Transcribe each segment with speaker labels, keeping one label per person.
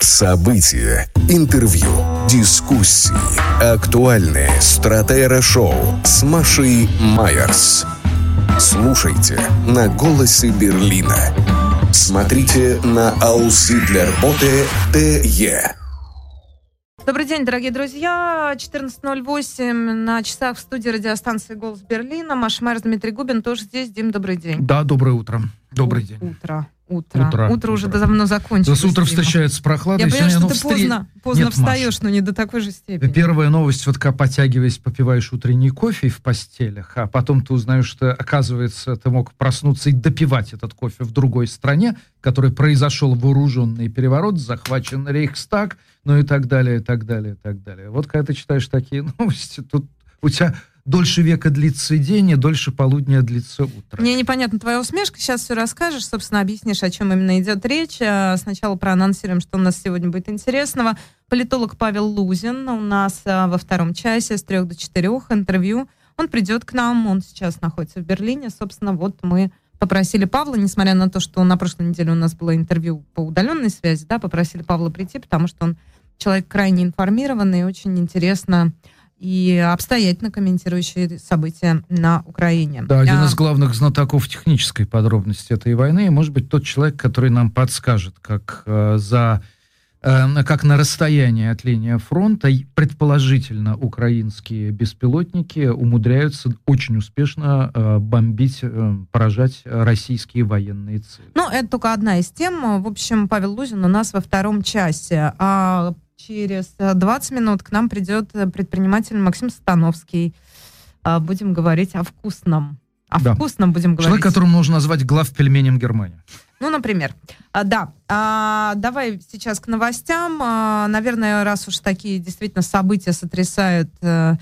Speaker 1: События, интервью, дискуссии, актуальные стратера-шоу с Машей Майерс. Слушайте на «Голосе Берлина». Смотрите на Ауслидлерботе ТЕ.
Speaker 2: Добрый день, дорогие друзья. 14.08 на часах в студии радиостанции «Голос Берлина». Маша Майерс, Дмитрий Губин тоже здесь. Дим, добрый день.
Speaker 3: Да, доброе утро. Добрый
Speaker 2: У-
Speaker 3: день.
Speaker 2: Утро. Утро.
Speaker 3: Утро,
Speaker 2: Утро уже
Speaker 3: утро.
Speaker 2: давно закончилось.
Speaker 3: Нас утро
Speaker 2: Дима.
Speaker 3: встречает с прохладой.
Speaker 2: Я понимаю, что ты
Speaker 3: встре-
Speaker 2: поздно, поздно
Speaker 3: Нет,
Speaker 2: встаешь, но не до такой же степени.
Speaker 3: Первая новость, вот когда потягиваясь, попиваешь утренний кофе в постелях, а потом ты узнаешь, что, оказывается, ты мог проснуться и допивать этот кофе в другой стране, в которой произошел вооруженный переворот, захвачен Рейхстаг, ну и так далее, и так далее, и так далее. Вот когда ты читаешь такие новости, тут у тебя дольше века длится день, и дольше полудня длится утро.
Speaker 2: Мне непонятна твоя усмешка. Сейчас все расскажешь, собственно, объяснишь, о чем именно идет речь. А, Сначала проанонсируем, что у нас сегодня будет интересного. Политолог Павел Лузин у нас а, во втором часе с трех до четырех интервью. Он придет к нам, он сейчас находится в Берлине. Собственно, вот мы попросили Павла, несмотря на то, что на прошлой неделе у нас было интервью по удаленной связи, да, попросили Павла прийти, потому что он человек крайне информированный очень интересно и обстоятельно комментирующий события на Украине.
Speaker 3: Да, один
Speaker 2: А,
Speaker 3: из главных знатоков технической подробности этой войны, и, может быть, тот человек, который нам подскажет, как э, за э, как на расстоянии от линии фронта предположительно украинские беспилотники умудряются очень успешно э, бомбить, э, поражать российские военные цели.
Speaker 2: Ну, это только одна из тем. В общем, Павел Лузин у нас во втором часе. А через э, 20 минут к нам придет э, предприниматель Максим Становский. А, Будем говорить о вкусном. О
Speaker 3: Да.
Speaker 2: вкусном будем говорить.
Speaker 3: Человек, которого нужно назвать глав пельменем Германии.
Speaker 2: Ну, например. А, да. А, давай сейчас к новостям. А, наверное, раз уж такие действительно события сотрясают э,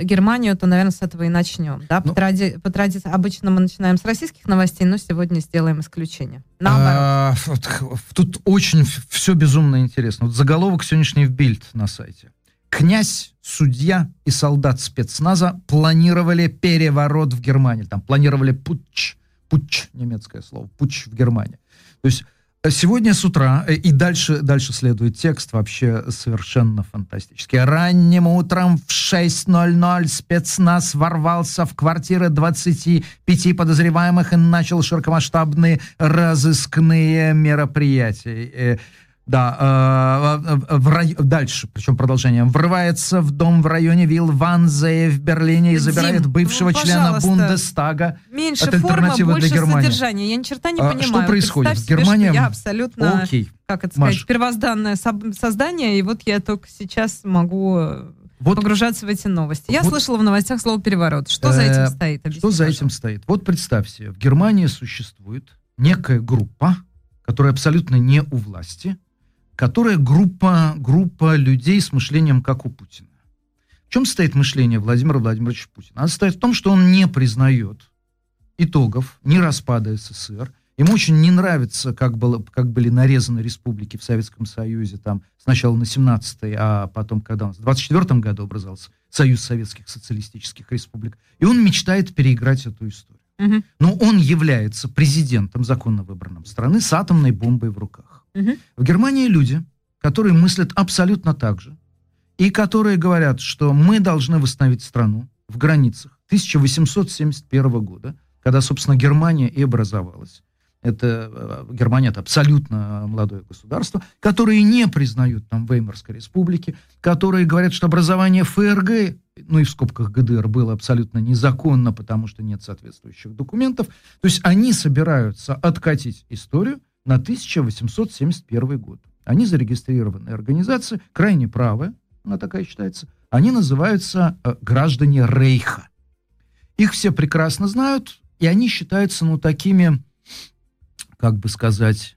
Speaker 2: Германию, то, наверное, с этого и начнем. Да? По,
Speaker 3: Ну.
Speaker 2: тради- по традиции обычно мы начинаем с российских новостей, но сегодня сделаем исключение. Наоборот.
Speaker 3: А, тут очень все безумно интересно. Вот заголовок сегодняшний в Бильд на сайте. Князь, судья и солдат спецназа планировали переворот в Германии. Там планировали путч. Путч, немецкое слово. Путч в Германии. То есть сегодня с утра, э, и дальше, дальше следует текст вообще совершенно фантастический. Ранним утром в 6.00 спецназ ворвался в квартиры 25 подозреваемых и начал широкомасштабные разыскные мероприятия. Э, Да, э, э, в рай- дальше, причем продолжение. Врывается в дом в районе Вилл Ванзее в Берлине и
Speaker 2: Дим,
Speaker 3: забирает бывшего
Speaker 2: ну,
Speaker 3: члена. Бундестага.
Speaker 2: Меньше
Speaker 3: от
Speaker 2: форма,
Speaker 3: альтернативы для
Speaker 2: больше
Speaker 3: Германии.
Speaker 2: содержания. Я ни черта не
Speaker 3: А,
Speaker 2: понимаю.
Speaker 3: что происходит?
Speaker 2: Представь
Speaker 3: В
Speaker 2: себе, я абсолютно,
Speaker 3: Окей.
Speaker 2: как это
Speaker 3: Маш.
Speaker 2: сказать, первозданное соб- создание, и вот я только сейчас могу э,
Speaker 3: Вот
Speaker 2: погружаться в эти новости. Я
Speaker 3: Вот-
Speaker 2: слышала в новостях слово переворот. Что за
Speaker 3: Э,
Speaker 2: этим стоит? Объясни,
Speaker 3: Что за этим стоит? Вот представь себе, в Германии существует некая группа, которая абсолютно не у власти, которая группа, группа людей с мышлением, как у Путина. В чем стоит мышление Владимира Владимировича Путина? Оно стоит в том, что он не признает итогов ни распада СССР. Ему очень не нравится, как, было, как были нарезаны республики в Советском Союзе там, сначала на 17-й, а потом, когда нас в 24 году образовался Союз Советских Социалистических Республик. И он мечтает переиграть эту историю.
Speaker 2: Мгм,
Speaker 3: Но он является президентом законно выбранным страны с атомной бомбой в руках.
Speaker 2: Мгм.
Speaker 3: В Германии люди, которые мыслят абсолютно так же, и которые говорят, что мы должны восстановить страну в границах 1871 года, когда, собственно, Германия и образовалась. Это, э, Германия это абсолютно молодое государство, которые не признают там Веймарской республики, которые говорят, что образование ФРГ, ну и в скобках ГДР, было абсолютно незаконно, потому что нет соответствующих документов. То есть они собираются откатить историю на 1871 год. Они зарегистрированные организации, крайне правые, она такая считается. Они называются э, граждане Рейха. Их все прекрасно знают, и они считаются, ну, такими, как бы сказать,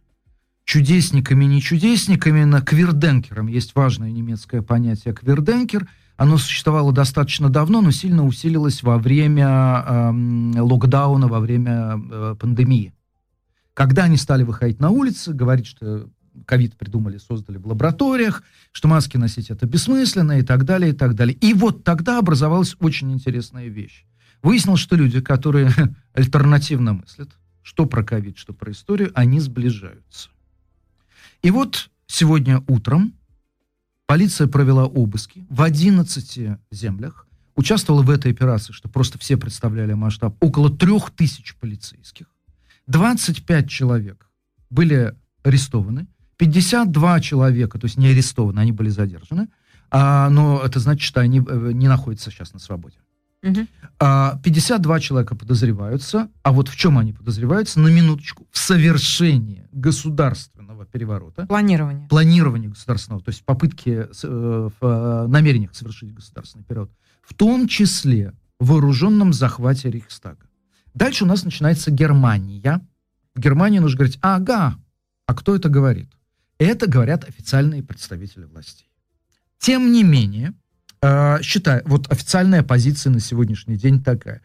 Speaker 3: чудесниками, не чудесниками, на квирденкером. Есть важное немецкое понятие квирденкер. Оно существовало достаточно давно, но сильно усилилось во время эм, локдауна, во время э, пандемии. Когда они стали выходить на улицы, говорить, что ковид придумали, создали в лабораториях, что маски носить это бессмысленно и так далее, и так далее. И вот тогда образовалась очень интересная вещь. Выяснилось, что люди, которые альтернативно мыслят, что про ковид, что про историю, они сближаются. И вот сегодня утром полиция провела обыски в 11 землях, участвовала в этой операции, что просто все представляли масштаб, около трех тысяч полицейских. 25 человек были арестованы, 52 человека, то есть не арестованы, они были задержаны, а, но это значит, что они э, не находятся сейчас на свободе. Угу. А, 52 человека подозреваются, а вот в чем они подозреваются? На минуточку, в совершении государственного переворота.
Speaker 2: Планирование.
Speaker 3: Планирование государственного, то есть попытки, э, в э, намерениях совершить государственный переворот. В том числе в вооруженном захвате Рейхстага. Дальше у нас начинается Германия. В Германии нужно говорить, ага, а кто это говорит? Это говорят официальные представители властей. Тем не менее, э, считаю, вот официальная позиция на сегодняшний день такая.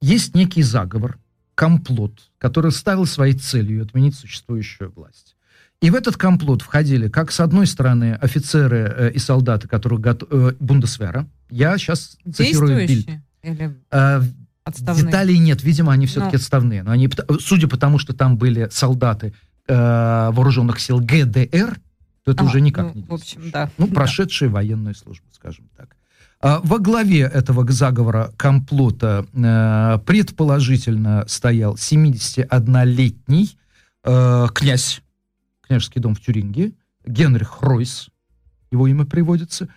Speaker 3: Есть некий заговор, комплот, который ставил своей целью отменить существующую власть. И в этот комплот входили, как с одной стороны, офицеры э, и солдаты, которые готов... э, Бундесвера. Я сейчас цитирую Бильд. Или... Э, Отставные. Деталей нет, видимо, они все-таки Но... отставные. Но они, судя по тому, что там были солдаты э, вооруженных сил ГДР, то это а, уже никак ну, не В общем, да. Ну, прошедшие да. военную службу, скажем так. А, во главе этого заговора комплота э, предположительно стоял 71-летний э, князь, княжеский дом в Тюринге, Генрих Ройс, его имя приводится,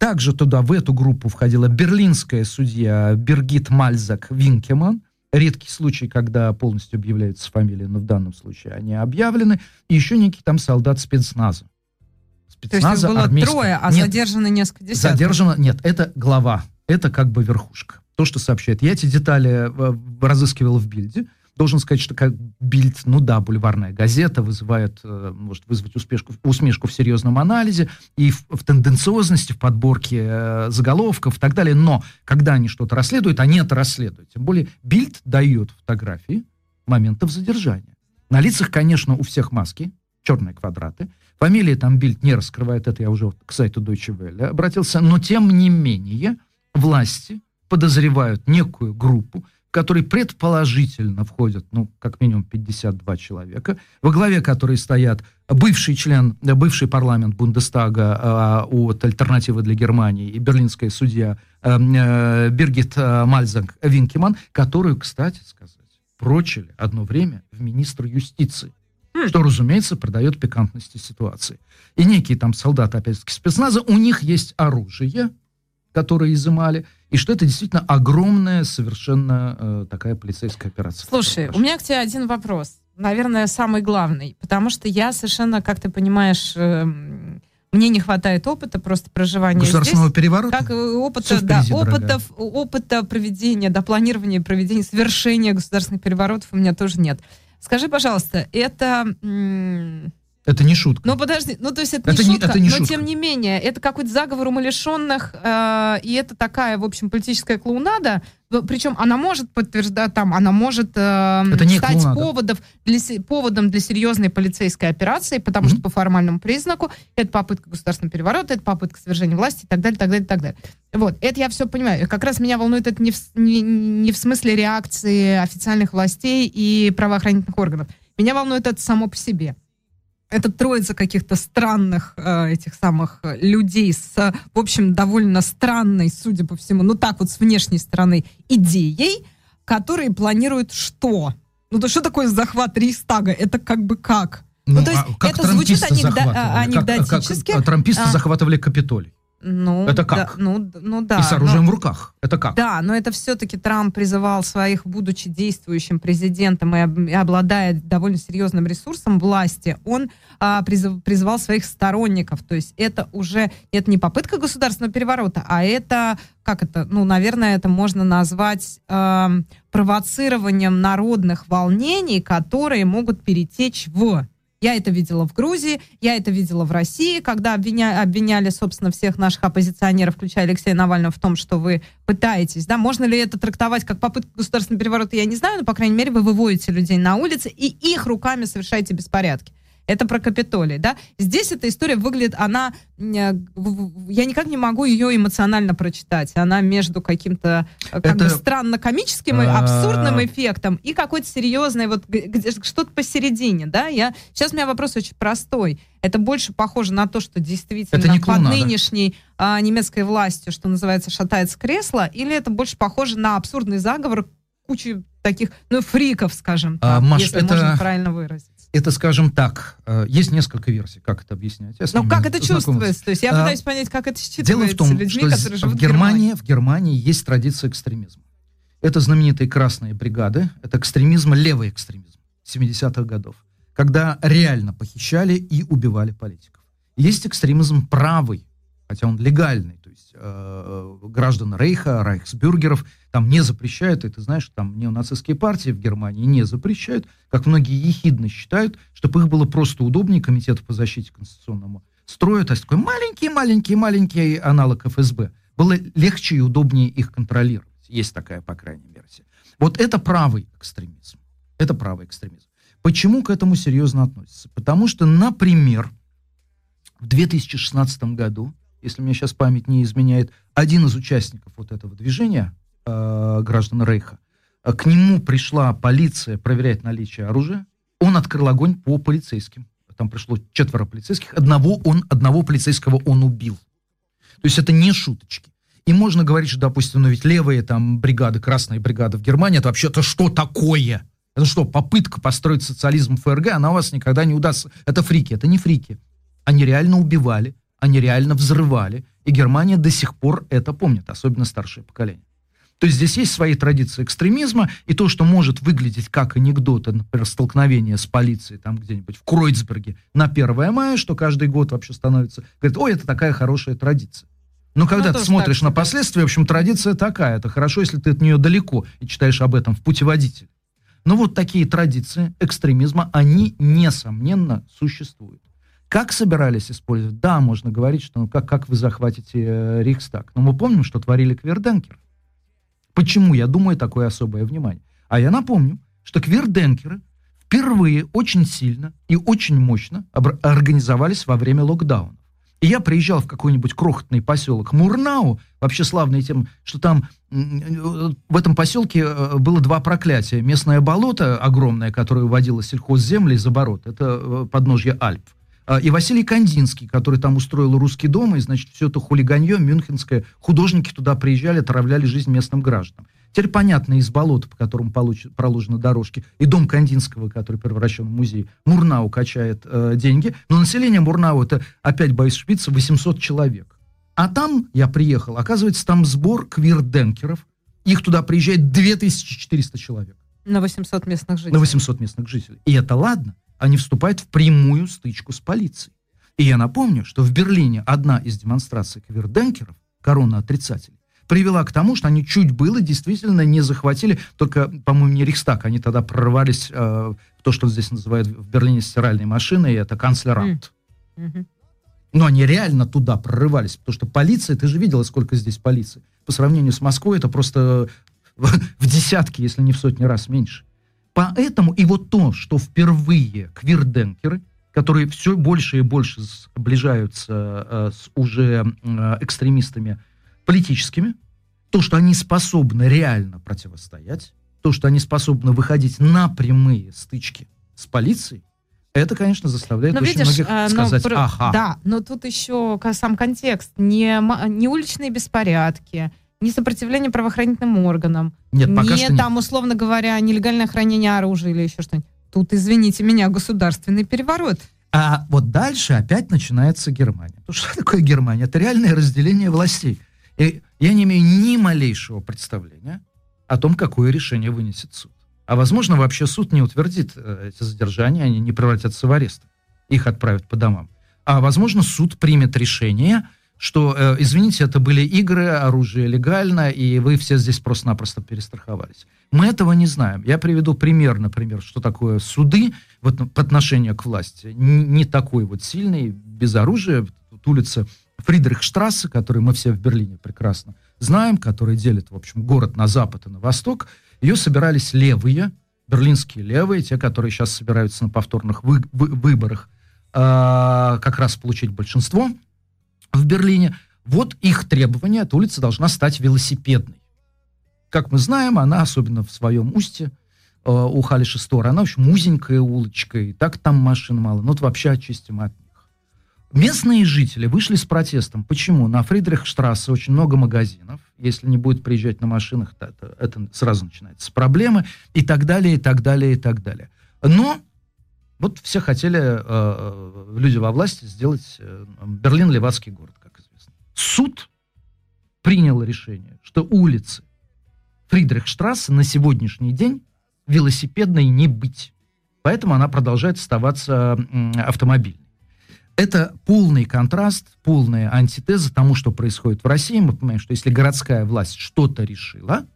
Speaker 3: также туда, в эту группу входила берлинская судья Бергит Мальзак Винкеман. Редкий случай, когда полностью объявляются фамилии, но в данном случае они объявлены. И еще некий там солдат спецназа.
Speaker 2: Спецназа То есть их было трое, а нет, задержано несколько десятков?
Speaker 3: Задержано, нет, это глава. Это как бы верхушка. То, что сообщает. Я эти детали э, разыскивал в Бильде должен сказать, что как Бильд, ну да, бульварная газета вызывает, э, может вызвать успешку, усмешку в серьезном анализе и в, в тенденциозности, в подборке э, заголовков и так далее. Но когда они что-то расследуют, они это расследуют. Тем более Бильд дает фотографии моментов задержания. На лицах, конечно, у всех маски, черные квадраты. Фамилии там Бильд не раскрывает, это я уже к сайту Deutsche Welle обратился. Но тем не менее власти подозревают некую группу, в который предположительно входят, ну, как минимум 52 человека, во главе которой стоят бывший член, бывший парламент Бундестага э, от «Альтернативы для Германии» и берлинская судья э, э, Бергит э, Мальзанг Винкеман, которую, кстати сказать, прочили одно время в министр юстиции хм. что, разумеется, придает пикантности ситуации. И некие там солдаты, опять-таки, спецназа, у них есть оружие, которое изымали, и что это действительно огромная совершенно э, такая полицейская операция.
Speaker 2: Слушай, у меня к тебе один вопрос. Наверное, самый главный. Потому что я совершенно, как ты понимаешь, э, мне не хватает опыта просто проживания
Speaker 3: Государственного здесь, переворота?
Speaker 2: Как опыта, да, опыта, опыта проведения, да, планирования, проведения, совершения государственных переворотов у меня тоже нет. Скажи, пожалуйста, это... М-
Speaker 3: это не шутка.
Speaker 2: Ну подожди, ну то есть это, это не шутка, это не но шутка. тем не менее, это какой-то заговор умалишенных, э, и это такая, в общем, политическая клоунада, причем она может подтверждать, там, она может э, это не стать поводов для, поводом для серьезной полицейской операции, потому mm-hmm. что по формальному признаку это попытка государственного переворота, это попытка свержения власти и так далее, так далее, так далее. Вот, это я все понимаю. Как раз меня волнует это не в, не, не в смысле реакции официальных властей и правоохранительных органов. Меня волнует это само по себе это троица каких-то странных э, этих самых э, людей с, в общем, довольно странной, судя по всему, ну так вот с внешней стороны идеей, которые планируют что? Ну то что такое захват Рейхстага? Это как бы как?
Speaker 3: Ну, ну то есть а как это звучит анекдо- анекдотически. Как, как трамписты а, захватывали Капитолий.
Speaker 2: Ну,
Speaker 3: это как? Да,
Speaker 2: ну, ну да.
Speaker 3: И с оружием но, в руках. Это как?
Speaker 2: Да, но это все-таки Трамп призывал своих, будучи действующим президентом и, и обладая довольно серьезным ресурсом власти, он а, призыв, призывал своих сторонников. То есть это уже это не попытка государственного переворота, а это как это, ну, наверное, это можно назвать э, провоцированием народных волнений, которые могут перетечь в я это видела в Грузии, я это видела в России, когда обвиня, обвиняли, собственно, всех наших оппозиционеров, включая Алексея Навального, в том, что вы пытаетесь, да, можно ли это трактовать как попытку государственного переворота, я не знаю, но, по крайней мере, вы выводите людей на улицы и их руками совершаете беспорядки. Это про Капитолий, да? Здесь эта история выглядит, она, э, я никак не могу ее эмоционально прочитать. Она между каким-то э, как это... бы странно-комическим и а. абсурдным эффектом и какой-то серьезной, вот что-то посередине, да? Я... Сейчас у меня вопрос очень простой. Это больше похоже на то, что действительно это не под нынешней а, немецкой властью, что называется, шатается кресло, или это больше похоже на абсурдный заговор кучи таких, ну, фриков, скажем а, так, а, Маш, если это... можно правильно выразить.
Speaker 3: Это, скажем так, э, есть несколько версий, как это объяснять.
Speaker 2: Ну, как это чувствуется? То есть я а, пытаюсь понять, как это считывается
Speaker 3: Дело в том, людьми, что которые живут в Германии, в Германии. В Германии есть традиция экстремизма. Это знаменитые красные бригады, это экстремизм, левый экстремизм 70-х годов, когда реально похищали и убивали политиков. Есть экстремизм правый, хотя он легальный, то есть э, граждан Рейха, рейхсбюргеров там не запрещают, и ты знаешь, там неонацистские партии в Германии не запрещают, как многие ехидно считают, чтобы их было просто удобнее Комитету по защите конституционному строя, то есть такой маленький-маленький-маленький аналог ФСБ. Было легче и удобнее их контролировать. Есть такая, по крайней мере. Вот это правый экстремизм. Это правый экстремизм. Почему к этому серьезно относятся? Потому что, например, в 2016 году если мне сейчас память не изменяет, один из участников вот этого движения, э, граждан Рейха, э, к нему пришла полиция проверять наличие оружия, он открыл огонь по полицейским. Там пришло четверо полицейских, одного, он, одного полицейского он убил. То есть это не шуточки. И можно говорить, что, допустим, ну ведь левые там бригады, красные бригады в Германии, это вообще-то что такое? Это что, попытка построить социализм в ФРГ, она у вас никогда не удастся. Это фрики, это не фрики. Они реально убивали, они реально взрывали, и Германия до сих пор это помнит, особенно старшее поколение. То есть здесь есть свои традиции экстремизма, и то, что может выглядеть как анекдоты, например, столкновение с полицией там где-нибудь в Кройцберге на 1 мая, что каждый год вообще становится, говорит, ой, это такая хорошая традиция. Но когда ну, ты смотришь так, на последствия, в общем, традиция такая. Это хорошо, если ты от нее далеко и читаешь об этом в путеводителе. Но вот такие традиции экстремизма, они, несомненно, существуют. Как собирались использовать? Да, можно говорить, что ну, как, как вы захватите э, Рейхстаг. Но мы помним, что творили кверденкеры. Почему, я думаю, такое особое внимание? А я напомню, что кверденкеры впервые очень сильно и очень мощно организовались во время локдауна. И я приезжал в какой-нибудь крохотный поселок Мурнау, вообще славный тем, что там в этом поселке э, было два проклятия. Местное болото огромное, которое уводило сельхозземли из оборот, это э, подножье Альп. А, и Василий Кандинский, который там устроил русский дом, и, значит, все это хулиганье мюнхенское, художники туда приезжали, отравляли жизнь местным гражданам. Теперь понятно, из болота, по которому получ, проложены дорожки, и дом Кандинского, который превращен в музей, Мурнау качает э, деньги, но население Мурнау, это, опять боюсь шпица, 800 человек. А там, я приехал, оказывается, там сбор квирденкеров, их туда приезжает 2400 человек.
Speaker 2: На 800 местных жителей.
Speaker 3: На 800 местных жителей. И это ладно они вступают в прямую стычку с полицией. И я напомню, что в Берлине одна из демонстраций кверденкеров, корона отрицателей, привела к тому, что они чуть было действительно не захватили, только, по-моему, не Рейхстаг, они тогда прорвались э, в то, что здесь называют в Берлине стиральной машиной, и это канцлерамт. Mm. Но они реально туда прорывались, потому что полиция, ты же видела, сколько здесь полиции. По сравнению с Москвой это просто в десятки, если не в сотни раз меньше. Поэтому и вот то, что впервые квирденкеры, которые все больше и больше сближаются э, с уже э, экстремистами политическими, то, что они способны реально противостоять, то, что они способны выходить на прямые стычки с полицией, это, конечно, заставляет но, очень видишь, многих э, сказать но, «ага».
Speaker 2: Да, но тут еще сам контекст. Не, не уличные беспорядки, не сопротивление правоохранительным органам,
Speaker 3: нет, пока
Speaker 2: не
Speaker 3: что
Speaker 2: там, нет. условно говоря, нелегальное хранение оружия или еще что-нибудь. Тут, извините меня, государственный переворот.
Speaker 3: А вот дальше опять начинается Германия. Ну что такое Германия? Это реальное разделение властей. И я не имею ни малейшего представления о том, какое решение вынесет суд. А возможно, вообще суд не утвердит э, эти задержания, они не превратятся в арест. Их отправят по домам. А возможно, суд примет решение, что, э, извините, это были игры, оружие легально, и вы все здесь просто-напросто перестраховались. Мы этого не знаем. Я приведу пример, например, что такое суды вот, по отношению к власти. Не, не такой вот сильный, без оружия. Тут улица Фридрихштрассе, которую мы все в Берлине прекрасно знаем, которая делит, в общем, город на запад и на восток. Ее собирались левые, берлинские левые, те, которые сейчас собираются на повторных вы, вы, выборах, э, как раз получить большинство в Берлине, вот их требование, эта улица должна стать велосипедной. Как мы знаем, она, особенно в своем устье, э, у Халиша Стора, она, в общем, узенькая улочка, и так там машин мало. Ну, вот вообще очистим от них. Местные жители вышли с протестом. Почему? На Фридрихштрассе очень много магазинов. Если не будет приезжать на машинах, то это, это сразу начинается проблемы и так далее, и так далее, и так далее. Но вот все хотели, э, люди во власти, сделать э, Берлин левацкий город, как известно. Суд принял решение, что улицы Фридрихштрассе на сегодняшний день велосипедной не быть. Поэтому она продолжает оставаться автомобильной. Это полный контраст, полная антитеза тому, что происходит в России. Мы понимаем, что если городская власть что-то решила,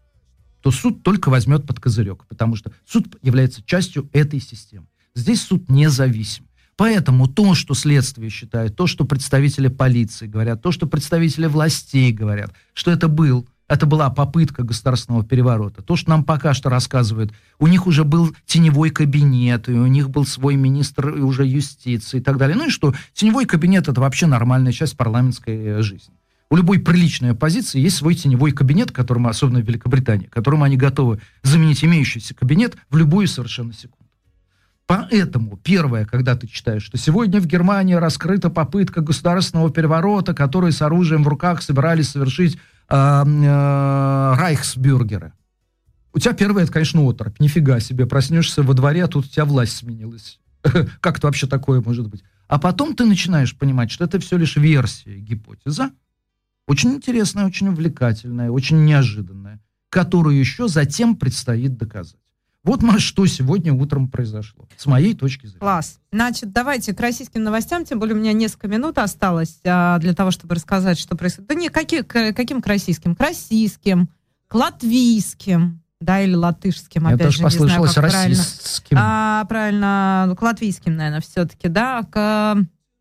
Speaker 3: то суд только возьмет под козырек, потому что суд является частью этой системы. Здесь суд независим. Поэтому то, что следствие считает, то, что представители полиции говорят, то, что представители властей говорят, что это был это была попытка государственного переворота. То, что нам пока что рассказывают, у них уже был теневой кабинет, и у них был свой министр и уже юстиции и так далее. Ну и что, теневой кабинет это вообще нормальная часть парламентской э, жизни. У любой приличной оппозиции есть свой теневой кабинет, которому, особенно в Великобритании, которому они готовы заменить имеющийся кабинет в любую совершенно секунду. Поэтому, первое, когда ты читаешь, что сегодня в Германии раскрыта попытка государственного переворота, который с оружием в руках собирались совершить э, райхсбюргеры. У тебя первое, это, конечно, отрок. Нифига себе, проснешься во дворе, а тут у тебя власть сменилась. как это вообще такое может быть? А потом ты начинаешь понимать, что это все лишь версия, гипотеза, очень интересная, очень увлекательная, очень неожиданная, которую еще затем предстоит доказать. Вот, что сегодня утром произошло, с моей точки зрения.
Speaker 2: Класс. Значит, давайте к российским новостям, тем более у меня несколько минут осталось а, для того, чтобы рассказать, что происходит. Да не, какие, к, каким к российским? К российским, к латвийским, да, или латышским,
Speaker 3: опять Я же, тоже послышалось знаю, российским.
Speaker 2: Правильно. А, правильно, к латвийским, наверное, все-таки, да, к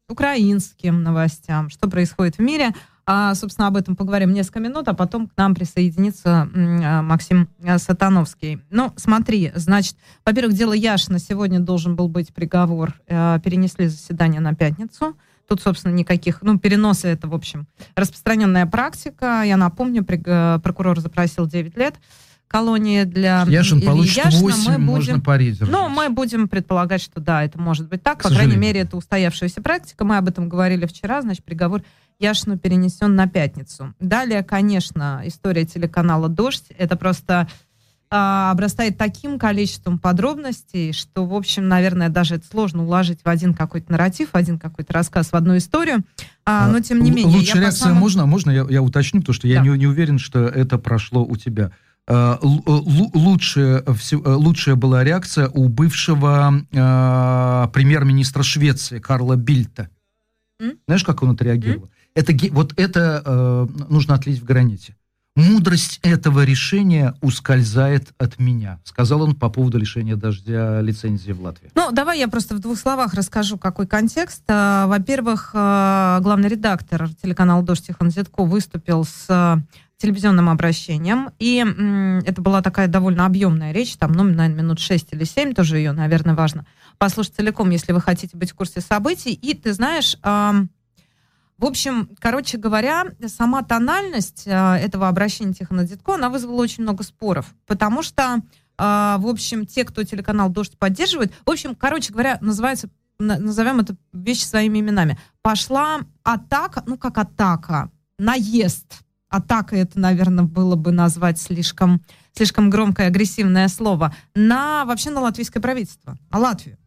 Speaker 2: украинским новостям, что происходит в мире. А, собственно, об этом поговорим несколько минут, а потом к нам присоединится а, Максим а, Сатановский. Ну, смотри, значит, во-первых, дело Яшина. Сегодня должен был быть приговор. А, перенесли заседание на пятницу. Тут, собственно, никаких, ну, переносы это, в общем, распространенная практика. Я напомню, прокурор запросил 9 лет колонии для
Speaker 3: Яшин получит Яшина, 8, мы будем, можно парить.
Speaker 2: Ну, мы будем предполагать, что да, это может быть так. К По крайней мере, это устоявшаяся практика. Мы об этом говорили вчера, значит, приговор Яшину перенесен на пятницу. Далее, конечно, история телеканала «Дождь». Это просто а, обрастает таким количеством подробностей, что, в общем, наверное, даже это сложно уложить в один какой-то нарратив, в один какой-то рассказ, в одну историю. А, но, тем не менее...
Speaker 3: Лучшая реакция самому... можно? Можно я, я уточню, потому что да. я не, не уверен, что это прошло у тебя. Uh, лучшая, лучшая была реакция у бывшего uh, премьер-министра Швеции Карла Бильта. Знаешь, как он отреагировал? Это, вот это э, нужно отлить в граните. Мудрость этого решения ускользает от меня, сказал он по поводу лишения дождя лицензии в Латвии.
Speaker 2: Ну, давай я просто в двух словах расскажу, какой контекст. Э, во-первых, э, главный редактор телеканала «Дождь» Тихон Зетко выступил с телевизионным обращением, и это была такая довольно объемная речь, там, ну, наверное, минут 6 или 7, тоже ее, наверное, важно послушать целиком, если вы хотите быть в курсе событий. И, ты знаешь, в общем, короче говоря, сама тональность э, этого обращения Тихона Дедко, она вызвала очень много споров, потому что, э, в общем, те, кто телеканал «Дождь» поддерживает, в общем, короче говоря, называется, назовем это вещи своими именами, пошла атака, ну как атака, наезд. Атака это, наверное, было бы назвать слишком, слишком громкое, агрессивное слово, на вообще на латвийское правительство, на Латвию.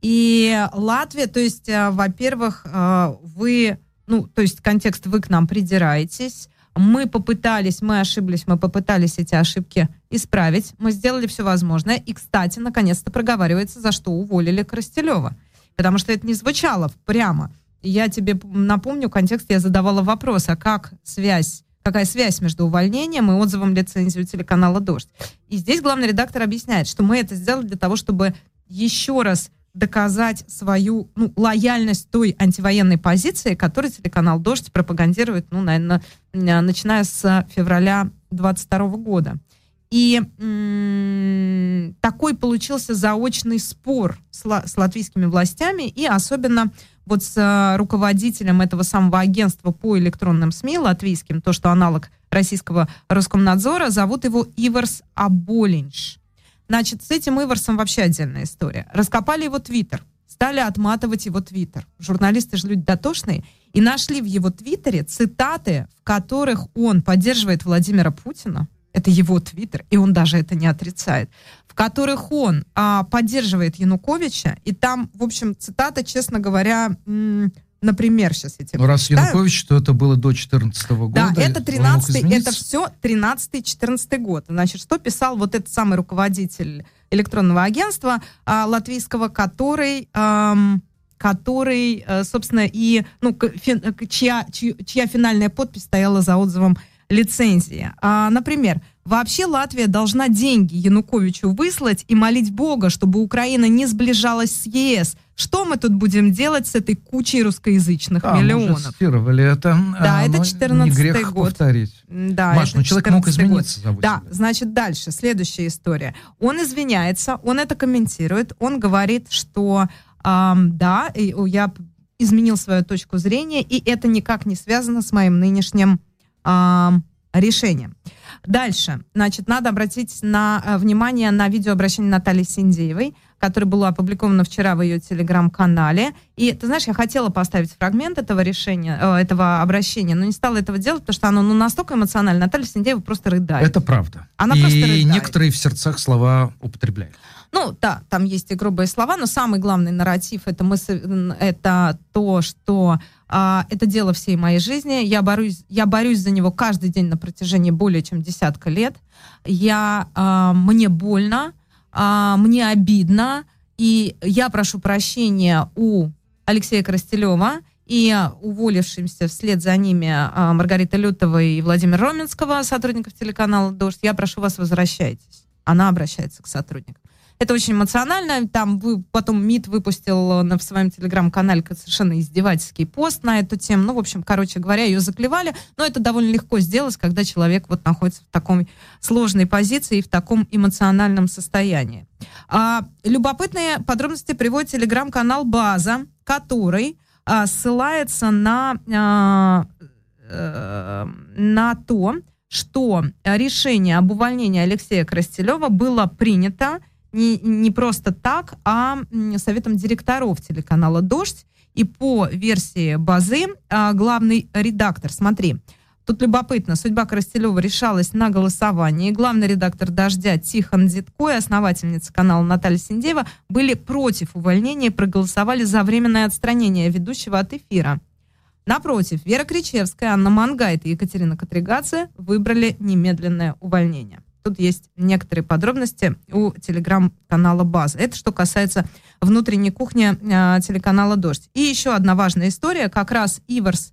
Speaker 2: И Латвия, то есть, э, во-первых, э, вы, ну, то есть контекст вы к нам придираетесь, мы попытались, мы ошиблись, мы попытались эти ошибки исправить, мы сделали все возможное, и, кстати, наконец-то проговаривается, за что уволили Коростелева, потому что это не звучало прямо. Я тебе напомню, контекст я задавала вопрос, а как связь какая связь между увольнением и отзывом лицензии телеканала «Дождь». И здесь главный редактор объясняет, что мы это сделали для того, чтобы еще раз доказать свою ну, лояльность той антивоенной позиции, которую телеканал «Дождь» пропагандирует, ну, наверное, начиная с февраля 22 года. И такой получился заочный спор с, с латвийскими властями и особенно вот с а, руководителем этого самого агентства по электронным СМИ латвийским, то, что аналог российского Роскомнадзора, зовут его Иварс Аболинш. Значит, с этим Иварсом вообще отдельная история. Раскопали его твиттер, стали отматывать его твиттер. Журналисты же люди дотошные, и нашли в его твиттере цитаты, в которых он поддерживает Владимира Путина, это его твиттер, и он даже это не отрицает, в которых он а, поддерживает Януковича, и там, в общем, цитата, честно говоря, например, сейчас я тебе
Speaker 3: Ну, раз Янукович, то это было до 14 года.
Speaker 2: Да, это 13 это все 13-14 год. Значит, что писал вот этот самый руководитель электронного агентства а, латвийского, который... Ам, который, э, собственно, и, ну, чья, чья финальная подпись стояла за отзывом лицензии. А, например, вообще Латвия должна деньги Януковичу выслать и молить Бога, чтобы Украина не сближалась с ЕС. Что мы тут будем делать с этой кучей русскоязычных
Speaker 3: да,
Speaker 2: миллионов?
Speaker 3: Мы это.
Speaker 2: Да, а, это 14
Speaker 3: не грех
Speaker 2: год.
Speaker 3: повторить.
Speaker 2: Да,
Speaker 3: Маш, ну человек мог измениться
Speaker 2: год. Да, значит, дальше, следующая история. Он извиняется, он это комментирует, он говорит, что эм, да, я изменил свою точку зрения, и это никак не связано с моим нынешним э, решением. Дальше, значит, надо обратить на, э, внимание на видеообращение Натальи Синдеевой, которое было опубликовано вчера в ее телеграм-канале. И, ты знаешь, я хотела поставить фрагмент этого решения, э, этого обращения, но не стала этого делать, потому что оно ну, настолько эмоционально. Наталья Синдеева просто рыдает.
Speaker 3: Это правда.
Speaker 2: Она
Speaker 3: и
Speaker 2: просто рыдает.
Speaker 3: некоторые в сердцах слова употребляют.
Speaker 2: Ну, да, там есть и грубые слова, но самый главный нарратив это, мы, это то, что а, это дело всей моей жизни. Я борюсь, я борюсь за него каждый день на протяжении более чем десятка лет. Я, а, мне больно, а, мне обидно, и я прошу прощения у Алексея Коростелева и уволившимся вслед за ними а, Маргарита Лютова и Владимир Роменского, сотрудников телеканала «Дождь», я прошу вас, возвращайтесь. Она обращается к сотрудникам. Это очень эмоционально. Там потом МИД выпустил на, в своем телеграм-канале совершенно издевательский пост на эту тему. Ну, в общем, короче говоря, ее заклевали. Но это довольно легко сделать, когда человек вот находится в такой сложной позиции и в таком эмоциональном состоянии. А, любопытные подробности приводит телеграм-канал «База», который а, ссылается на, а, а, на то, что решение об увольнении Алексея Крастелева было принято не, не просто так, а советом директоров телеканала «Дождь». И по версии базы а, главный редактор, смотри, Тут любопытно, судьба Коростелева решалась на голосовании. Главный редактор «Дождя» Тихон Зитко и основательница канала Наталья Синдеева были против увольнения и проголосовали за временное отстранение ведущего от эфира. Напротив, Вера Кричевская, Анна Мангайт и Екатерина Катригадзе выбрали немедленное увольнение. Тут есть некоторые подробности у телеграм-канала «База». Это что касается внутренней кухни э, телеканала «Дождь». И еще одна важная история. Как раз Иварс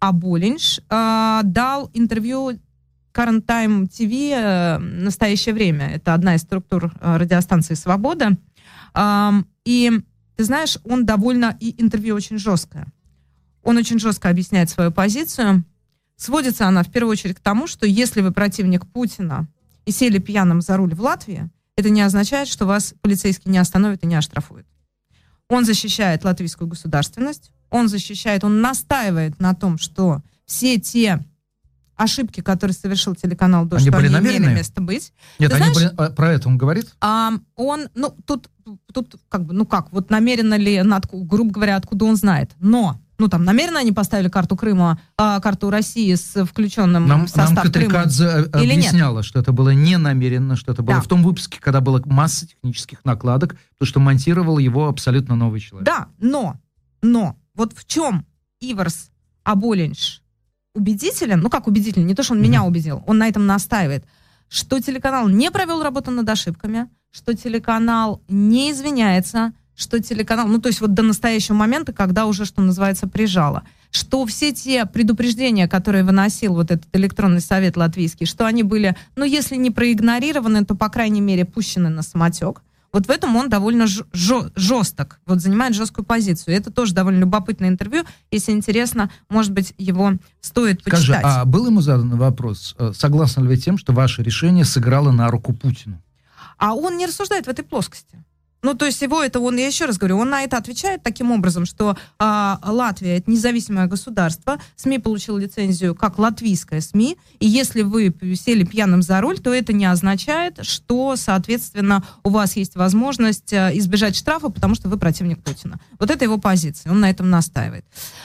Speaker 2: Аболинш э, дал интервью Current Time TV э, «Настоящее время». Это одна из структур э, радиостанции «Свобода». Э, и, ты знаешь, он довольно... И интервью очень жесткое. Он очень жестко объясняет свою позицию. Сводится она в первую очередь к тому, что если вы противник Путина, и сели пьяным за руль в Латвии, это не означает, что вас полицейский не остановит и не оштрафует. Он защищает латвийскую государственность, он защищает, он настаивает на том, что все те ошибки, которые совершил телеканал «Дождь»,
Speaker 3: они, были
Speaker 2: они
Speaker 3: намеренные?
Speaker 2: имели место быть.
Speaker 3: Нет,
Speaker 2: Ты
Speaker 3: они
Speaker 2: знаешь,
Speaker 3: были, а, про это он говорит?
Speaker 2: А, он, ну, тут, тут как бы, ну как, вот намеренно ли, грубо говоря, откуда он знает. Но ну там намеренно они поставили карту Крыма, а, карту России с включенным
Speaker 3: нам,
Speaker 2: в состав
Speaker 3: нам Катрикадзе
Speaker 2: Крыма,
Speaker 3: объясняла, что это было не намеренно, что это было
Speaker 2: Да.
Speaker 3: в том выпуске, когда была масса технических накладок, то, что монтировал его абсолютно новый человек.
Speaker 2: Да, но, но, вот в чем Иварс Аболинш убедителен, ну как убедителен, не то, что он меня убедил, он на этом настаивает, что телеканал не провел работу над ошибками, что телеканал не извиняется, что телеканал, ну то есть вот до настоящего момента, когда уже, что называется, прижало, что все те предупреждения, которые выносил вот этот электронный совет латвийский, что они были, ну если не проигнорированы, то, по крайней мере, пущены на самотек. Вот в этом он довольно жесток, вот занимает жесткую позицию. Это тоже довольно любопытное интервью. Если интересно, может быть, его стоит
Speaker 3: Скажи,
Speaker 2: почитать.
Speaker 3: а был ему задан вопрос, э, согласны ли вы тем, что ваше решение сыграло на руку Путину?
Speaker 2: А он не рассуждает в этой плоскости. Ну, то есть его это, он, я еще раз говорю, он на это отвечает таким образом, что а, Латвия это независимое государство, СМИ получил лицензию как латвийская СМИ, и если вы сели пьяным за руль, то это не означает, что, соответственно, у вас есть возможность а, избежать штрафа, потому что вы противник Путина. Вот это его позиция, он на этом настаивает.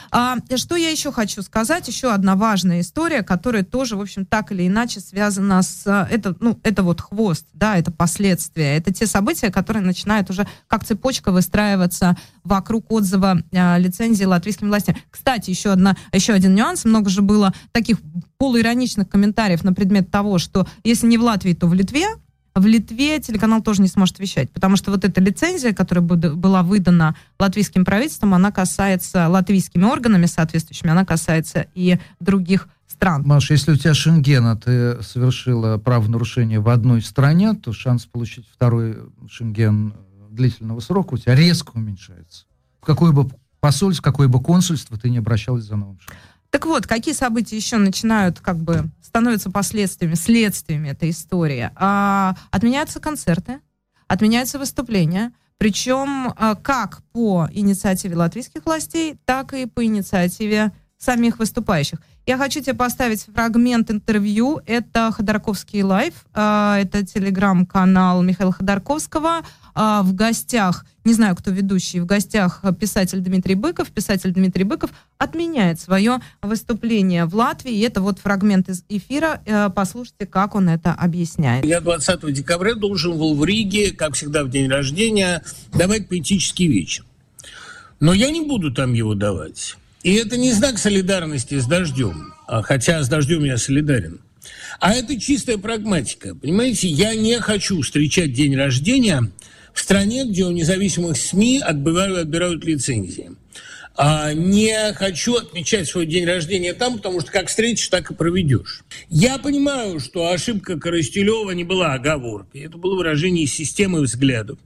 Speaker 2: А, что я еще хочу сказать? Еще одна важная история, которая тоже, в общем, так или иначе связана с... Это, ну, это вот хвост, да, это последствия, это те события, которые начинают уже как цепочка выстраиваться вокруг отзыва э, лицензии латвийским властям. Кстати, еще, одна, еще один нюанс. Много же было таких полуироничных комментариев на предмет того, что если не в Латвии, то в Литве. В Литве телеканал тоже не сможет вещать, потому что вот эта лицензия, которая была выдана латвийским правительством, она касается латвийскими органами соответствующими, она касается и других стран.
Speaker 3: Маша, если у тебя шенген, а ты совершила правонарушение в одной стране, то шанс получить второй шенген длительного срока у тебя резко уменьшается. В какое бы посольство, какое бы консульство ты не обращалась за новым шагом.
Speaker 2: Так вот, какие события еще начинают, как бы, становятся последствиями, следствиями этой истории? А, отменяются концерты, отменяются выступления, причем а, как по инициативе латвийских властей, так и по инициативе самих выступающих. Я хочу тебе поставить фрагмент интервью. Это Ходорковский live. А, это телеграм-канал Михаила Ходорковского. А, в гостях, не знаю, кто ведущий, в гостях писатель Дмитрий Быков. Писатель Дмитрий Быков отменяет свое выступление в Латвии. И это вот фрагмент из эфира. Э, послушайте, как он это объясняет.
Speaker 4: Я 20 декабря должен был в Риге, как всегда в день рождения, давать поэтический вечер. Но я не буду там его давать. И это не знак солидарности с дождем, а хотя с дождем я солидарен. А это чистая прагматика. Понимаете, я не хочу встречать день рождения в стране, где у независимых СМИ отбывают, отбирают лицензии. А не хочу отмечать свой день рождения там, потому что как встретишь, так и проведешь. Я понимаю, что ошибка Коростелева не была оговоркой. Это было выражение системы взглядов.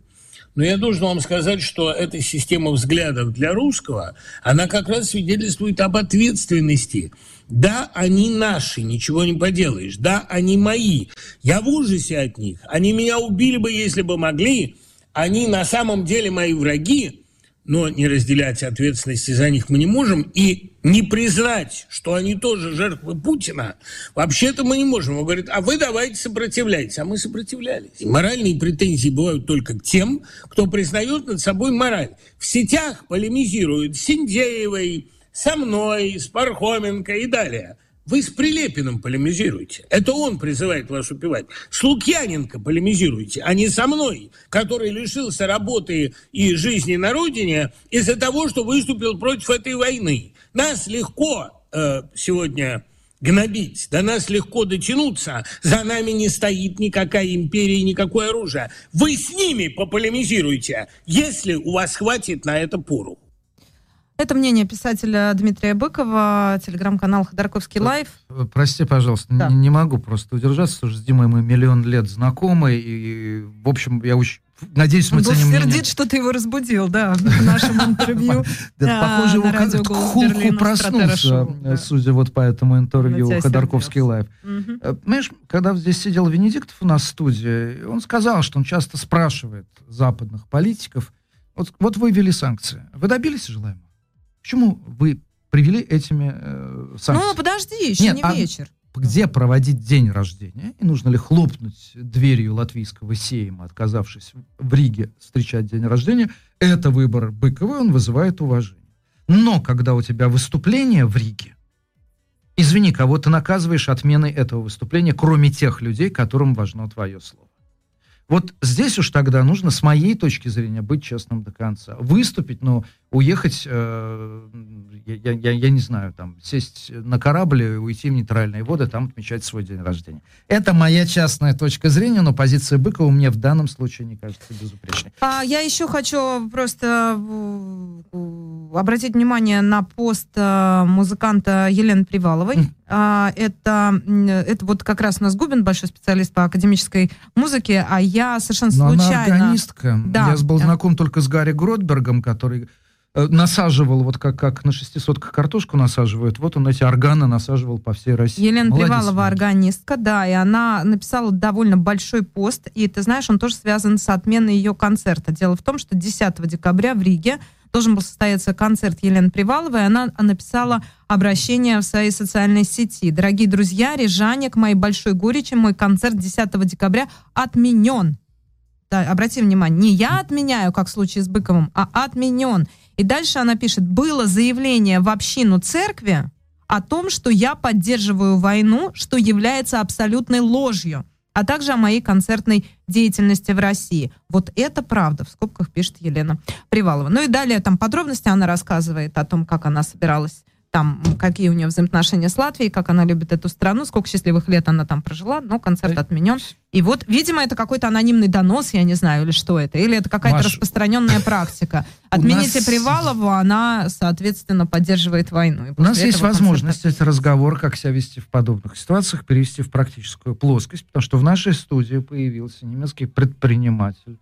Speaker 4: Но я должен вам сказать, что эта система взглядов для русского, она как раз свидетельствует об ответственности. Да, они наши, ничего не поделаешь. Да, они мои. Я в ужасе от них. Они меня убили бы, если бы могли. Они на самом деле мои враги но не разделять ответственности за них мы не можем, и не признать, что они тоже жертвы Путина, вообще-то мы не можем. Он говорит, а вы давайте сопротивляйтесь. А мы сопротивлялись. И моральные претензии бывают только к тем, кто признает над собой мораль. В сетях полемизируют с Синдеевой, со мной, с Пархоменко и далее. Вы с Прилепиным полемизируете. Это он призывает вас убивать. С Лукьяненко полемизируете, а не со мной, который лишился работы и жизни на родине из-за того, что выступил против этой войны. Нас легко э, сегодня гнобить, до нас легко дотянуться, за нами не стоит никакая империя никакое оружие. Вы с ними пополемизируете, если у вас хватит на это пору.
Speaker 2: Это мнение писателя Дмитрия Быкова, телеграм-канал Ходорковский э, live.
Speaker 3: Прости, пожалуйста, да. не, не могу просто удержаться, потому что с Димой мы миллион лет знакомы, и, в общем, я очень Надеюсь, мы Он ценим
Speaker 2: был сердит, что ты его разбудил, да, в нашем интервью.
Speaker 3: Похоже, его к проснулся, э, судя вот по этому интервью Ходорковский live. Э, понимаешь, когда здесь сидел Венедиктов у нас в студии, он сказал, что он часто спрашивает западных политиков, вот, вот вы ввели санкции, вы добились желаемого? Почему вы привели этими э, санкциями?
Speaker 2: Ну, подожди, еще Нет, не а вечер.
Speaker 3: Где проводить день рождения? И нужно ли хлопнуть дверью латвийского сейма, отказавшись в Риге встречать день рождения? Это выбор Быкова, он вызывает уважение. Но когда у тебя выступление в Риге, извини, кого ты наказываешь отменой этого выступления, кроме тех людей, которым важно твое слово. Вот здесь уж тогда нужно, с моей точки зрения, быть честным до конца. Выступить, но уехать, э, я, я, я не знаю, там, сесть на корабль и уйти в нейтральные воды, там отмечать свой день рождения. Это моя частная точка зрения, но позиция Быкова мне в данном случае не кажется безупречной.
Speaker 2: А я еще хочу просто обратить внимание на пост э, музыканта Елены Приваловой. Mm. Это, это вот как раз у нас Губин, большой специалист по академической музыке, а я совершенно Но случайно...
Speaker 3: она органистка. Да. Я был знаком только с Гарри Гротбергом, который Э, насаживал, вот как, как на шестисотках картошку насаживают, вот он эти органы насаживал по всей России.
Speaker 2: Елена Молодец, Привалова органистка, да, и она написала довольно большой пост, и ты знаешь, он тоже связан с отменой ее концерта. Дело в том, что 10 декабря в Риге должен был состояться концерт Елены Приваловой, и она написала обращение в своей социальной сети. Дорогие друзья, рижане, к моей большой горечи, мой концерт 10 декабря отменен. Да, обрати внимание, не я отменяю, как в случае с Быковым, а отменен. И дальше она пишет, было заявление в общину церкви о том, что я поддерживаю войну, что является абсолютной ложью, а также о моей концертной деятельности в России. Вот это правда, в скобках пишет Елена Привалова. Ну и далее там подробности она рассказывает о том, как она собиралась там, какие у нее взаимоотношения с Латвией, как она любит эту страну, сколько счастливых лет она там прожила, но концерт отменен. И вот, видимо, это какой-то анонимный донос, я не знаю, или что это, или это какая-то Маш... распространенная практика. Отмените нас... Привалову, она, соответственно, поддерживает войну.
Speaker 3: У нас есть возможность концерта... этот разговор, как себя вести в подобных ситуациях, перевести в практическую плоскость, потому что в нашей студии появился немецкий предприниматель,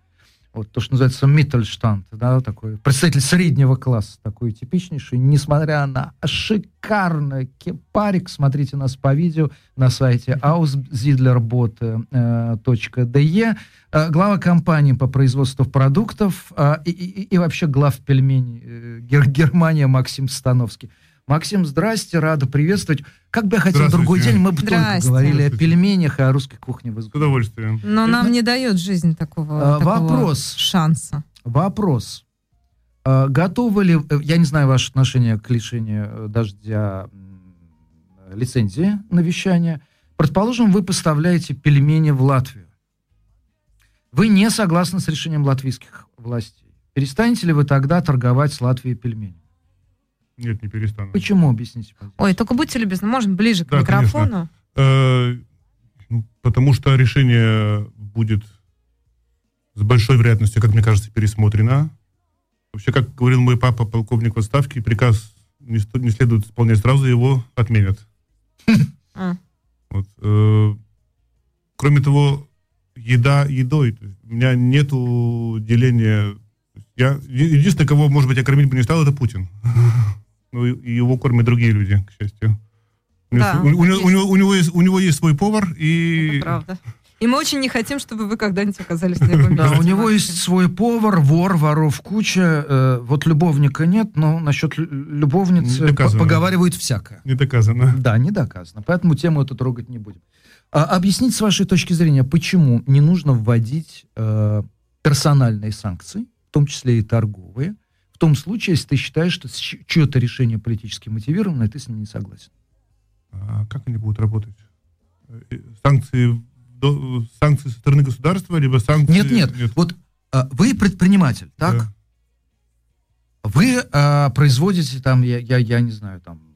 Speaker 3: вот то, что называется Миттельштант, да, такой представитель среднего класса, такой типичнейший, несмотря на шикарный кепарик, смотрите нас по видео на сайте auszidlerbot.de, э, глава компании по производству продуктов э, и, и, и вообще глав пельменей э, Германия Максим Становский. Максим, здрасте, рада приветствовать. Как бы я хотел другой день, мы бы только говорили о пельменях и о русской кухне.
Speaker 5: С удовольствием.
Speaker 2: Но нам не дает жизнь такого, а, такого вопрос, шанса.
Speaker 3: Вопрос. А, готовы ли, э, я не знаю ваше отношение к лишению э, дождя лицензии на вещание. Предположим, вы поставляете пельмени в Латвию. Вы не согласны с решением латвийских властей. Перестанете ли вы тогда торговать с Латвией пельменями?
Speaker 5: Нет, не перестану.
Speaker 3: Почему, объясните,
Speaker 2: пожалуйста. Ой, только будьте любезны, можно ближе к да, микрофону?
Speaker 5: Э, ну, потому что решение будет с большой вероятностью, как мне кажется, пересмотрено. Вообще, как говорил мой папа, полковник в отставке, приказ не, не следует исполнять сразу, его отменят. А. Вот. Э, кроме того, еда едой. У меня нету деления. Я, единственное, кого, может быть, я кормить бы не стал, это Путин. Ну, и его кормят другие люди, к счастью. Да, у, у, у, него, у, него есть, у него есть свой повар, и...
Speaker 2: Это правда. И мы очень не хотим, чтобы вы когда-нибудь оказались на его месте.
Speaker 3: Да, у него есть свой повар, вор, воров куча. Э, вот любовника нет, но насчет любовницы поговаривают всякое.
Speaker 5: Не доказано.
Speaker 3: Да, не доказано. Поэтому тему эту трогать не будем. А, объяснить с вашей точки зрения, почему не нужно вводить э, персональные санкции, в том числе и торговые, том случае, если ты считаешь, что чье-то решение политически мотивировано, и ты с ним не согласен.
Speaker 5: А как они будут работать? Э, санкции, санкции со стороны государства, либо санкции...
Speaker 3: Нет, нет, нет. вот а, вы предприниматель, так? Да. Вы а, производите там, я, я, я не знаю, там,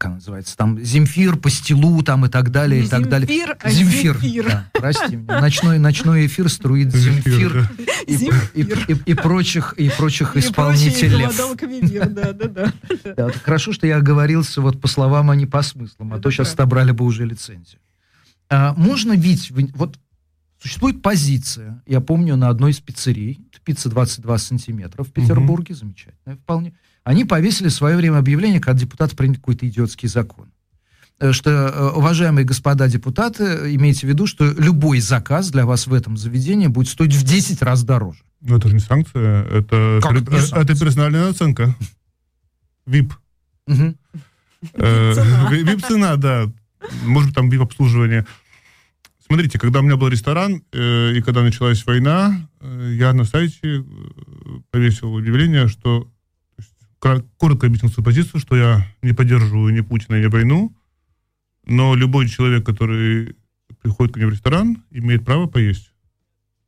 Speaker 3: как она называется, там, земфир, пастилу, там, и так далее, и так далее.
Speaker 2: Земфир, а земфир. земфир.
Speaker 3: Да, прости меня. Ночной, ночной эфир струит земфир, и, и, и, и, прочих, и прочих и исполнителей. да, да, да. да хорошо, что я оговорился вот по словам, а не по смыслам, а Это то сейчас отобрали бы уже лицензию. А, можно ведь, вот существует позиция, я помню, на одной из пиццерий, пицца 22 сантиметра в Петербурге, угу. замечательная вполне, они повесили в свое время объявление, когда депутаты приняли какой-то идиотский закон. Э, что, э, уважаемые господа депутаты, имейте в виду, что любой заказ для вас в этом заведении будет стоить в 10 раз дороже.
Speaker 5: Но это же не санкция, это, как это, санкция? это персональная оценка. ВИП. Э, ВИП-цена, да. Может, там ВИП-обслуживание. Смотрите, когда у меня был ресторан, и когда началась война, я на сайте повесил объявление, что коротко объяснил свою позицию, что я не поддерживаю ни Путина, ни войну, но любой человек, который приходит к мне в ресторан, имеет право поесть.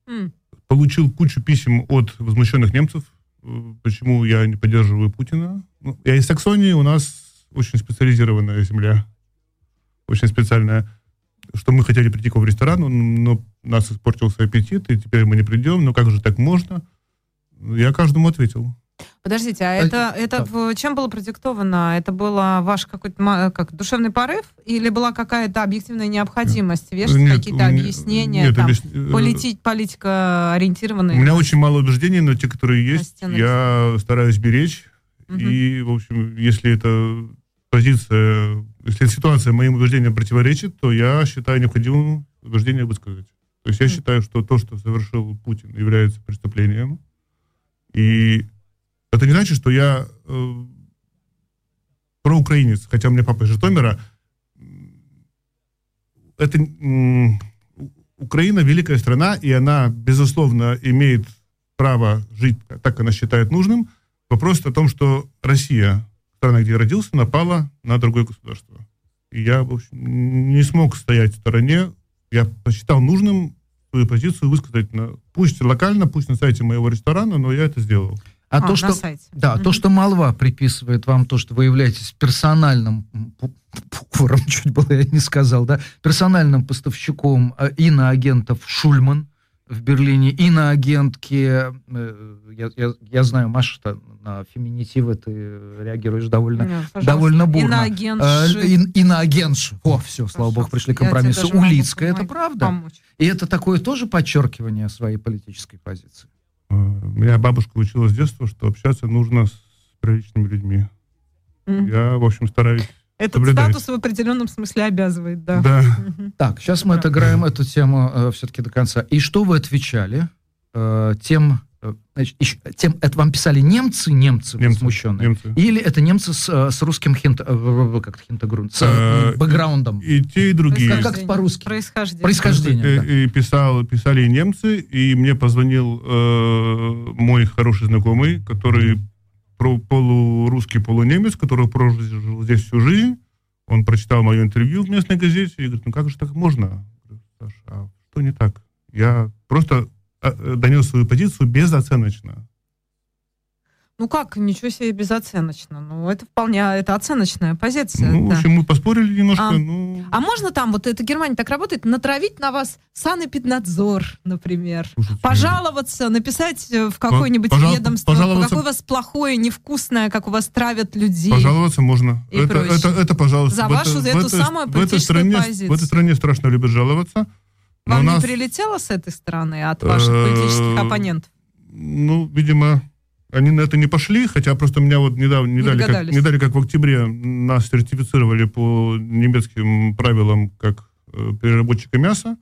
Speaker 5: Mm. Получил кучу писем от возмущенных немцев, э, почему я не поддерживаю Путина. Ну, я из Саксонии, у нас очень специализированная земля, очень специальная, что мы хотели прийти к в ресторан, но у нас испортился аппетит, и теперь мы не придем, ну как же так можно? Я каждому ответил.
Speaker 2: Подождите, а это, это в, чем было продиктовано? Это было ваш какой-то как, душевный порыв или была какая-то объективная необходимость вешать какие-то объяснения, нет, там, объяс... Э, полити... политика ориентированная?
Speaker 5: У меня очень мало убеждений, но те, которые есть, я стараюсь беречь. Угу. И, в общем, если это позиция, если ситуация моим убеждениям противоречит, то я считаю необходимым убеждение высказать. То есть я считаю, что то, что совершил Путин, является преступлением. И это не значит, что я э, проукраинец, хотя у меня папа из Житомира. Это э, Украина великая страна, и она, безусловно, имеет право жить так, как она считает нужным. Вопрос о том, что Россия, страна, где я родился, напала на другое государство. И я, в общем, не смог стоять в стороне. Я посчитал нужным свою позицию высказать, на, пусть локально, пусть на сайте моего ресторана, но я это сделал.
Speaker 3: А, а то, что, сайте. Да, mm-hmm. то, что молва приписывает вам то, что вы являетесь персональным поваром, чуть было я не сказал, да, персональным поставщиком э, иноагентов Шульман в Берлине, иноагентки, э, я, я, я знаю, Маша, на феминитивы ты реагируешь довольно, Нет, довольно бурно. Иноагентши. Э, ин, иноагентши. О, все, слава богу, пришли к компромиссу. Улицкая, это правда? Помочь. И это такое тоже подчеркивание своей политической позиции.
Speaker 5: Меня бабушка учила с детства, что общаться нужно с приличными людьми. Mm. Я, в общем, стараюсь
Speaker 2: этот соблюдать. статус в определенном смысле обязывает, да.
Speaker 5: Да.
Speaker 3: Так, сейчас мы отыграем эту тему э, все-таки до конца. И что вы отвечали э, тем значит, еще, тем, это вам писали немцы, немцы, немцы смущенные? Немцы. Или это немцы с, э, с русским хинт, э, как хинтегрунд, с э, бэкграундом?
Speaker 5: И те, и другие.
Speaker 3: Как, как по-русски?
Speaker 2: Происхождение.
Speaker 3: Происхождение, да.
Speaker 5: И, и писал, писали и немцы, и мне позвонил э, мой хороший знакомый, который про, полурусский, полунемец, который прожил здесь всю жизнь. Он прочитал мое интервью в местной газете и говорит, ну как же так можно? Саша, а что не так? Я просто Э, донес свою позицию безоценочно.
Speaker 2: Ну как, ничего себе безоценочно. Ну, это вполне, это оценочная позиция.
Speaker 5: Ну, да. в общем, мы поспорили немножко. А, ну...
Speaker 2: а можно там, вот это Германия так работает, натравить на вас санэпиднадзор, например, Слушайте, пожаловаться, написать в какое-нибудь пожал... ведомство, пожаловаться... какое у вас плохое, невкусное, как у вас травят людей.
Speaker 5: Пожаловаться можно. И это, это, это, пожалуйста.
Speaker 2: За вашу, за эту самую в этой
Speaker 5: стране,
Speaker 2: позицию.
Speaker 5: В этой стране страшно любят жаловаться.
Speaker 2: Вам нас... не прилетело с этой стороны от ваших политических оппонентов?
Speaker 5: Ну, видимо, они на это не пошли, хотя просто меня вот недавно не, не, дали, как, не дали, как в октябре, нас сертифицировали по немецким правилам как э, переработчика мяса.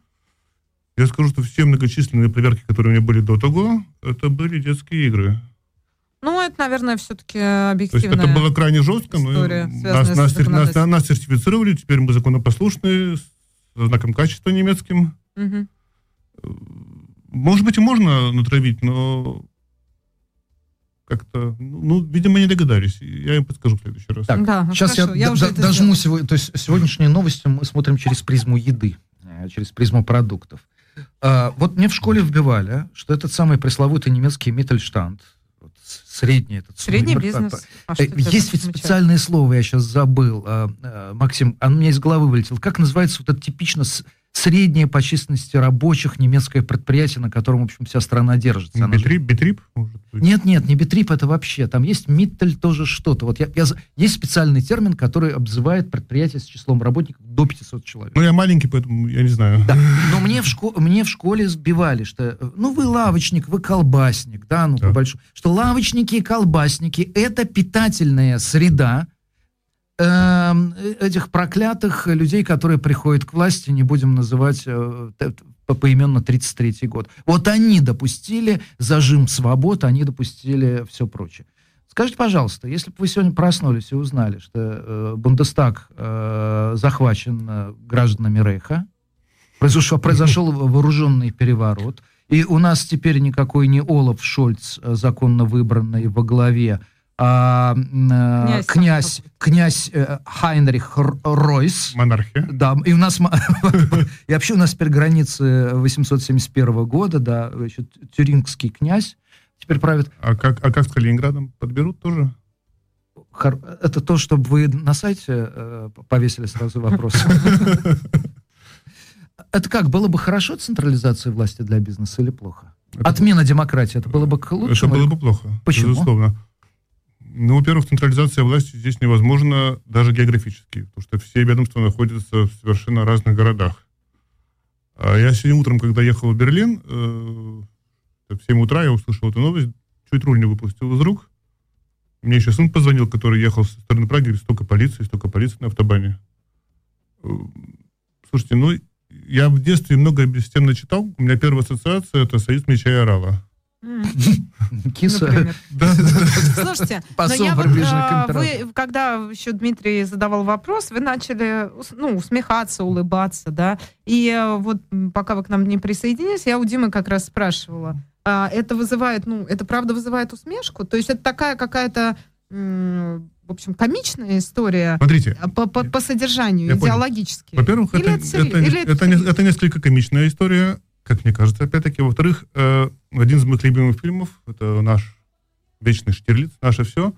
Speaker 5: Я скажу, что все многочисленные проверки, которые у меня были до того, это были детские игры.
Speaker 2: Ну, это, наверное, все-таки объективная
Speaker 5: То есть это было крайне жестко, история, но нас, нас, нас, нас сертифицировали, теперь мы законопослушные, с знаком качества немецким. Угу. Может быть, и можно натравить, но как-то, ну, видимо, не догадались. Я им подскажу в следующий раз.
Speaker 3: Так, да, сейчас хорошо, я, я уже дожму сегодня, то есть сегодняшние новости мы смотрим через призму еды, э, через призму продуктов. А, вот мне в школе вбивали, что этот самый пресловутый немецкий Mittelstand, средний этот
Speaker 2: средний суммер, бизнес.
Speaker 3: А есть ведь специальное слово, я сейчас забыл, а, а, Максим, оно у меня из головы вылетел. Как называется вот это типично среднее по численности рабочих немецкое предприятие, на котором, в общем, вся страна держится.
Speaker 5: Betrieb, Betrieb, может
Speaker 3: быть? Нет, нет, не Betrieb, это вообще. Там есть Mittel тоже что-то. Вот я, я, есть специальный термин, который обзывает предприятие с числом работников до 500 человек.
Speaker 5: Ну, я маленький, поэтому я не знаю.
Speaker 3: Да, но мне в, шко мне в школе сбивали, что, ну, вы лавочник, вы колбасник, да, ну, да. по большому, что лавочники и колбасники – это питательная среда, Эм, этих проклятых людей, которые приходят к власти, не будем называть э, поименно 33 год. Вот они допустили зажим свобод, они допустили все прочее. Скажите, пожалуйста, если бы вы сегодня проснулись и узнали, что э, Бундестаг э, захвачен э, гражданами Рейха, произошел, произошел вооруженный переворот, и у нас теперь никакой не Олаф Шольц, э, законно выбранный во главе, а, князь, князь, князь э, Хайнрих Ройс.
Speaker 5: Монархия.
Speaker 3: Да, и у нас, и вообще у нас теперь границы 871 года, да, значит, тюрингский князь, теперь правит.
Speaker 5: А как, а как с Калининградом? Подберут тоже?
Speaker 3: Это то, чтобы вы на сайте э, повесили сразу вопрос. Это как, было бы хорошо централизация власти для бизнеса или плохо? Отмена демократии, это было бы к лучшему?
Speaker 5: Это было бы плохо.
Speaker 3: Почему?
Speaker 5: Безусловно. Ну, во-первых, централизация власти здесь невозможна даже географически, потому что все ведомства находятся в совершенно разных городах. А я сегодня утром, когда ехал в Берлин, э, в 7 утра я услышал эту новость, чуть руль не выпустил из рук. Мне еще сын позвонил, который ехал со стороны Праги, говорит, столько полиции, столько полиции на автобане. Э, слушайте, ну, я в детстве много бессистемно читал. У меня первая ассоциация — это «Союз меча и орала».
Speaker 3: Киса.
Speaker 2: Слушайте, но я вот, а, вы, когда еще Дмитрий задавал вопрос, вы начали ну, усмехаться, улыбаться, да, и э, вот пока вы к нам не присоединились, я у Димы как раз спрашивала, а, это вызывает, ну, это правда вызывает усмешку? То есть это такая какая-то в общем, комичная история
Speaker 5: Смотрите,
Speaker 2: по, по, по содержанию, идеологически.
Speaker 5: Во-первых, это, это, это, это, это несколько комичная история, как мне кажется, опять-таки. Во-вторых, э, один из моих любимых фильмов, это наш «Вечный Штирлиц», «Наше все»,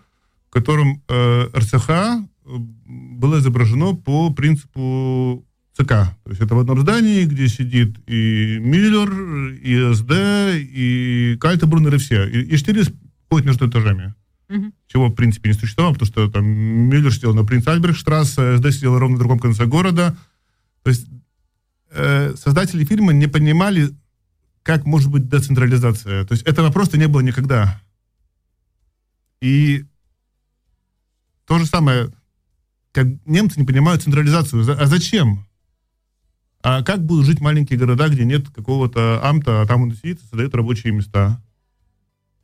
Speaker 5: в котором э, РЦХ э, было изображено по принципу ЦК. То есть это в одном здании, где сидит и Миллер, и СД, и Кальтебруннер, и все. И, и Штирлиц ходит между этажами. Угу. Чего, в принципе, не существовало, потому что там Мюллер сидел на принц Альбрехштрассе, СД сидел ровно в другом конце города. То есть э, создатели фильма не понимали, как может быть децентрализация. То есть этого просто не было никогда. И то же самое, как немцы не понимают централизацию. А зачем? А как будут жить маленькие города, где нет какого-то амта, а там он сидит и создает рабочие места?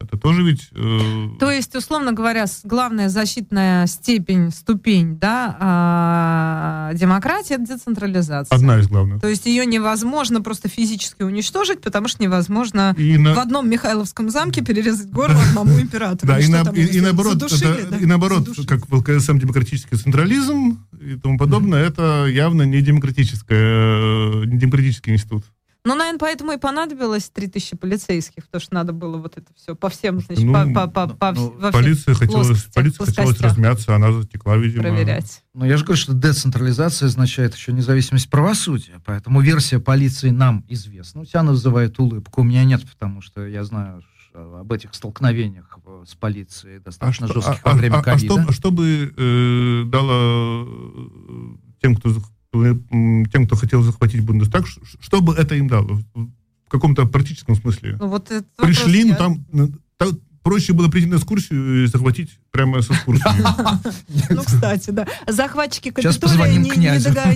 Speaker 5: Это тоже ведь... Э...
Speaker 2: То есть, условно говоря, главная защитная степень, ступень, да, а, демократии — это децентрализация.
Speaker 5: Одна из главных.
Speaker 2: То есть ее невозможно просто физически уничтожить, потому что невозможно и на... в одном Михайловском замке перерезать горло одному императору.
Speaker 5: Да, и, на, и, и наоборот, это, и наоборот как в ЛКСМ демократический централизм и тому подобное, это явно не демократическое, не демократический институт.
Speaker 2: Ну, наверное, поэтому и понадобилось 3000 полицейских, потому что надо было вот это все по всем, значит, ну, по, по, по, по,
Speaker 5: ну, во полиция хотелось, полиция хотелось размяться, она затекла, видимо.
Speaker 2: Проверять.
Speaker 3: Но я же говорю, что децентрализация означает еще независимость правосудия, поэтому версия полиции нам известна. У тебя она вызывает улыбку, у меня нет, потому что я знаю об этих столкновениях с полицией достаточно а жестких а, во время а, ковида.
Speaker 5: А, а что, что бы э, дало э, тем, кто тем, кто хотел захватить Бундестаг, что бы это им дало? В каком-то практическом смысле.
Speaker 2: Ну, вот
Speaker 5: Пришли, ну там, ну, там проще было прийти на экскурсию и захватить прямо с экскурсии.
Speaker 2: Ну, кстати, да. Захватчики Капитолия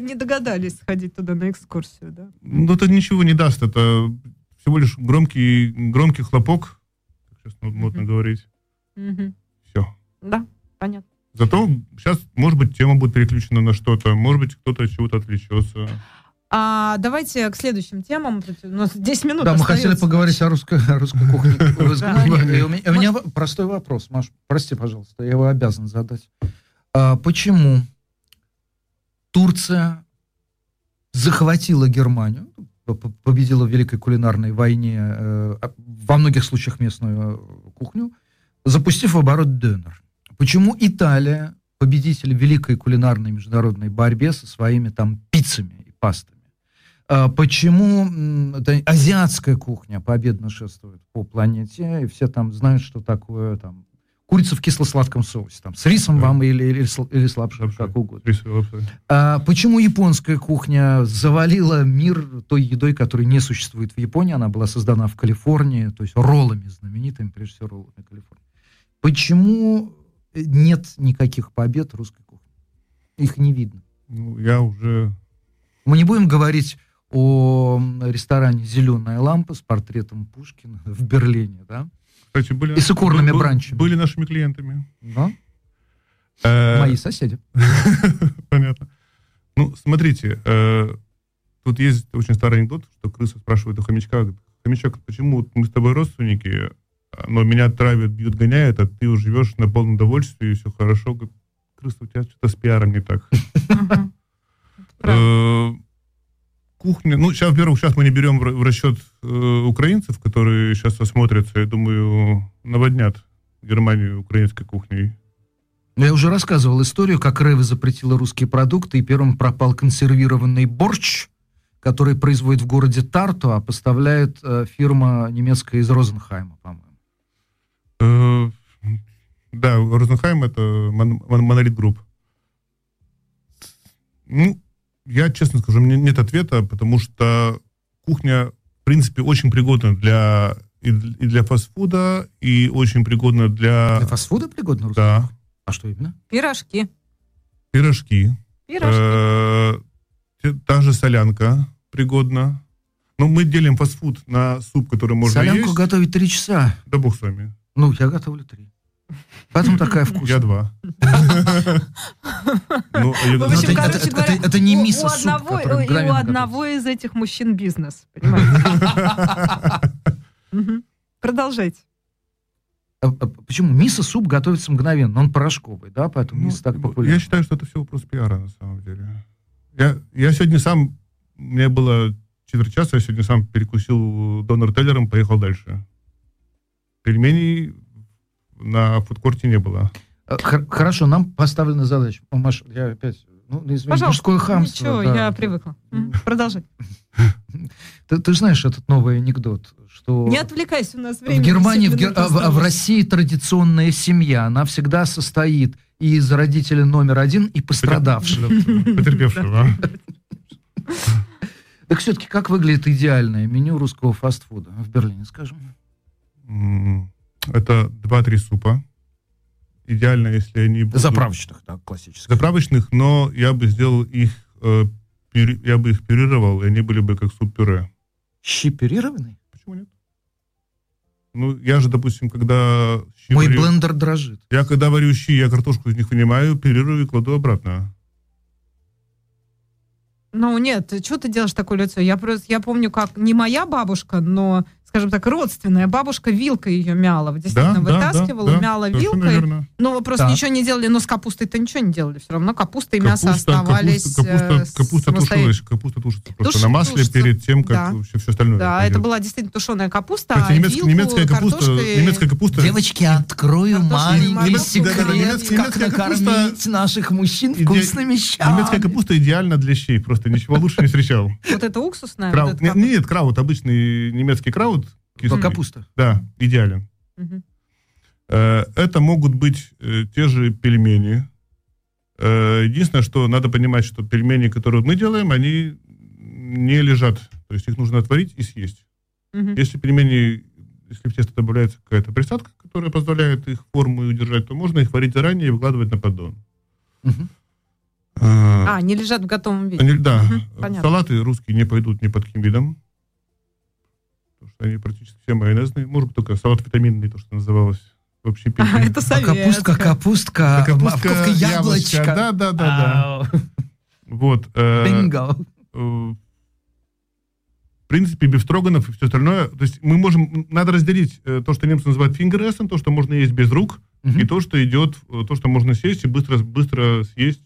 Speaker 2: не догадались сходить туда на экскурсию, да?
Speaker 5: Ну, это ничего не даст. Это всего лишь громкий, громкий хлопок, сейчас модно говорить. Все.
Speaker 2: Да, понятно.
Speaker 5: Зато сейчас, может быть, тема будет переключена на что-то, может быть, кто-то от чего-то отвлечется.
Speaker 2: А давайте к следующим темам. У нас 10 минут
Speaker 3: Да, мы хотели поговорить о русской, о русской кухне. У меня простой вопрос, Маш, прости, пожалуйста, я его обязан задать. А почему Турция захватила Германию, победила в Великой кулинарной войне, э, во многих случаях местную э, кухню, запустив в оборот донор? Почему Италия, победитель великой кулинарной международной борьбе со своими там пиццами и пастами? А почему это азиатская кухня победно шествует по планете, и все там знают, что такое там курица в кисло-сладком соусе, там, с рисом да. вам или, или, или с лапшой, как угодно. Рис, а, почему японская кухня завалила мир той едой, которая не существует в Японии, она была создана в Калифорнии, то есть роллами знаменитыми, прежде всего роллами Калифорнии. Почему нет никаких побед русской кухни. Их не видно.
Speaker 5: Ну, я уже...
Speaker 3: Мы не будем говорить о ресторане «Зеленая лампа» с портретом Пушкина в Берлине, да?
Speaker 5: Кстати, были,
Speaker 3: и с икорными был, бранчами.
Speaker 5: Были нашими клиентами.
Speaker 3: Да? Э, Мои соседи.
Speaker 5: Понятно. Ну, смотрите, э, тут есть очень старый анекдот, что крыса спрашивает у хомячка, хомячок, почему мы с тобой родственники, но меня травят, бьют, гоняют, а ты живешь на полном довольстве, и все хорошо. Крыса, у тебя что-то с пиаром не так. Э, кухня... Ну, сейчас, во-первых, сейчас мы не берем в расчет э, украинцев, которые сейчас осмотрятся, я думаю, наводнят Германию украинской кухней.
Speaker 3: Я уже рассказывал историю, как Рэва запретила русские продукты, и первым пропал консервированный борщ, который производит в городе Тарту, а поставляет э, фирма немецкая из Розенхайма, по-моему.
Speaker 5: Да, Розенхайм это мон, мон, монолит групп. Ну, я честно скажу, у меня нет ответа, потому что кухня, в принципе, очень пригодна для и, и для фастфуда, и очень пригодна для...
Speaker 3: Для фастфуда пригодна
Speaker 5: русская? Да.
Speaker 3: А что именно?
Speaker 2: Пирожки.
Speaker 5: Пирожки.
Speaker 2: Пирожки.
Speaker 5: Э, та же солянка пригодна. Ну, мы делим фастфуд на суп, который можно
Speaker 3: Солянку
Speaker 5: есть.
Speaker 3: готовить три часа.
Speaker 5: Да бог с вами.
Speaker 3: Ну, я готовлю три. Поэтому такая вкусная.
Speaker 5: Я два.
Speaker 2: Ну,
Speaker 3: это не мисо
Speaker 2: суп, у одного из этих мужчин бизнес, понимаете? Продолжайте.
Speaker 3: А, а почему? Мисо-суп готовится мгновенно, он порошковый, да, поэтому ну, мисо так популярен.
Speaker 5: Я считаю, что это все вопрос пиара, на самом деле. Я, я сегодня сам, мне было четверть часа, я сегодня сам перекусил донор Теллером, поехал дальше. Пельменей на фудкорте не было.
Speaker 3: Э, хорошо, нам поставлена задача. О, Маша, я опять... Ну, извини,
Speaker 2: Пожалуйста,
Speaker 3: мужское хамство.
Speaker 2: Ничего, да. я привыкла. Продолжай.
Speaker 3: Ты, ты знаешь этот новый анекдот, что...
Speaker 2: Не отвлекайся, у нас время.
Speaker 3: В Германии, в, Гер... а, в, а в России традиционная семья, она всегда состоит из родителя номер один и пострадавшего.
Speaker 5: Потерпевшего.
Speaker 3: Так все-таки как выглядит идеальное меню русского фастфуда в Берлине, скажем?
Speaker 5: Это два-три супа. Идеально, если они будут...
Speaker 3: Заправочных, да, классических.
Speaker 5: Заправочных, но я бы сделал их, э, пюри, я бы их пюрировал, и они были бы как суп-пюре.
Speaker 3: Щи пюрированные?
Speaker 5: Почему нет? Ну, я же, допустим, когда...
Speaker 3: Мой варю, блендер дрожит.
Speaker 5: Я когда варю щи, я картошку из них вынимаю, пюрирую и кладу обратно.
Speaker 2: Ну, нет, что ты делаешь такое лицо? Я просто, я помню, как не моя бабушка, но скажем так, родственная. Бабушка вилкой ее мяла. Действительно, да, вытаскивала, да, да, мяла вилкой. Верно. Но вы просто да. ничего не делали, но с капустой-то ничего не делали. Все равно капуста и капуста, мясо оставались
Speaker 5: Капуста, капуста, э, капуста тушилась, капуста тушится просто Туш, на масле тушится. перед тем, как да. все, все остальное.
Speaker 2: Да, пойдет. это была действительно тушеная капуста, Кстати,
Speaker 5: а немецкая, вилку, немецкая капуста, картошкой... немецкая капуста...
Speaker 3: Девочки, открою маленький секрет, да, да, немецкая, как немецкая накормить капуста... наших мужчин вкусными щами.
Speaker 5: Немецкая капуста идеальна для щей, просто ничего лучше не встречал.
Speaker 2: Вот это уксусная?
Speaker 5: Нет, краут, обычный немецкий краут,
Speaker 3: Кислый. Капуста.
Speaker 5: Да, идеален. Угу. Это могут быть э, те же пельмени. Э, единственное, что надо понимать, что пельмени, которые мы делаем, они не лежат. То есть их нужно отварить и съесть. Угу. Если пельмени, если в тесто добавляется какая-то присадка, которая позволяет их форму удержать, то можно их варить заранее и выкладывать на поддон.
Speaker 2: Угу. А, они лежат в готовом виде.
Speaker 5: Они, да. Угу, Салаты русские не пойдут ни под каким видом что они практически все майонезные. Может быть, только салат витаминный, то, что называлось в общепите.
Speaker 2: А, это совет.
Speaker 3: А капустка, капустка,
Speaker 5: а капустка, яблочко. Да, да, да, да. Вот.
Speaker 3: Э, Бинго.
Speaker 5: Э, в принципе, бифстроганов и все остальное. То есть мы можем, надо разделить э, то, что немцы называют фингерессом, то, что можно есть без рук, угу. и то, что идет, то, что можно съесть и быстро, быстро съесть.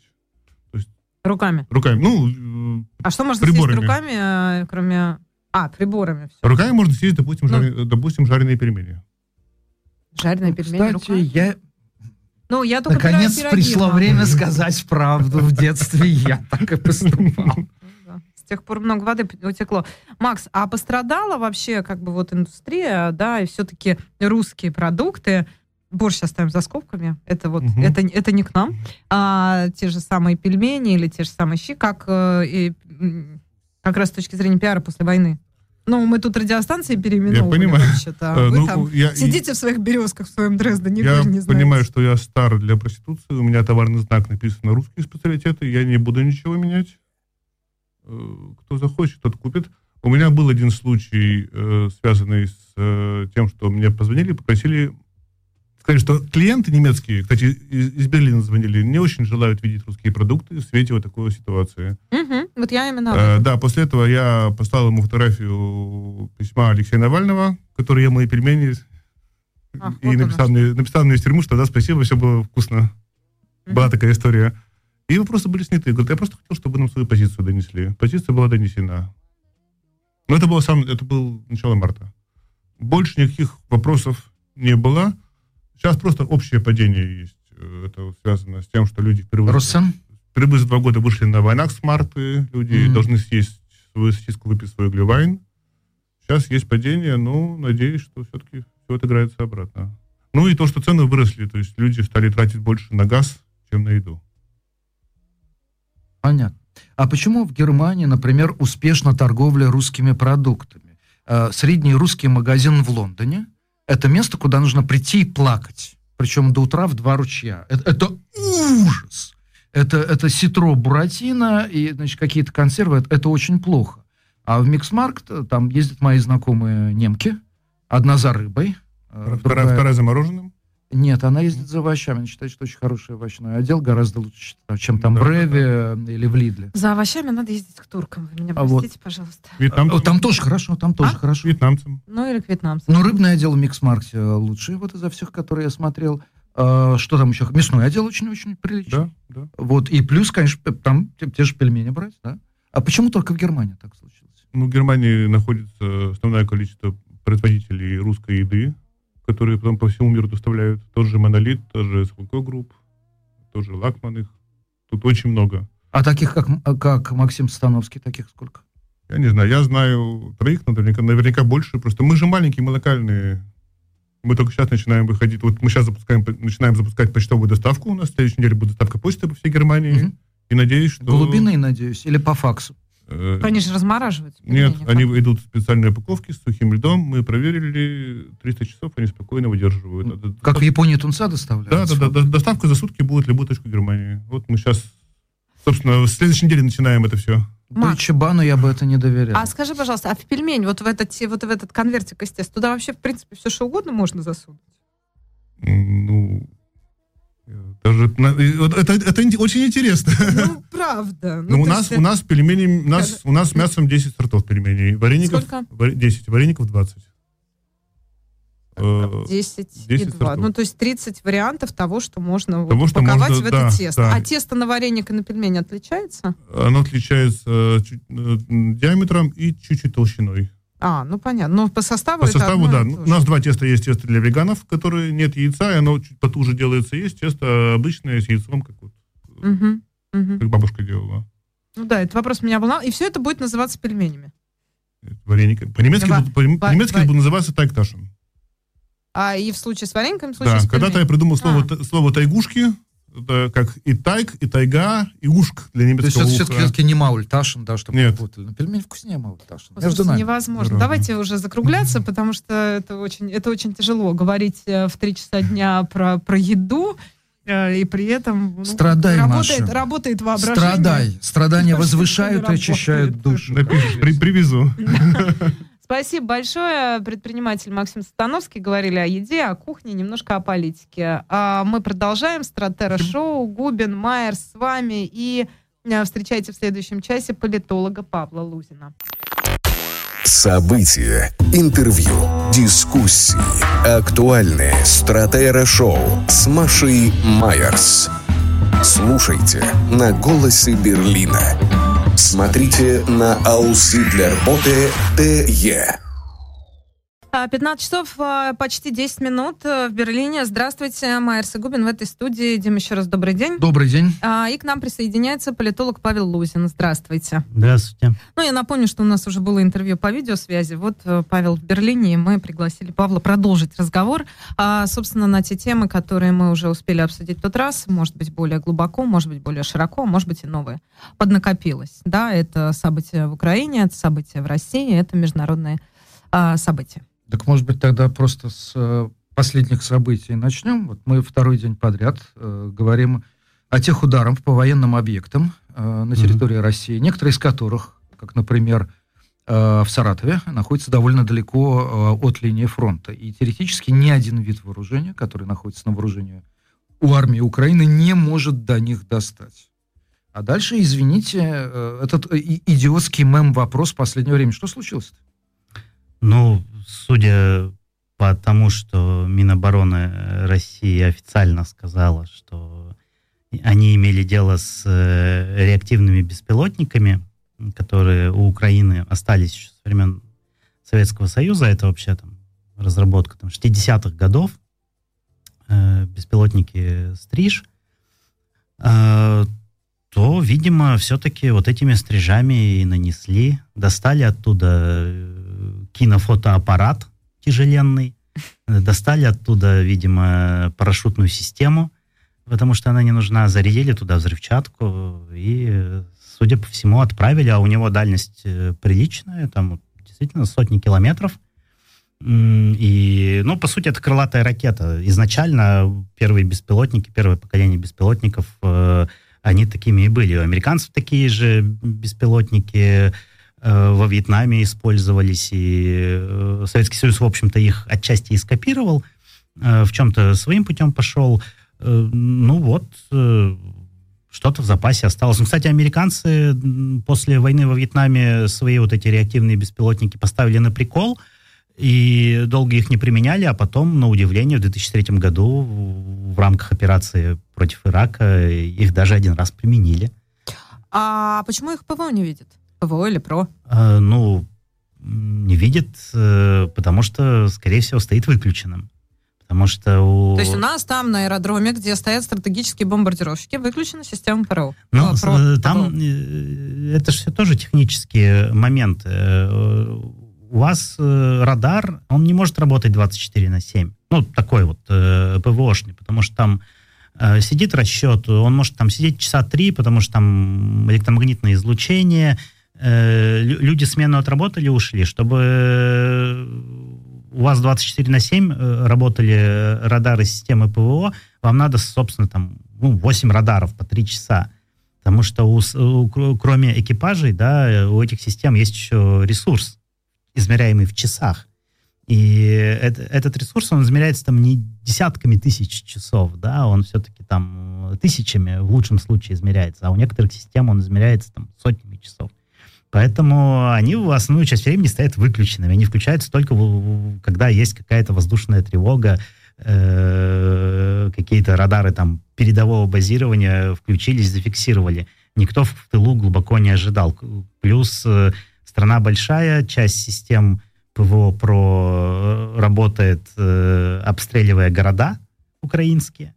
Speaker 2: Руками.
Speaker 5: Руками. Ну,
Speaker 2: а что можно приборами. съесть руками, кроме а, приборами. Все.
Speaker 5: Руками можно съесть, допустим, ну. жар... допустим жареные пельмени.
Speaker 2: Жареные пельмени
Speaker 3: Кстати, руками? я...
Speaker 2: Ну, я только
Speaker 3: Наконец пришло мама. время сказать правду. В детстве я так и поступал.
Speaker 2: С тех пор много воды утекло. Макс, а пострадала вообще как бы вот индустрия, да, и все-таки русские продукты, борщ оставим за скобками, это вот, угу. это, это не к нам, а те же самые пельмени или те же самые щи, как э, и, как раз с точки зрения пиара после войны. Ну, мы тут радиостанции переименовывали. Я
Speaker 5: понимаю.
Speaker 2: А вы ну, там я, сидите в своих березках в своем Дрездене,
Speaker 5: Я
Speaker 2: не
Speaker 5: понимаю, что я стар для проституции, у меня товарный знак написан на русские специалитеты, я не буду ничего менять. Э, кто захочет, тот купит. У меня был один случай, э, связанный с э, тем, что мне позвонили, попросили что клиенты немецкие, кстати, из, из Берлина звонили, не очень желают видеть русские продукты в свете вот такой ситуации.
Speaker 2: Угу, вот я именно...
Speaker 5: Э, да, после этого я послал ему фотографию письма Алексея Навального, который ел мои пельмени, Ах, и вот написал мне, написал мне из тюрьмы, что да, спасибо, все было вкусно. Угу. Была такая история. И вопросы были сняты. Говорит, я просто хотел, чтобы нам свою позицию донесли. Позиция была донесена. Но это было сам, это был начало марта. Больше никаких вопросов не было. Сейчас просто общее падение есть. Э, это связано с тем, что люди впервые...
Speaker 3: Россен?
Speaker 5: Впервые за два года вышли на войнах с марты. Люди mm-hmm. должны съесть свою сосиску, выпить свой глювайн. Сейчас есть падение, но надеюсь, что все-таки все отыграется обратно. Ну и то, что цены выросли, то есть люди стали тратить больше на газ, чем на еду.
Speaker 3: Понятно. А почему в Германии, например, успешна торговля русскими продуктами? Э, средний русский магазин в Лондоне – это место, куда нужно прийти и плакать. Причем до утра в два ручья. Это, это ужас. Это, это ситро буратино и значит, какие-то консервы. Это, это очень плохо. А в Mix Markt э, там ездят мои знакомые немки. Одна за рыбой.
Speaker 5: Э, вторая, другая... вторая за мороженым?
Speaker 3: Нет, она ездит за овощами. Она считает, что очень хороший овощной отдел, гораздо лучше, чем там да, в Rewe да, да. или в Lidl е.
Speaker 2: За овощами надо ездить к туркам. Вы меня а простите, вот. пожалуйста.
Speaker 3: Вьетнамцам? Там тоже хорошо, там тоже а? хорошо.
Speaker 5: Вьетнамцам.
Speaker 2: Ну или к вьетнамцам.
Speaker 3: Ну, рыбный отдел в Миксмаркте лучший вот изо всех, которые я смотрел. А, что там еще? Мясной отдел очень-очень приличный. Да, да. Вот, и плюс, конечно, там те, те же пельмени брать, да? А почему только в Германии так случилось?
Speaker 5: Ну, в Германии находится основное количество производителей русской еды, которые потом по всему миру доставляют. Тот же Монолит, тот же СЛК Групп, тоже Лакман их. Тут очень много.
Speaker 3: А таких, как, как Максим Становский, таких сколько?
Speaker 5: Я не знаю, я знаю троих, наверняка, наверняка больше. Просто мы же маленькие, мы локальные. Мы только сейчас начинаем выходить. Вот мы сейчас запускаем, начинаем запускать почтовую доставку. У нас в следующей неделе будет доставка почты по всей Германии. Угу. И надеюсь, что...
Speaker 3: Глубины, надеюсь, или по факсу?
Speaker 2: Э, они же размораживаются.
Speaker 5: Нет, они идут в специальные упаковки с сухим льдом. Мы проверили, 300 часов они спокойно выдерживают.
Speaker 3: Как в Японии тунца доставляют?
Speaker 5: Да, да, да. Доставка за сутки будет в любую точку Германии. Вот мы сейчас, собственно, в следующей неделе начинаем это все.
Speaker 3: Дойче Бану я бы это не доверял.
Speaker 2: А скажи, пожалуйста, а в пельмень, вот в этот, вот в этот конвертик из теста, туда вообще, в принципе, все что угодно можно засунуть?
Speaker 5: Ну, даже, это, это очень интересно.
Speaker 2: Ну, правда.
Speaker 5: Ну, ну у, нас, есть... у нас пельмени, у нас, у нас с мясом 10 сортов пельменей. Вареников,
Speaker 2: Сколько?
Speaker 5: 10, вареников 20.
Speaker 2: 10, 10 и 2. Сортов. Ну, то есть 30 вариантов того, что можно того, вот, что упаковать можно, в это да, тесто. Да. А тесто на вареник и на пельмени отличается?
Speaker 5: Оно отличается э, чуть, э, диаметром и чуть-чуть толщиной.
Speaker 2: А, ну понятно. Но по составу
Speaker 5: По составу, да. У нас два теста есть. Тесто для веганов, которые нет яйца, и оно чуть потуже делается. Есть тесто обычное с яйцом, как вот, угу, угу. как бабушка делала.
Speaker 2: Ну да, этот вопрос меня волновал. И все это будет называться пельменями.
Speaker 5: Вареники. По-немецки, Ва- по- по-немецки ва- будет называться тайкташем.
Speaker 2: А и в случае с варениками, в случае
Speaker 5: да,
Speaker 2: с
Speaker 5: когда-то я придумал слово, а. слово тайгушки, это как и тайг, и тайга, и ушк для немецкого
Speaker 3: То есть это все-таки не маульташин, да, чтобы
Speaker 5: Нет.
Speaker 3: работали. Но пельмень вкуснее маульташин.
Speaker 2: Между нами. Невозможно. Здорово. Давайте уже закругляться, потому что это очень, это очень тяжело говорить э, в три часа дня про, про еду, э, и при этом
Speaker 3: ну, Страдай,
Speaker 2: работает,
Speaker 3: Маша.
Speaker 2: работает воображение.
Speaker 3: Страдай. Страдания возвышают и очищают душу.
Speaker 5: Напишешь, при, привезу.
Speaker 2: Спасибо большое. Предприниматель Максим Сатановский говорили о еде, о кухне, немножко о политике. А мы продолжаем. Стратера Шоу, Губин, Майер с вами. И э, встречайте в следующем часе политолога Павла Лузина.
Speaker 1: События, интервью, дискуссии, актуальные стратера шоу с Машей Майерс. Слушайте на «Голосе Берлина». Смотрите на aussiedlerbote.de.
Speaker 2: 15 а, часов, а, почти 10 минут э, в Берлине. Здравствуйте, Майер Сагубин в этой студии. Дим, еще раз добрый день.
Speaker 3: Добрый день.
Speaker 2: А, и к нам присоединяется политолог Павел Лузин. Здравствуйте.
Speaker 6: Здравствуйте.
Speaker 2: Ну, я напомню, что у нас уже было интервью по видеосвязи. Вот э, Павел в Берлине, и мы пригласили Павла продолжить разговор, собственно, на те темы, которые мы уже успели обсудить в тот раз. Может быть, более глубоко, может быть, более широко, может быть, и новые. Поднакопилось. Да, это события в Украине, это события в России, это международные события.
Speaker 3: Так, может быть, тогда просто с э, последних событий начнем. Вот мы второй день подряд э, говорим о тех ударах по военным объектам э, на территории mm-hmm. России, некоторые из которых, как, например, э, в Саратове, находятся довольно далеко э, от линии фронта. И теоретически ни один вид вооружения, который находится на вооружении у армии Украины, не может до них достать. А дальше, извините, э, этот э, идиотский мем-вопрос в последнее время. Что случилось-то?
Speaker 6: Ну, судя по тому, что Минобороны России официально сказала, что они имели дело с э, реактивными беспилотниками, которые у Украины остались еще с времен Советского Союза, это вообще там разработка там, 60-х годов, э, беспилотники «Стриж», э, то, видимо, все-таки вот этими стрижами и нанесли, достали оттуда кинофотоаппарат тяжеленный, достали оттуда, видимо, парашютную систему, потому что она не нужна, зарядили туда взрывчатку и, судя по всему, отправили, а у него дальность э, приличная, там действительно сотни километров. И, ну, по сути, это крылатая ракета. Изначально первые беспилотники, первое поколение беспилотников, э, они такими и были. У американцев такие же беспилотники, Э, во Вьетнаме использовались, и э, Советский Союз, в общем-то, их отчасти и скопировал, э, в чем-то своим путем пошел. Ну вот, что-то в запасе осталось. Ну, кстати, американцы после войны во Вьетнаме свои вот эти реактивные беспилотники поставили на прикол, и долго их не применяли, а потом, на удивление, в 2003 году в рамках операции против Ирака их даже один раз применили.
Speaker 2: А почему их ПВО не видит? ПВО или ПРО?
Speaker 6: А, ну, не видит, э, потому что, скорее всего, стоит выключенным. Потому что у...
Speaker 2: То есть у нас там на аэродроме, где стоят стратегические бомбардировщики, выключена система ПРО.
Speaker 6: Ну, ПРО, э, там ПРО. Э, это же все тоже технические моменты. У вас радар, он не может работать 24 на 7. Ну, такой вот ПВОшный, потому что там сидит расчет, он может там сидеть часа три, потому что там электромагнитное излучение, э, люди смену отработали, ушли, чтобы э, у вас 24 на 7 э, работали радары системы ПВО, вам надо, собственно, там, ну, 8 радаров по 3 часа. Потому что у, у, кроме экипажей, да, у этих систем есть еще ресурс, измеряемый в часах. И это, этот ресурс, он измеряется там не десятками тысяч часов, да, он все-таки там тысячами в лучшем случае измеряется, а у некоторых систем он измеряется там сотнями часов. Поэтому они в основную часть времени стоят выключенными. Они включаются только, когда есть какая-то воздушная тревога, э, какие-то радары там передового базирования включились, зафиксировали. Никто в тылу глубоко не ожидал. Плюс э, страна большая, часть систем ПВО про э, работает, обстреливая города украинские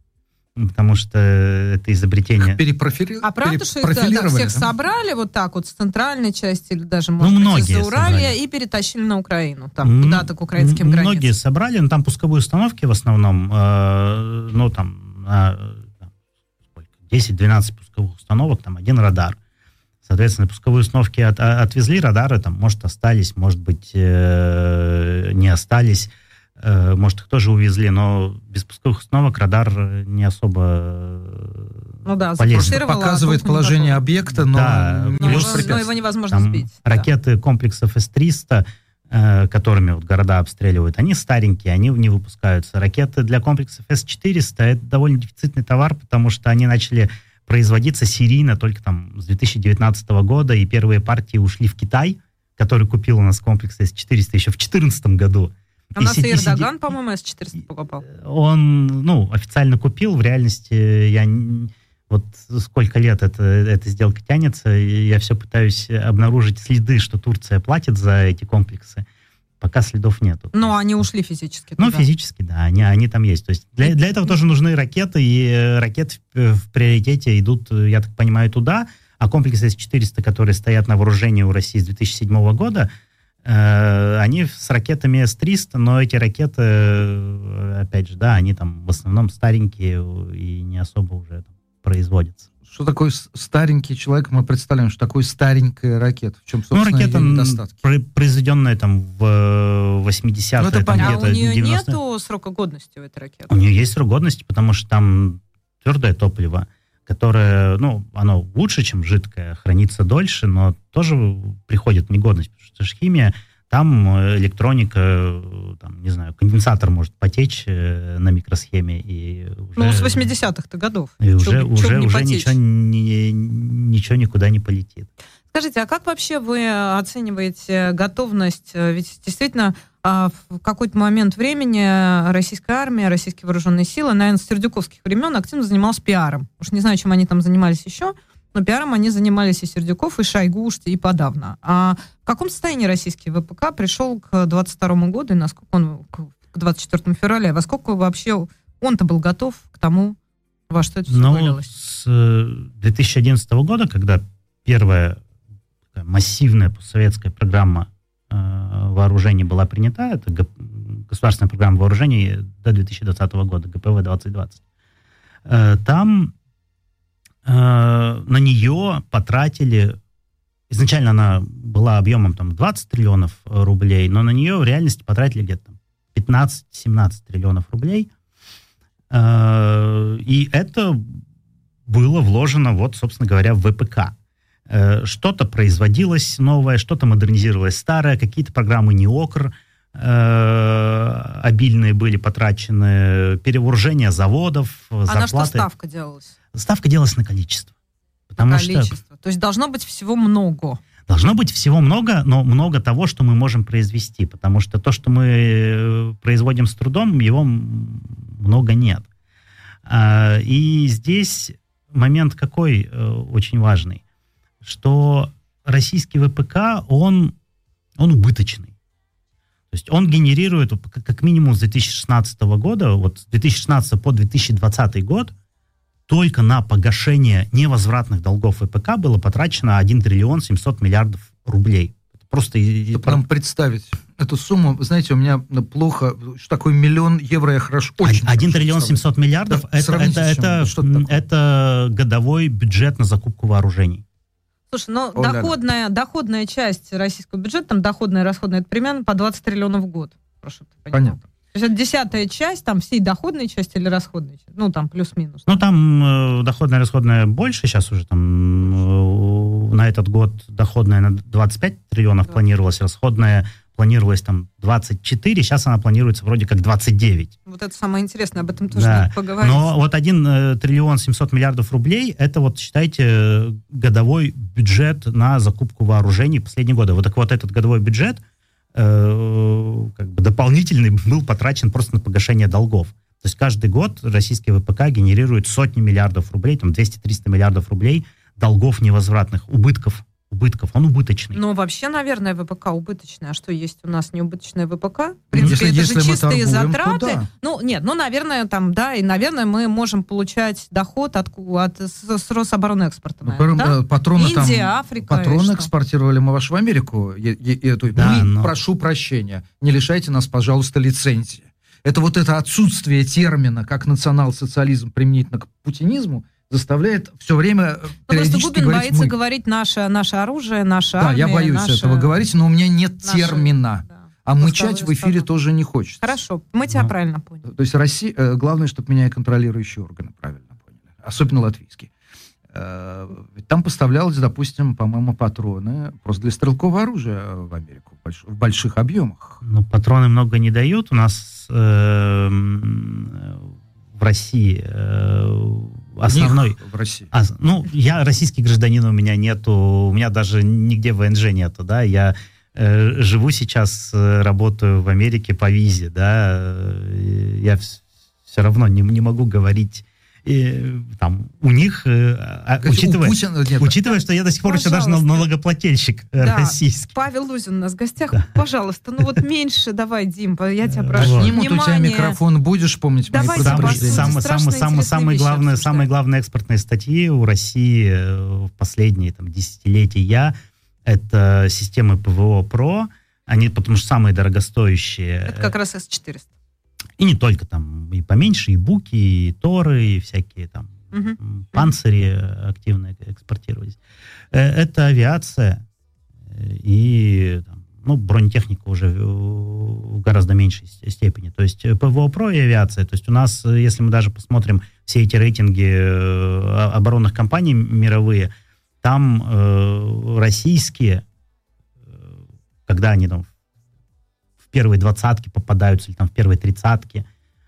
Speaker 6: потому что это изобретение...
Speaker 3: Перепрофили...
Speaker 2: А правда, что их да, всех да? собрали вот так вот с центральной части или даже, может ну, быть, из-за Уралья и перетащили на Украину, там, куда-то к украинским
Speaker 6: многие
Speaker 2: границам?
Speaker 6: Многие собрали, но там пусковые установки в основном, э, ну, там, э, 10-12 пусковых установок, там, один радар. Соответственно, пусковые установки от, отвезли, радары там, может, остались, может быть, э, не остались. Э, может, их тоже увезли, но без пусковых установок радар не особо э, ну да, полезен.
Speaker 3: Показывает положение объекта, но,
Speaker 6: да,
Speaker 2: но, его, но его невозможно Там сбить.
Speaker 6: Ракеты да. комплексов С-300, э, которыми вот города обстреливают, они старенькие, они не выпускаются. Ракеты для комплексов С-400 это довольно дефицитный товар, потому что они начали производиться серийно только там с 2019 года, и первые партии ушли в Китай, который купил у нас комплекс С-400 еще в 2014 году.
Speaker 2: А у нас и, Эрдоган, по-моему, С-400 покупал.
Speaker 6: Он, ну, официально купил, в реальности я вот сколько лет это, эта сделка тянется, и я все пытаюсь обнаружить следы, что Турция платит за эти комплексы. Пока следов нету.
Speaker 2: Но они ушли физически.
Speaker 6: Ну, туда. Ну, физически, да, они, они там есть. То есть для, для этого тоже нужны ракеты, и э, ракеты в, в приоритете идут, я так понимаю, туда, а комплексы С-400, которые стоят на вооружении у России с 2007 года, Э, они с ракетами С-300, но эти ракеты, э, опять же, да, они там в основном старенькие и не особо уже там, производятся.
Speaker 3: Что такое старенький человек? Мы представляем, что такое старенькая ракета. В чем,
Speaker 6: собственно, ну, ракета, ее недостатки? произведенная там в 80-е, ну,
Speaker 2: там, а у нее 90 нету срока годности у этой ракеты?
Speaker 6: У нее есть срок годности, потому что там твердое топливо которое, ну, оно лучше, чем жидкое, хранится дольше, но тоже приходит в негодность, что же химия, там э, электроника, э, там, не знаю, конденсатор может потечь э, на микросхеме. И уже,
Speaker 2: ну, с 80-х годов.
Speaker 6: И Чё, уже, уже, уже ничего, не, ничего никуда не полетит.
Speaker 2: Скажите, а как вообще вы оцениваете готовность? Ведь действительно а, в какой-то момент времени российская армия, российские вооруженные силы, наверное, с сердюковских времен активно занималась пиаром. Уж не знаю, чем они там занимались еще, но пиаром они занимались и Сердюков, и Шойгу, и подавно. А в каком состоянии российский ВПК пришел к 22 году, и насколько он к 24 февраля, во сколько вообще он-то был готов к тому, во что это все
Speaker 6: Ну,
Speaker 2: вылилось?
Speaker 6: с э, 2011 года, когда первая такая массивная постсоветская программа э, вооружений была принята, это ГП государственная программа вооружений до 2020 года, ГПВ 2020, э, там э, на нее потратили, изначально она была объемом там 20 триллионов э, рублей, но на нее в реальности потратили где-то там 15-17 триллионов рублей. Э, И это было вложено, вот, собственно говоря, в ВПК. Э, Что-то производилось новое, что-то модернизировалось старое, какие-то программы НИОКР э, обильные были потрачены, перевооружение заводов,
Speaker 2: А на что
Speaker 6: зарплаты.
Speaker 2: ставка делалась?
Speaker 6: Ставка делалась на количество. Потому что
Speaker 2: Количество. То есть должно быть всего много.
Speaker 6: Должно быть всего много, но много того, что мы можем произвести, потому что то, что мы э, производим с трудом, его много нет. А, И здесь момент какой э, очень важный, что российский ВПК, он, он убыточный. То есть он генерирует как минимум с 2016 года, вот с 2016 по 2020 год, только на погашение невозвратных долгов ВПК было потрачено 1 триллион 700 миллиардов рублей. Просто...
Speaker 3: нам представить эту сумму, знаете, у меня плохо, что такое миллион евро, я хорошо, очень
Speaker 6: 1
Speaker 3: хорошо
Speaker 6: триллион
Speaker 3: представляю.
Speaker 6: 700 миллиардов
Speaker 3: Да,
Speaker 6: это, это, это,
Speaker 3: это
Speaker 6: это годовой бюджет на закупку вооружений.
Speaker 2: Слушай, но
Speaker 3: О-ля-ля.
Speaker 2: доходная, доходная часть российского бюджета, там доходная и расходная, это примерно по 20 триллионов в год. Прошу.
Speaker 3: Понятно.
Speaker 2: То есть это десятая часть там всей доходной части или расходной части? Ну, там плюс-минус.
Speaker 6: Ну, там э, доходная расходная больше, сейчас уже там э, на этот год доходная на 25 триллионов
Speaker 2: Да.
Speaker 6: планировалась, расходная планировалась там 24, сейчас она планируется вроде как 29.
Speaker 2: Вот это самое интересное, об этом тоже
Speaker 6: Да.
Speaker 2: надо поговорить.
Speaker 6: Но вот 1 триллион 700 миллиардов рублей, это вот, считайте, э, годовой бюджет на закупку вооружений последние годы. Вот так вот этот годовой бюджет э, как бы дополнительный был потрачен просто на погашение долгов. То есть каждый год российский ВПК генерирует сотни миллиардов рублей, там 200-300 миллиардов рублей долгов невозвратных, убытков. Убытков, он убыточный.
Speaker 2: Но вообще, наверное, ВПК убыточная. А что есть у нас неубыточная ВПК? В
Speaker 3: Ну,
Speaker 2: принципе,
Speaker 3: если-
Speaker 2: это же
Speaker 3: если мы
Speaker 2: чистые
Speaker 3: торгуем, то
Speaker 2: затраты.
Speaker 3: да.
Speaker 2: Ну, нет, ну, наверное, там, да, и, наверное, мы можем получать доход от, от с, с Рособоронэкспорта,
Speaker 3: Ну,
Speaker 2: наверное, да?
Speaker 3: э, Патроны там,
Speaker 2: Индия, Африка. и
Speaker 3: патроны экспортировали мы вашу в Америку. И- и эту-
Speaker 6: Да,
Speaker 3: мы,
Speaker 6: но-
Speaker 3: прошу прощения, не лишайте нас, пожалуйста, лицензии. Это вот это отсутствие термина, как национал-социализм применительно к путинизму, заставляет все время э,
Speaker 2: Ну, просто
Speaker 3: периодически
Speaker 2: Губин
Speaker 3: говорить
Speaker 2: боится
Speaker 3: «мы».
Speaker 2: говорить наше, наше оружие, наша
Speaker 3: Да,
Speaker 2: армия,
Speaker 3: я боюсь
Speaker 2: наша-
Speaker 3: этого говорить, но у меня нет
Speaker 2: наша-
Speaker 3: термина.
Speaker 2: да.
Speaker 3: А
Speaker 2: Пусковые
Speaker 3: мычать в эфире
Speaker 2: слова.
Speaker 3: тоже не хочется.
Speaker 2: Хорошо, мы тебя
Speaker 6: Да.
Speaker 2: правильно поняли.
Speaker 3: То есть Россия, э, главное, чтобы меня и контролирующие органы правильно поняли. Особенно латвийские. Э, ведь Там поставлялось, допустим, по-моему, патроны просто для стрелкового оружия в Америку в больш- в больших объемах.
Speaker 6: Но патроны много не дают. У нас э, м, в России э, основной...
Speaker 3: В России.
Speaker 6: А, ну, я российский гражданин, у меня нету, у меня даже нигде ВНЖ нету, да, я э, живу сейчас, э, работаю в Америке по визе, да, э, я все равно не, не могу говорить, э, там, у них, э, а,
Speaker 3: Кстати, у
Speaker 6: учитывая,
Speaker 3: Путина- нет,
Speaker 6: учитывая, что я до сих пор еще даже налогоплательщик э,
Speaker 2: Да.
Speaker 6: российский.
Speaker 2: Павел Лузин у нас в гостях. Пожалуйста, ну вот меньше давай, Дим, я тебя прошу.
Speaker 6: вот.
Speaker 3: Снимут у тебя микрофон, будешь помнить мои
Speaker 2: Давайте
Speaker 6: Самые,
Speaker 2: послушаем.
Speaker 3: предупреждения.
Speaker 6: самые,
Speaker 2: Страшно
Speaker 6: самые, главные, самые главные экспортные статьи у России в последние там, десятилетия это системы ПВО ПРО, они потому что самые дорогостоящие.
Speaker 2: Это как раз С-400.
Speaker 6: И не только там, и поменьше, и буки, и торы, и всякие там м, панцири э, активно экспортировались. Э, Это авиация э, и ну, бронетехника уже в гораздо меньшей степени. То есть ПВО ПРО и авиация. То есть у нас, если мы даже посмотрим все эти рейтинги оборонных компаний мировые, там э, российские, когда они там в первые двадцатки попадаются, или там в первые тридцатки,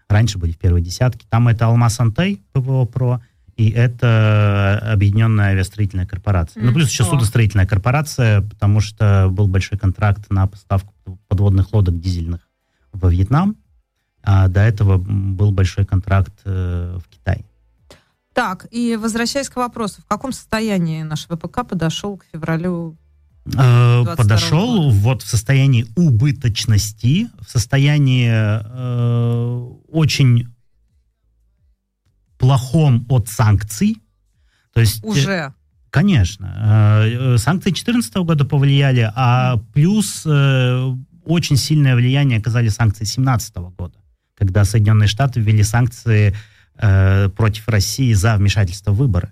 Speaker 6: раньше были в первой десятке, там это Алмаз Антей, ПВО ПРО, и это Объединенная авиастроительная корпорация. Ну,
Speaker 2: М,
Speaker 6: плюс еще судостроительная корпорация, потому что был большой контракт на поставку подводных лодок дизельных во Вьетнам, а до этого был большой контракт э, в Китай.
Speaker 2: Так, и возвращаясь к вопросу, в каком состоянии наш ВПК подошел к февралю 22
Speaker 6: подошел
Speaker 2: года.
Speaker 6: вот в состоянии убыточности, в состоянии э, очень плохом от санкций. То есть, э,
Speaker 2: уже?
Speaker 6: Конечно. Э, э, Санкции 2014 года повлияли, а плюс э, очень сильное влияние оказали санкции 2017 года, когда Соединенные Штаты ввели санкции э, против России за вмешательство в выборы.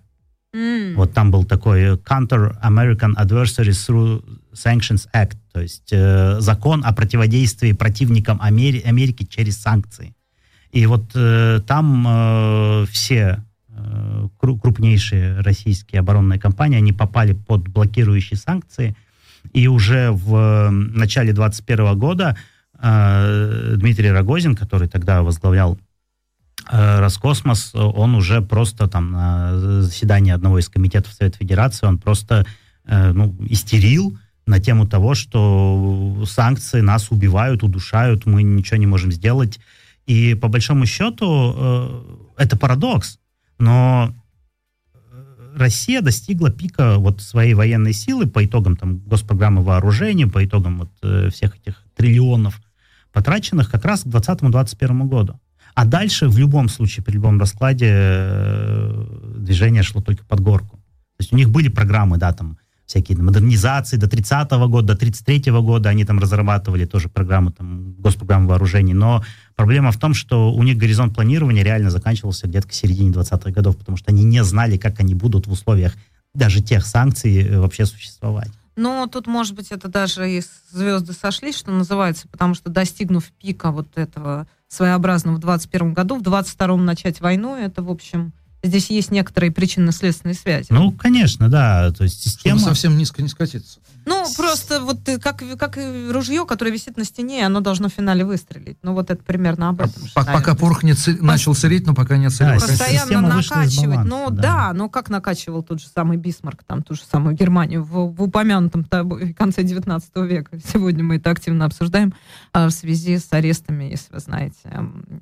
Speaker 2: М.
Speaker 6: Вот там был такой Counter American Adversaries Through Sanctions Act, то есть э, закон о противодействии противникам Амери- Америки через санкции. И вот э, там э, все э, кру- крупнейшие российские оборонные компании, они попали под блокирующие санкции. И уже в э, начале 2021 года э, Дмитрий Рогозин, который тогда возглавлял э, Роскосмос, он уже просто там на заседании одного из комитетов Совета Федерации, он просто э, ну, истерил на тему того, что санкции нас убивают, удушают, мы ничего не можем сделать. И по большому счету э, это парадокс, но э, Россия достигла пика вот своей военной силы по итогам там госпрограммы вооружений, по итогам вот э, всех этих триллионов потраченных как раз к 2020-2021 году. А дальше в любом случае, при любом раскладе э, движение шло только под горку. То есть у них были программы, да, там всякие модернизации до 30-го года, до 33-го года они там разрабатывали тоже программы, там, госпрограммы вооружений, но проблема в том, что у них горизонт планирования реально заканчивался где-то к середине 20-х годов, потому что они не знали, как они будут в условиях даже тех санкций э, вообще существовать.
Speaker 2: Ну, тут, может быть, это даже и звезды сошлись, что называется, потому что достигнув пика вот этого своеобразного в 21 году, в 22-м начать войну, это, в общем, здесь есть некоторые причинно-следственные связи.
Speaker 6: Ну, конечно, да, то есть
Speaker 3: Чтобы
Speaker 6: система...
Speaker 3: совсем низко не скатиться.
Speaker 2: Ну, просто вот ты, как, как и ружье, которое висит на стене, оно должно в финале выстрелить. Ну, вот это примерно об этом. же,
Speaker 3: По-
Speaker 2: наверное.
Speaker 3: Пока порох не цы- начал сыреть, но пока не оцелел.
Speaker 6: Да,
Speaker 2: Постоянно накачивать.
Speaker 6: баланса,
Speaker 2: ну
Speaker 6: да.
Speaker 2: да. ну как накачивал тот же самый Бисмарк, там ту же самую Германию в, в упомянутом тобой конце 19 века. Сегодня мы это активно обсуждаем а, в связи с арестами, если вы знаете,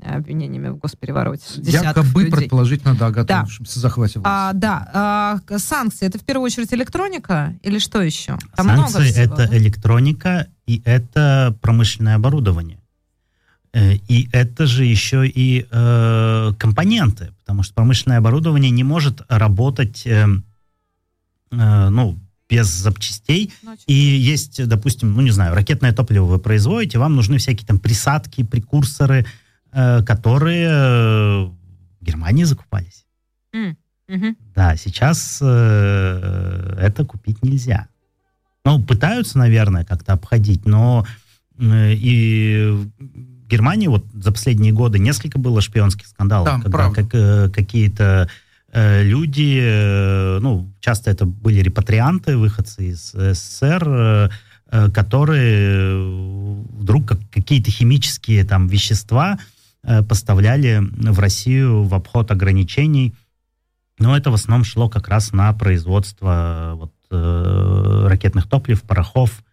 Speaker 2: обвинениями в госперевороте.
Speaker 3: Якобы,
Speaker 2: людей.
Speaker 3: предположительно, да, готовившимся захвате власти.
Speaker 2: А, да, а, санкции это в первую очередь электроника или что еще? Там
Speaker 6: Санкции
Speaker 2: всего,
Speaker 6: это
Speaker 2: да?
Speaker 6: электроника и это промышленное оборудование. Э, И это же еще и э, компоненты, потому что промышленное оборудование не может работать, э, э, ну, без запчастей.
Speaker 2: Значит,
Speaker 6: И есть, допустим, ну не знаю, ракетное топливо вы производите, вам нужны всякие там присадки, прекурсоры, э, которые э, в Германии закупались.
Speaker 2: мгм.
Speaker 6: Да, сейчас э, это купить нельзя. Ну, пытаются, наверное, как-то обходить, но и в Германии вот за последние годы несколько было шпионских скандалов,
Speaker 3: Там,
Speaker 6: когда как, э, какие-то э, люди, э, ну, часто это были репатрианты, выходцы из СССР, э, которые вдруг как, какие-то химические там вещества э, поставляли в Россию в обход ограничений. Но это в основном шло как раз на производство вот, э, ракетных топлив, порохов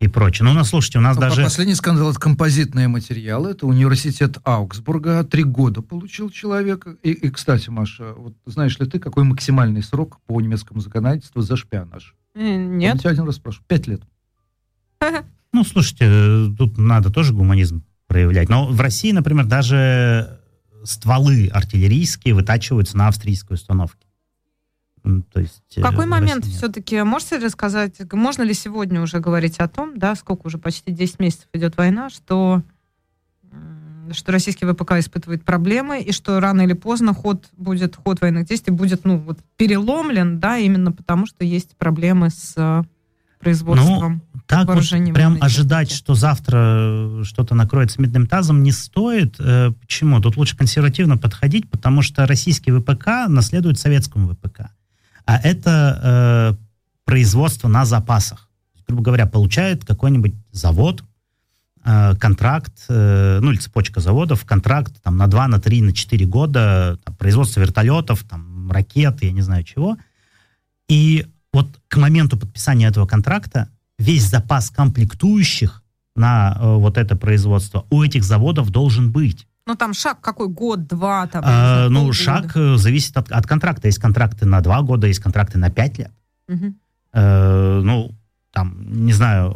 Speaker 6: и прочее. Ну, ну, слушайте, у нас
Speaker 3: Ну,
Speaker 6: даже...
Speaker 3: Последний скандал это композитные материалы. Это университет Аугсбурга. Три года получил человек. И, и, кстати, Маша, вот знаешь ли ты, какой максимальный срок по немецкому законодательству за шпионаж?
Speaker 2: Э,
Speaker 3: Я
Speaker 2: Нет.
Speaker 3: тебя один раз спрашиваю. Пять лет.
Speaker 6: Ну, слушайте, э, тут надо тоже гуманизм проявлять. Но в России, например, даже стволы артиллерийские вытачиваются на австрийской установке. То есть...
Speaker 2: В какой
Speaker 6: э, в
Speaker 2: момент
Speaker 6: России нет.
Speaker 2: все-таки, можете рассказать, можно ли сегодня уже говорить о том, да, сколько уже почти 10 месяцев идет война, что, что российский ВПК испытывает проблемы, и что рано или поздно ход будет, ход военных действий будет, ну, вот, переломлен, да, именно потому, что есть проблемы с э, производством.
Speaker 6: Так вот прям ожидать,
Speaker 2: техники.
Speaker 6: что завтра э, что-то накроется медным тазом, не стоит. Почему? Тут лучше консервативно подходить, потому что российский ВПК наследует советскому ВПК. А это э, производство на запасах. Грубо говоря, получает какой-нибудь завод э, контракт, э, ну или цепочка заводов, контракт там, на 2, на 3, на 4 года, там, производство вертолетов, там, ракет, я не знаю чего. И вот к моменту подписания этого контракта весь запас комплектующих на э, вот это производство у этих заводов должен быть.
Speaker 2: Ну, там шаг какой? Год, два? Там,
Speaker 6: А, ну,
Speaker 2: полгода.
Speaker 6: шаг э, зависит от, от контракта. Есть контракты на два года, есть контракты на пять лет.
Speaker 2: Мгм.
Speaker 6: Э, ну, там, не знаю,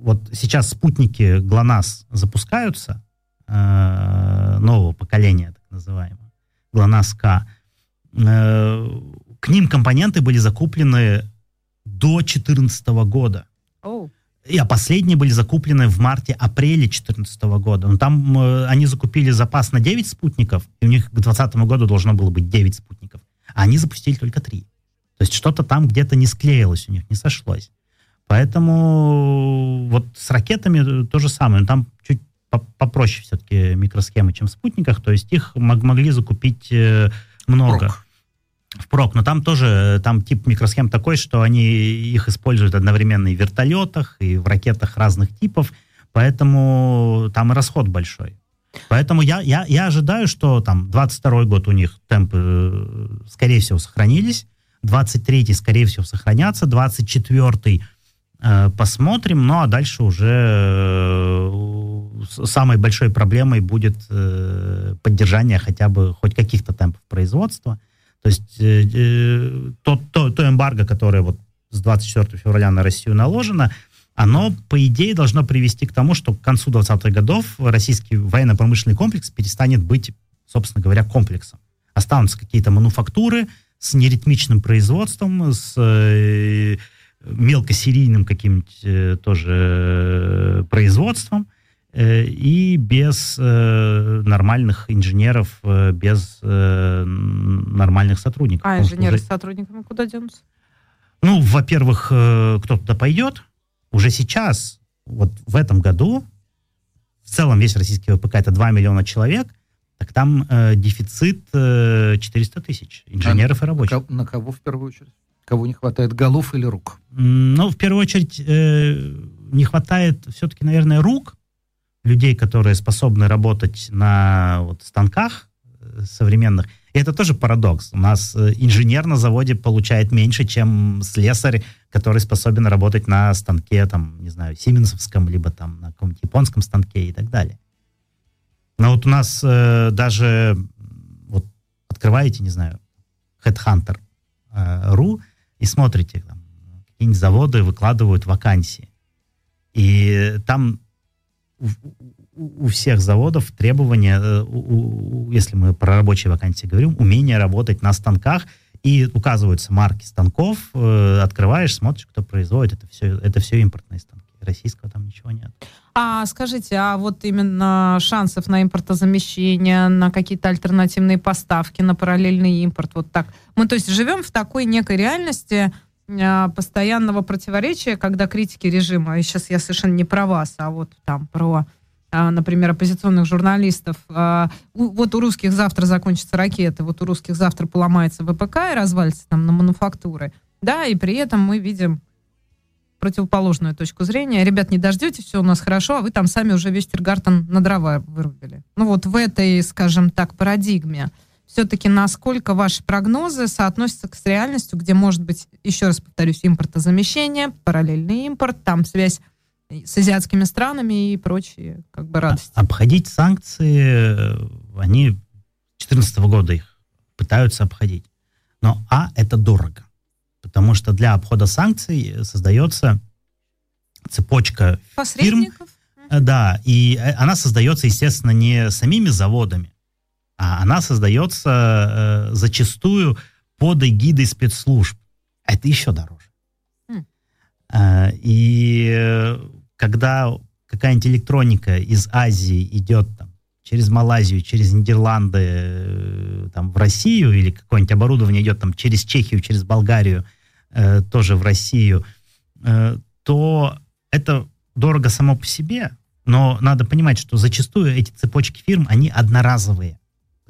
Speaker 6: вот сейчас спутники ГЛОНАСС запускаются, э, нового поколения, так называемого, ГЛОНАСС-К. Э, к ним компоненты были закуплены до 2014 года.
Speaker 2: Оу.
Speaker 6: А последние были закуплены в марте-апреле 2014 года. Но там э, они закупили запас на 9 спутников, и у них к 2020 году должно было быть 9 спутников. А они запустили только 3. То есть что-то там где-то не склеилось у них, не сошлось. Поэтому вот с ракетами то же самое. Но там чуть по- попроще все-таки микросхемы, чем в спутниках. То есть их мог- могли закупить э, много
Speaker 3: Прок.
Speaker 6: Впрок, но там тоже, э, там тип микросхем такой, что они их используют одновременно и в вертолетах, и в ракетах разных типов, поэтому там и расход большой. Поэтому я, я, я ожидаю, что там 22 год у них темпы, э, скорее всего, сохранились, 23 скорее всего, сохранятся, 24 э, посмотрим, ну а дальше уже э, самой большой проблемой будет э, поддержание хотя бы хоть каких-то темпов производства. То есть э, э, то, то, то эмбарго, которое вот с 24 февраля на Россию наложено, оно, по идее, должно привести к тому, что к концу 20-х годов российский военно-промышленный комплекс перестанет быть, собственно говоря, комплексом. Останутся какие-то мануфактуры с неритмичным производством, с э, мелкосерийным каким-нибудь э, тоже э, производством, и без э, нормальных инженеров, э, без э, нормальных сотрудников.
Speaker 2: А инженеры
Speaker 6: уже-
Speaker 2: с сотрудниками куда денутся?
Speaker 6: ну, во-первых, э, кто туда пойдет. Уже сейчас, вот в этом году, в целом весь российский ВПК это 2 миллиона человек, так там э, дефицит э, 400 тысяч инженеров и рабочих.
Speaker 3: На кого в первую очередь? Кого не хватает, голов или рук?
Speaker 6: Ну, в первую очередь, э, не хватает все-таки, наверное, рук, людей, которые способны работать на вот, станках э, современных. И это тоже парадокс. У нас э, инженер на заводе получает меньше, чем слесарь, который способен работать на станке, там, не знаю, сименсовском, либо там на каком-нибудь японском станке и так далее. Но вот у нас э, даже, вот, открываете, не знаю, Headhunter.ru и смотрите, там, какие-нибудь заводы выкладывают вакансии. И там у, всех заводов требования, э, если мы про рабочие вакансии говорим, умение работать на станках, и указываются марки станков, э, открываешь, смотришь, кто производит, это все, это все импортные станки. Российского там ничего нет.
Speaker 2: А скажите, а вот именно шансов на импортозамещение, на какие-то альтернативные поставки, на параллельный импорт, вот так. Мы, то есть, живем в такой некой реальности постоянного противоречия, когда критики режима, и сейчас я совершенно не про вас, а вот там про, а, например, оппозиционных журналистов. а, вот у русских завтра закончатся ракеты, вот у русских завтра поломается ВПК и развалится там на мануфактуры. Да, и при этом мы видим противоположную точку зрения. Ребят, не дождетесь, все у нас хорошо, а вы там сами уже весь Тиргартен на дрова вырубили. Ну вот в этой, скажем так, парадигме все-таки насколько ваши прогнозы соотносятся с реальностью, где может быть, еще раз повторюсь, импортозамещение, параллельный импорт, там связь с азиатскими странами и прочие как бы радости.
Speaker 6: Обходить санкции, э, они 2014 года их пытаются обходить. Но, а, это дорого. Потому что для обхода санкций создается цепочка
Speaker 2: Посредников?
Speaker 6: Э, Да, и э, она создается, естественно, не самими заводами, а она создается э, зачастую под эгидой спецслужб. А Это еще дороже.
Speaker 2: М.
Speaker 6: Э, и э, когда какая-нибудь электроника из Азии идет там, через Малайзию, через Нидерланды, э, там, в Россию, или какое-нибудь оборудование идет там, через Чехию, через Болгарию, э, тоже в Россию, э, то это дорого само по себе, но надо понимать, что зачастую эти цепочки фирм, они одноразовые.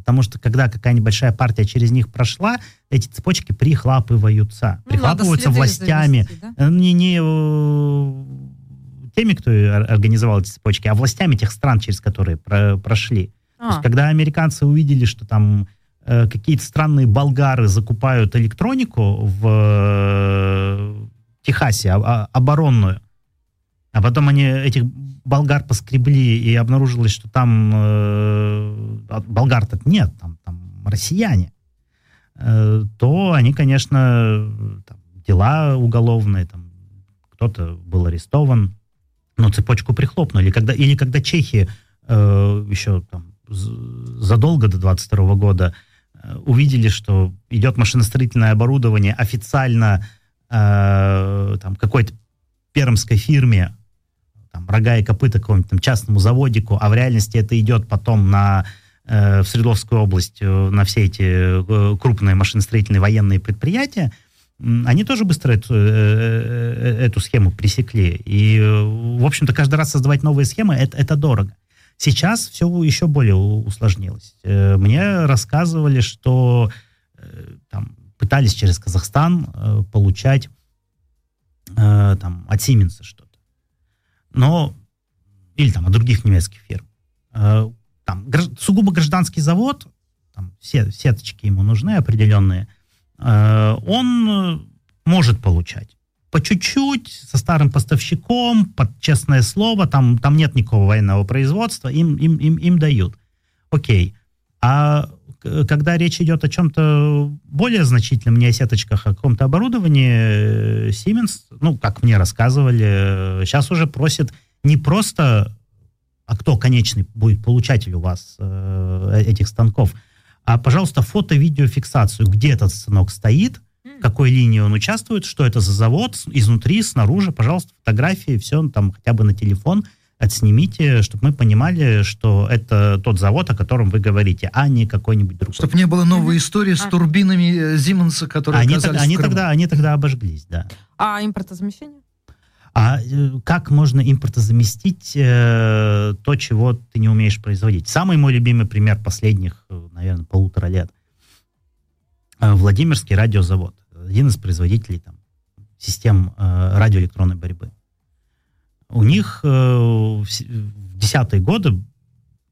Speaker 6: Потому что когда какая-нибудь большая партия через них прошла, эти цепочки прихлапываются.
Speaker 2: Ну,
Speaker 6: прихлапываются властями.
Speaker 2: завести, да?
Speaker 6: Э, Не, не э, теми, кто ор- организовал эти цепочки, а властями тех стран, через которые про- прошли. То
Speaker 2: А,
Speaker 6: есть, когда американцы увидели, что там э, какие-то странные болгары закупают электронику в э, Техасе, а- а- оборонную, А потом они этих болгар поскребли, и обнаружилось, что там э, болгар-то нет, там, там россияне. Э, то они, конечно, там, дела уголовные, там, кто-то был арестован, но цепочку прихлопнули. Когда, или когда чехи э, еще там, задолго до 22 года э, увидели, что идет машиностроительное оборудование официально э, там, какой-то пермской фирме, там, рога и копыта какому-нибудь там, частному заводику, а в реальности это идет потом на, э, в Свердловскую область э, на все эти э, крупные машиностроительные военные предприятия, они тоже быстро эту, э, э, эту схему пресекли. И, в общем-то, каждый раз создавать новые схемы это, это дорого. Сейчас все еще более усложнилось. Мне рассказывали, что там, пытались через Казахстан получать там, от Siemens что-то но или там от других немецких фирм. Э, там сугубо гражданский завод, там все сеточки ему нужны определенные, э, он э, может получать по чуть-чуть, со старым поставщиком, под честное слово, там, там нет никакого военного производства, им, им, им, им дают. Окей. А когда речь идет о чем-то более значительном, не о сеточках, а о каком-то оборудовании, Siemens, ну, как мне рассказывали, сейчас уже просит не просто, а кто конечный будет получатель у вас э, этих станков, а, пожалуйста, фото-видеофиксацию, где этот станок стоит, в какой линии он участвует, что это за завод, изнутри, снаружи, пожалуйста, фотографии, все там хотя бы на телефон – отснимите, чтобы мы понимали, что это тот завод, о котором вы говорите, а не какой-нибудь другой.
Speaker 3: Чтобы не было новой истории с а. турбинами Зименса, э, которые
Speaker 6: они, тогда, они, тогда, они тогда обожглись, да.
Speaker 2: А импортозамещение?
Speaker 6: А э, как можно импортозаместить э, то, чего ты не умеешь производить? Самый мой любимый пример последних, э, наверное, полутора лет. Владимирский радиозавод. Один из производителей там, систем э, радиоэлектронной борьбы у них э, в десятые годы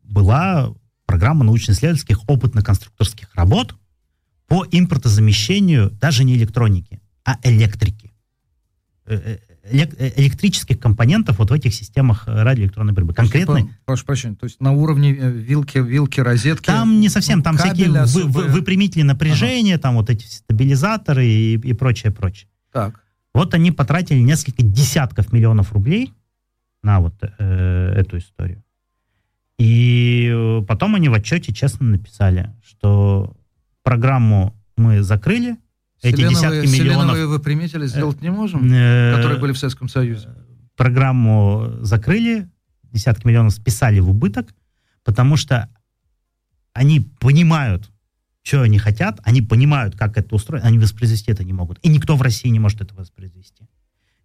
Speaker 6: была программа научно-исследовательских опытно-конструкторских работ по импортозамещению даже не электроники, а электрики. Э, э, электрических компонентов вот в этих системах радиоэлектронной борьбы. Конкретно...
Speaker 3: Прошу прощения, то есть на уровне вилки, вилки, розетки?
Speaker 6: Там не совсем, там всякие вы, вы, выпрямители напряжения, ага. там вот эти стабилизаторы и, и прочее, прочее.
Speaker 3: Так.
Speaker 6: Вот они потратили несколько десятков миллионов рублей на вот э, эту историю. И э, потом они в отчете честно написали, что программу мы закрыли,
Speaker 3: эти десятки миллионов... выпрямители сделать не можем, э, которые были в Советском Союзе?
Speaker 6: Программу закрыли, десятки миллионов списали в убыток, потому что они понимают, что они хотят, они понимают, как это устроить, они воспроизвести это не могут. И никто в России не может это воспроизвести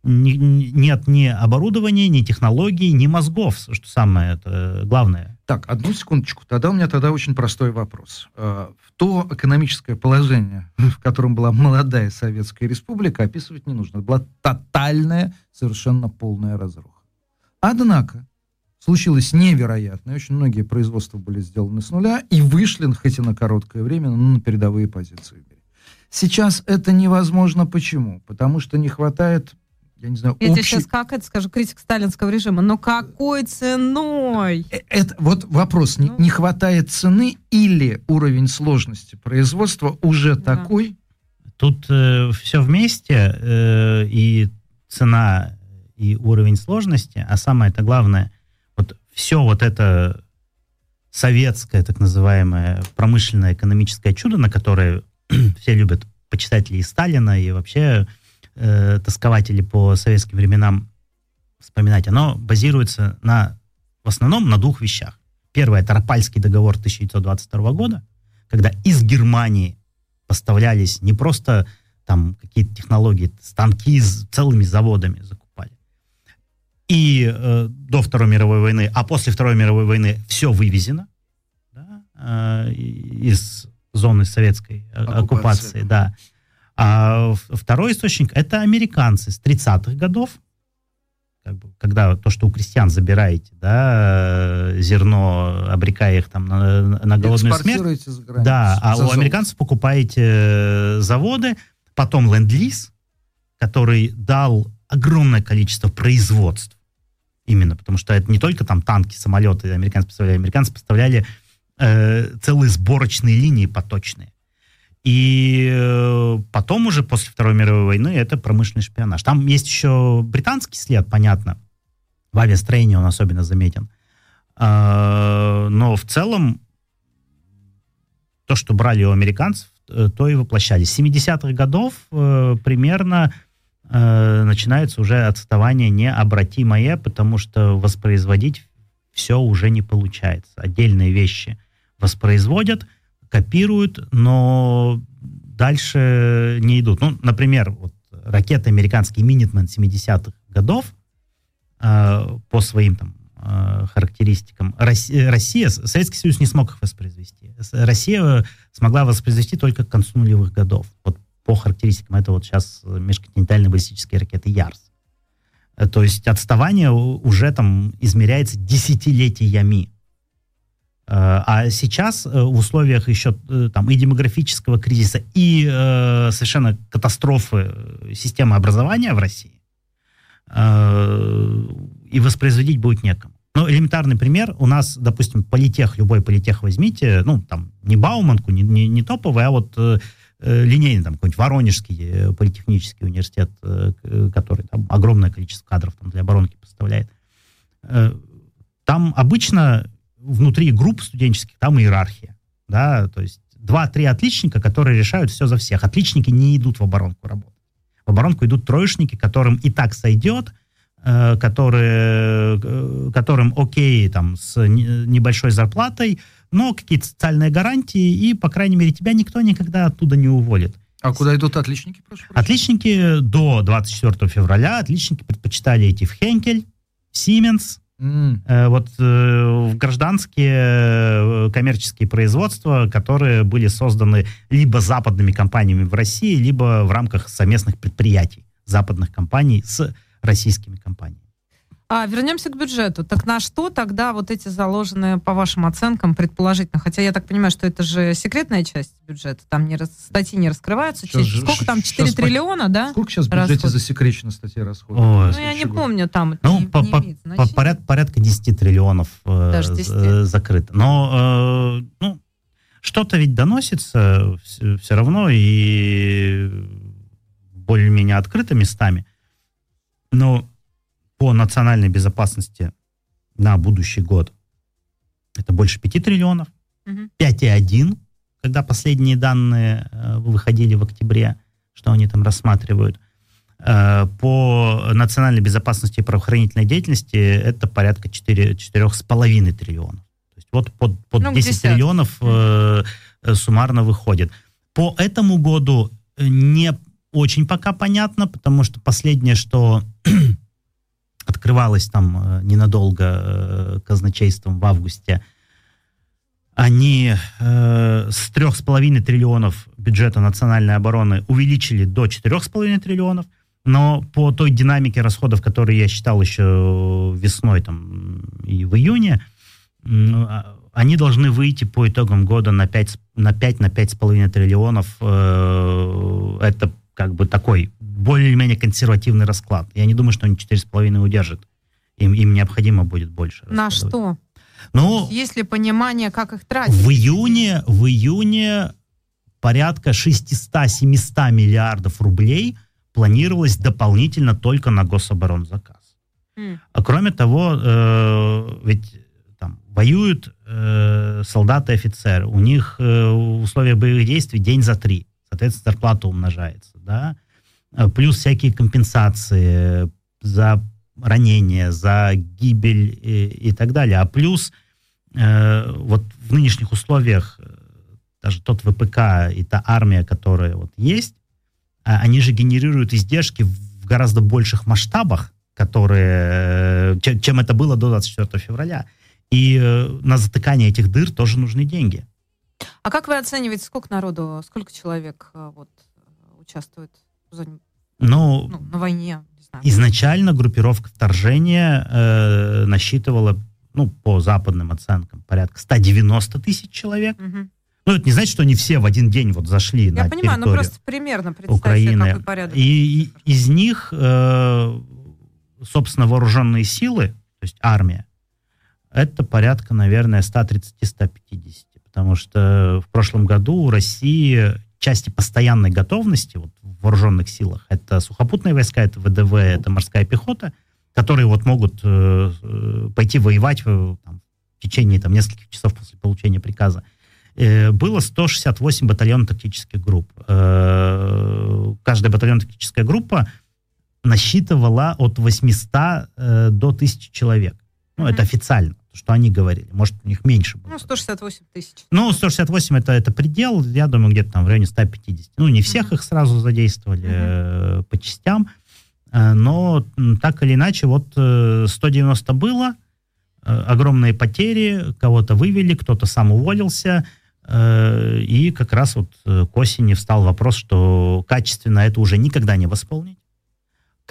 Speaker 6: нет ни оборудования, ни технологий, ни мозгов, что самое это главное.
Speaker 3: Так, одну секундочку. Тогда у меня тогда очень простой вопрос. Э, в то экономическое положение, в котором была молодая Советская Республика, описывать не нужно. Это была тотальная, совершенно полная разруха. Однако, случилось невероятное. Очень многие производства были сделаны с нуля и вышли, хоть и на короткое время, но на передовые позиции. Сейчас это невозможно. Почему? Потому что не хватает я не знаю,
Speaker 2: Я общий... тебе сейчас как это скажу, критик сталинского режима, но какой ценой?
Speaker 3: Э, это вот вопрос, ну... не, не хватает цены или уровень сложности производства уже да. такой?
Speaker 6: Тут э, все вместе, э, и цена, и уровень сложности, а самое это главное, вот все вот это советское, так называемое, промышленное экономическое чудо, на которое все любят почитатели и Сталина, и вообще э, тоскователи по советским временам вспоминать, оно базируется на, в основном на двух вещах. Первое – это Рапальский договор 1922 года, когда из Германии поставлялись не просто там какие-то технологии, станки с целыми заводами закупали. И э, до Второй мировой войны, а после Второй мировой войны все вывезено да, э, из зоны советской э, оккупации, оккупации да. А второй источник – это американцы с 30-х годов, как бы, когда то, что у крестьян забираете, да, зерно, обрекая их там на, на голодную смерть. За границу, да, а у американцев покупаете э, заводы, потом ленд-лиз, который дал огромное количество производств именно, потому что это не только там танки, самолеты американцы поставляли, американцы поставляли э, целые сборочные линии поточные. И э, потом уже, после Второй мировой войны, это промышленный шпионаж. Там есть еще британский след, понятно. В авиастроении он особенно заметен. Э, но в целом то, что брали у американцев, э, то и воплощали. С 70-х годов э, примерно начинается уже отставание необратимое, потому что воспроизводить все уже не получается. Отдельные вещи воспроизводят – копируют, но дальше не идут. Ну, например, вот ракеты американские Минитмен 70-х годов э, по своим там э, характеристикам. Россия, Россия, Советский Союз не смог их воспроизвести. Россия смогла воспроизвести только к концу нулевых годов. Вот по характеристикам это вот сейчас межконтинентальные баллистические ракеты Ярс. Э, то есть отставание уже там измеряется десятилетиями. Э, а сейчас э, в условиях еще э, там и демографического кризиса, и э, совершенно катастрофы системы образования в России, э, и воспроизводить будет некому. Ну, элементарный пример. У нас, допустим, политех, любой политех возьмите, ну, там, не Бауманку, не, не, не топовый, а вот э, линейный, там, какой-нибудь Воронежский политехнический университет, э, который там огромное количество кадров там, для оборонки поставляет. Э, там обычно внутри групп студенческих там иерархия, да, то есть два-три отличника, которые решают все за всех. Отличники не идут в оборонку работать. В оборонку идут троечники, которым и так сойдет, э, которые, э, которым окей там с небольшой зарплатой, но какие-то социальные гарантии, и, по крайней мере, тебя никто никогда оттуда не уволит.
Speaker 3: А куда идут отличники?
Speaker 6: Прошу отличники до 24 февраля, отличники предпочитали идти в Хенкель, Сименс, Mm. Вот э, в гражданские э, коммерческие производства, которые были созданы либо западными компаниями в России, либо в рамках совместных предприятий западных компаний с российскими компаниями.
Speaker 2: А, вернемся к бюджету. Так на что тогда вот эти заложенные, по вашим оценкам, предположительно, хотя я так понимаю, что это же секретная часть бюджета, там не, статьи не раскрываются. Сейчас, сколько там, 4 сейчас, триллиона, да?
Speaker 3: Сколько сейчас в бюджете расход? засекречено статьи расходов?
Speaker 2: Ой, ну, я не год. помню, там
Speaker 6: ну, не, по, не по, по, поряд, порядка 10 триллионов э, 10. Э, закрыто. Но, э, ну, что-то ведь доносится все, все равно и более-менее открыто местами. Но по национальной безопасности на будущий год это больше 5 триллионов. Угу. 5,1, когда последние данные э, выходили в октябре, что они там рассматривают. Э, по национальной безопасности и правоохранительной деятельности это порядка 4, 4,5 триллионов. То есть вот под, под ну, 10 триллионов э, э, суммарно выходит. По этому году не очень пока понятно, потому что последнее, что открывалось там э, ненадолго э, казначейством в августе, они э, с трех с половиной триллионов бюджета национальной обороны увеличили до четырех с половиной триллионов, но по той динамике расходов, которые я считал еще весной там, и в июне, а, они должны выйти по итогам года на 5 на 5 на 5,5 триллионов. Э, это как бы такой более-менее консервативный расклад. Я не думаю, что они 4,5 удержат. Им, им необходимо будет больше.
Speaker 2: На что?
Speaker 6: Ну,
Speaker 2: Есть ли понимание, как их тратить?
Speaker 6: В июне, в июне порядка 600-700 миллиардов рублей планировалось дополнительно только на гособоронзаказ. Mm. А кроме того, э, ведь там воюют э, солдаты и офицеры. У них э, в условиях боевых действий день за три. Соответственно, зарплата умножается. Да? Э, плюс всякие компенсации за ранения, за гибель и, и так далее. А плюс э, вот в нынешних условиях э, даже тот ВПК и та армия, которая вот есть, а, они же генерируют издержки в гораздо больших масштабах, которые, чем это было до 24 февраля. И на затыкание этих дыр тоже нужны деньги.
Speaker 2: А как вы оцениваете, сколько народу, сколько человек вот, участвует
Speaker 6: ну,
Speaker 2: ну, на войне.
Speaker 6: Изначально группировка вторжения э, насчитывала, ну, по западным оценкам, порядка 190 тысяч человек. Угу. Ну, это не значит, что они все в один день вот зашли Я на понимаю, ну просто
Speaker 2: примерно Украины. какой порядок.
Speaker 6: И, и из них, э, собственно, вооруженные силы, то есть армия, это порядка, наверное, 130-150. Потому что в прошлом году у России части постоянной готовности вот, в вооруженных силах, это сухопутные войска, это ВДВ, это морская пехота, которые вот могут э, э пойти воевать в, там, в течение там, нескольких часов после получения приказа. Э, было 168 батальонов тактических групп. Э, каждая батальон-тактическая группа насчитывала от 800 э, до 1000 человек. Ну, mm-hmm. это официально, что они говорили. Может, у них меньше было.
Speaker 2: Ну, 168 тысяч.
Speaker 6: Ну, 168 это, это предел, я думаю, где-то там в районе 150. Ну, не всех mm-hmm. их сразу задействовали mm-hmm. по частям, но так или иначе, вот 190 было, огромные потери, кого-то вывели, кто-то сам уволился, и как раз вот к осени встал вопрос, что качественно это уже никогда не восполнить.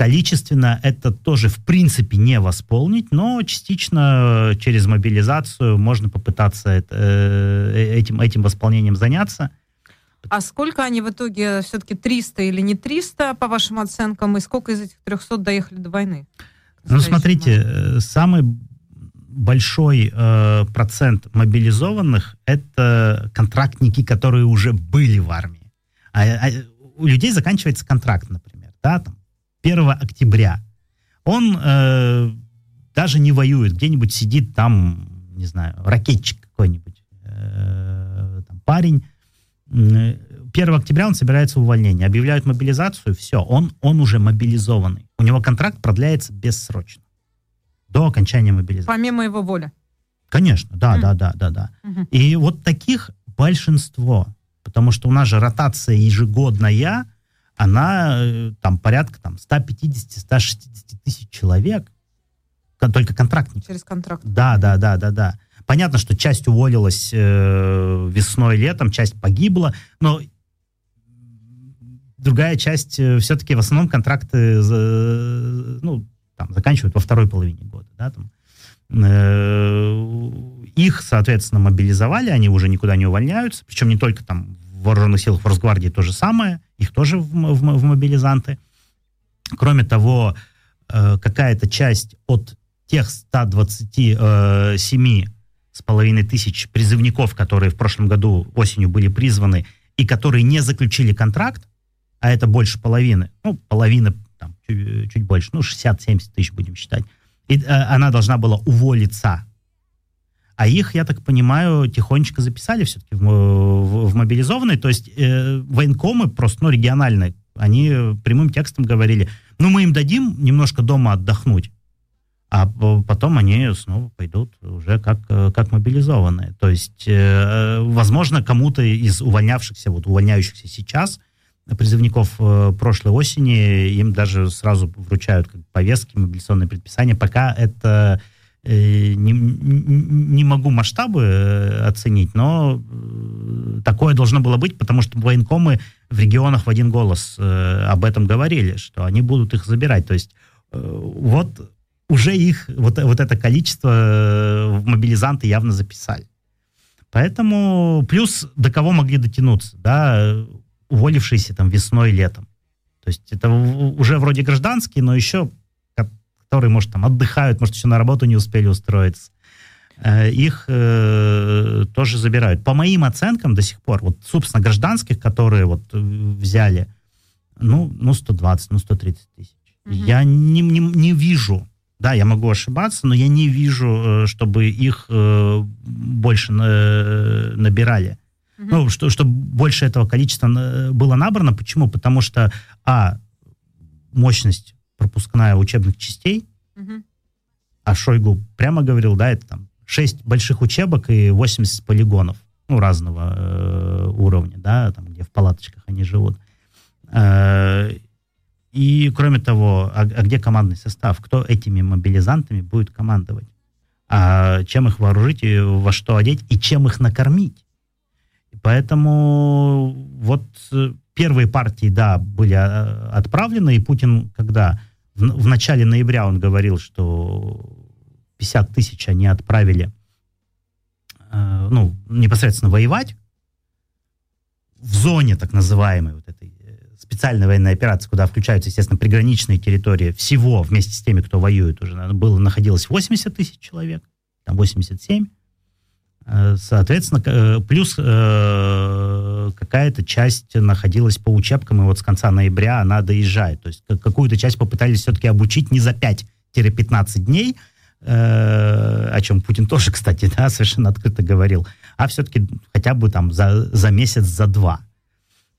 Speaker 6: Количественно это тоже в принципе не восполнить, но частично через мобилизацию можно попытаться это, э, этим, этим восполнением заняться.
Speaker 2: А сколько они в итоге все-таки 300 или не 300, по вашим оценкам, и сколько из этих 300 доехали до войны?
Speaker 6: Ну, смотрите, момент? Э, самый большой э, процент мобилизованных это контрактники, которые уже были в армии. А, а у людей заканчивается контракт, например, да, там 1 октября. Он э, даже не воюет, где-нибудь сидит там, не знаю, ракетчик какой-нибудь, э, там, парень. 1 октября он собирается в увольнение, объявляют мобилизацию, все, он, он уже мобилизованный. У него контракт продляется бессрочно, до окончания мобилизации.
Speaker 2: Помимо его воли?
Speaker 6: Конечно, да, mm. да, да, да, да. Mm-hmm. И вот таких большинство, потому что у нас же ротация ежегодная, она э, там порядка там, 150-160 тысяч человек, только контрактники.
Speaker 2: Через контракт.
Speaker 6: Да, да, да, да, да. Понятно, что часть уволилась э, весной, летом, часть погибла, но другая часть э, все-таки в основном контракты э, ну, там, заканчивают во второй половине года. Да, там. Э, их, соответственно, мобилизовали, они уже никуда не увольняются, причем не только там вооруженных силах, в Росгвардии то же самое, их тоже в, в, в мобилизанты. Кроме того, э, какая-то часть от тех 127 с половиной тысяч призывников, которые в прошлом году осенью были призваны и которые не заключили контракт, а это больше половины, ну, половина, там, чуть, чуть больше, ну, 60-70 тысяч будем считать, и э, она должна была уволиться а их, я так понимаю, тихонечко записали все-таки в, в, в мобилизованные. То есть э, военкомы просто, ну, региональные, они прямым текстом говорили, ну, мы им дадим немножко дома отдохнуть, а потом они снова пойдут уже как, как мобилизованные. То есть, э, возможно, кому-то из увольнявшихся, вот увольняющихся сейчас, призывников э, прошлой осени, им даже сразу вручают как повестки, мобилизационные предписания, пока это Э, не, не могу масштабы э, оценить, но э, такое должно было быть, потому что военкомы в регионах в один голос об этом говорили, что они будут их забирать. То есть вот уже их, вот, вот это количество в мобилизанты явно записали. Поэтому плюс до кого могли дотянуться, да, уволившиеся там весной, летом. То есть это уже вроде гражданские, но еще которые, может, там отдыхают, может, еще на работу не успели устроиться, э, их э, тоже забирают. По моим оценкам до сих пор, вот, собственно, гражданских, которые вот э, взяли, ну, ну 120, ну 130 тысяч. Угу. Я не, не, не вижу, да, я могу ошибаться, но я не вижу, э, чтобы их э, больше на, набирали. Угу. Ну, что, чтобы больше этого количества было набрано. Почему? Потому что, а, мощность пропускная учебных частей, угу. а Шойгу прямо говорил, да, это там 6 больших учебок и 80 полигонов, ну, разного э, уровня, да, там, где в палаточках они живут. Э, и, кроме того, а, а где командный состав? Кто этими мобилизантами будет командовать? А чем их вооружить, и во что одеть, и чем их накормить? Поэтому вот э, первые партии, да, были э, отправлены, и Путин, когда в, в начале ноября он говорил, что 50 тысяч они отправили, э, ну, непосредственно воевать в зоне так называемой вот этой э, специальная военная операция, куда включаются, естественно, приграничные территории, всего вместе с теми, кто воюет уже, было, находилось 80 тысяч человек, там 87. Э, соответственно, э, плюс э, какая-то часть находилась по учебкам, и вот с конца ноября она доезжает. То есть какую-то часть попытались все-таки обучить не за 5-15 дней, о чем Путин тоже, кстати, да, совершенно открыто говорил, а все-таки хотя бы там за, за месяц, за два.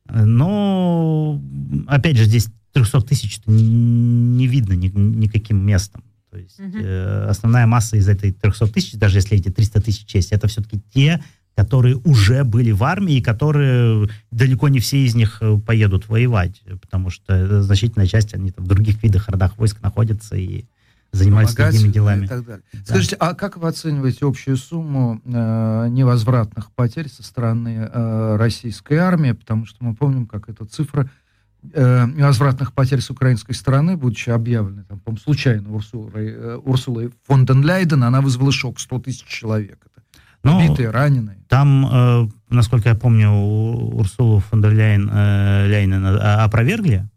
Speaker 6: Но, опять же, здесь 300 тысяч не видно ни, никаким местом. То есть угу. э, основная масса из этой 300 тысяч, даже если эти 300 тысяч есть, это все-таки те, которые уже были в армии, и которые далеко не все из них э, поедут воевать, потому что значительная часть, они там в других видах, родах войск находятся и занимаются другими делами. И так
Speaker 3: далее. Да. Скажите, а как вы оцениваете общую сумму э, невозвратных потерь со стороны э, российской армии? Потому что мы помним, как эта цифра э, невозвратных потерь с украинской стороны, будучи объявлены, там, по случайно Урсулой, э, Урсулой фон ден Лейден, она вызвала шок 100 тысяч человек. Это
Speaker 6: ну, Убитые, раненые. Там, э, насколько я помню, Урсулу фон ден Ляйн, э, Ляйнен опровергли.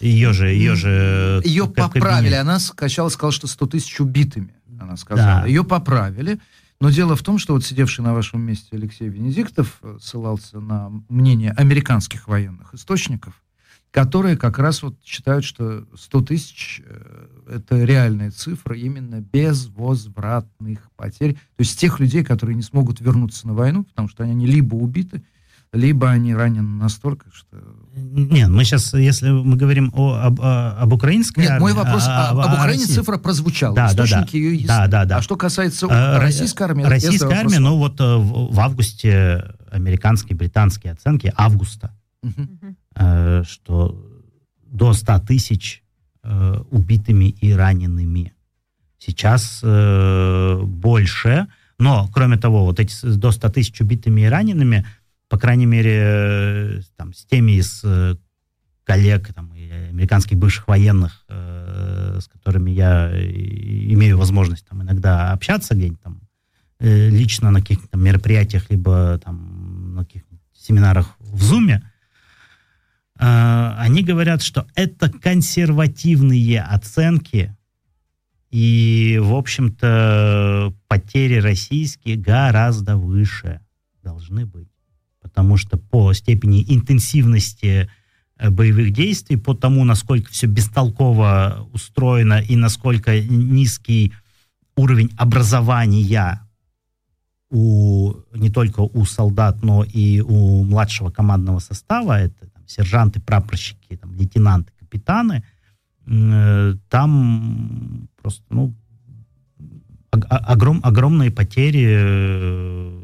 Speaker 6: Ее же, ее же...
Speaker 3: Ее поправили. Она скачала, сказала, что 100 тысяч убитыми, она сказала. Да. Ее поправили. Но дело в том, что вот сидевший на вашем месте Алексей Венедиктов э, ссылался на мнение американских военных источников, которые как раз вот считают, что 100 тысяч э, это реальная цифра именно безвозвратных потерь. То есть тех людей, которые не смогут вернуться на войну, потому что они либо убиты, либо они ранены настолько, что...
Speaker 6: Нет, мы сейчас, если мы говорим о, об, об украинской
Speaker 3: Нет, армии... мой вопрос, а, об, об Украине России. цифра прозвучала,
Speaker 6: да, источники да, ее есть. Да, да, да.
Speaker 3: А что касается а, российской армии...
Speaker 6: Российская армия, ну вот э, в, в августе американские, британские оценки августа, угу. Э, что до 100 тысяч э, убитыми и ранеными. Сейчас э, больше, но, кроме того, вот эти до 100 тысяч убитыми и ранеными по крайней мере, там, с теми из коллег, там, американских бывших военных, с которыми я имею возможность там, иногда общаться где-нибудь там, лично на каких-то мероприятиях, либо там, на каких-то семинарах в Зуме, они говорят, что это консервативные оценки, и, в общем-то, потери российские гораздо выше должны быть потому что по степени интенсивности э, боевых действий, по тому, насколько все бестолково устроено и насколько низкий уровень образования у, не только у солдат, но и у младшего командного состава, это там, сержанты, прапорщики, там, лейтенанты, капитаны, э, там просто ну, огром, огромные потери э,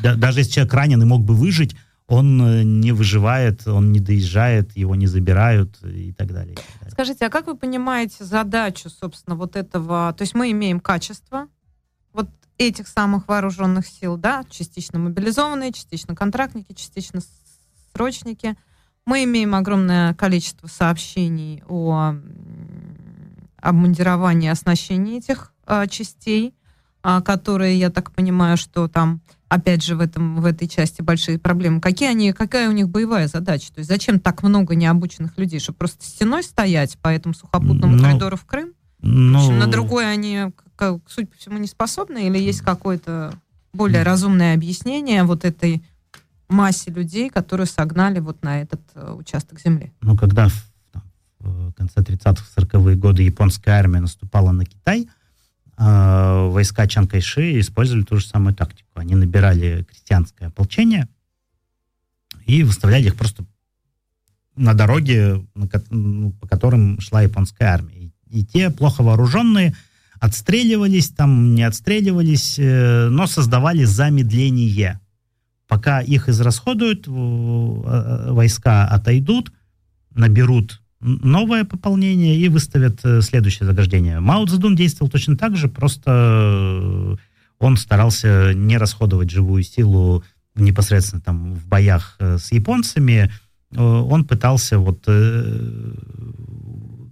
Speaker 6: да, даже если человек ранен и мог бы выжить, он э, не выживает, он не доезжает, его не забирают и так далее. И так далее.
Speaker 2: Скажите, а как вы понимаете задачу, собственно, вот этого? То есть мы имеем качество вот этих самых вооруженных сил, да, частично мобилизованные, частично контрактники, частично срочники. Мы имеем огромное количество сообщений о обмундировании и оснащении этих э, частей, э, которые, я так понимаю, что там опять же, в, этом, в этой части большие проблемы. Какие они, какая у них боевая задача? То есть зачем так много необученных людей? Чтобы просто стеной стоять по этому сухопутному но, коридору в Крым? Но... В общем, на другое они, как, судя по всему, не способны? Или есть какое-то более разумное объяснение вот этой массе людей, которые согнали вот на этот uh, участок земли?
Speaker 6: Ну, когда в, там, в конце 30-х, 40-е годы японская армия наступала на Китай, э, войска Чанкайши использовали ту же самую тактику. Они набирали крестьянское ополчение и выставляли их просто на дороге, ну, по которым шла японская армия. И, и те плохо вооруженные отстреливались, там не отстреливались, э, но создавали замедление. Пока их израсходуют, э, войска отойдут, наберут новое пополнение и выставят э, следующее заграждение. Мао Цзэдун действовал точно так же, просто э, он старался не расходовать живую силу непосредственно там в боях э, с японцами. Он пытался вот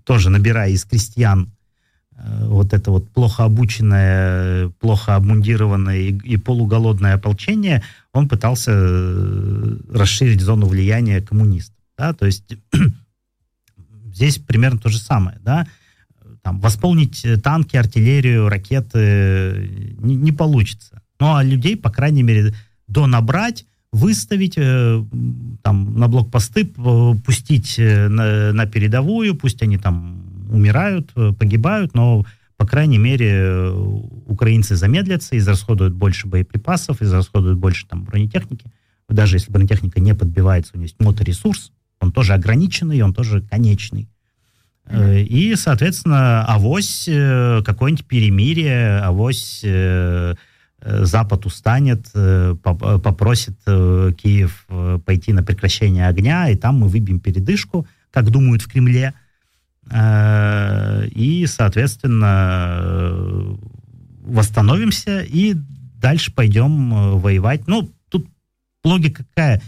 Speaker 6: тоже набирая из крестьян вот это вот плохо обученное, плохо обмундированное и, и полуголодное ополчение, он пытался расширить зону влияния коммунистов Да? То есть здесь примерно то же самое. Да? Там, восполнить танки, артиллерию, ракеты не, не получится. Ну, а людей, по крайней мере, донабрать, выставить э, там, на блокпосты, пустить э, на, на передовую, пусть они там умирают, э, погибают, но, по крайней мере, украинцы замедлятся, израсходуют больше боеприпасов, израсходуют больше там, бронетехники. Даже если бронетехника не подбивается, у них есть моторесурс, он тоже ограниченный, он тоже конечный. Mm-hmm. И, соответственно, авось какое-нибудь перемирие, авось Запад устанет, попросит Киев пойти на прекращение огня, и там мы выбьем передышку, как думают в Кремле, и, соответственно, восстановимся и дальше пойдем воевать. Ну, тут логика какая?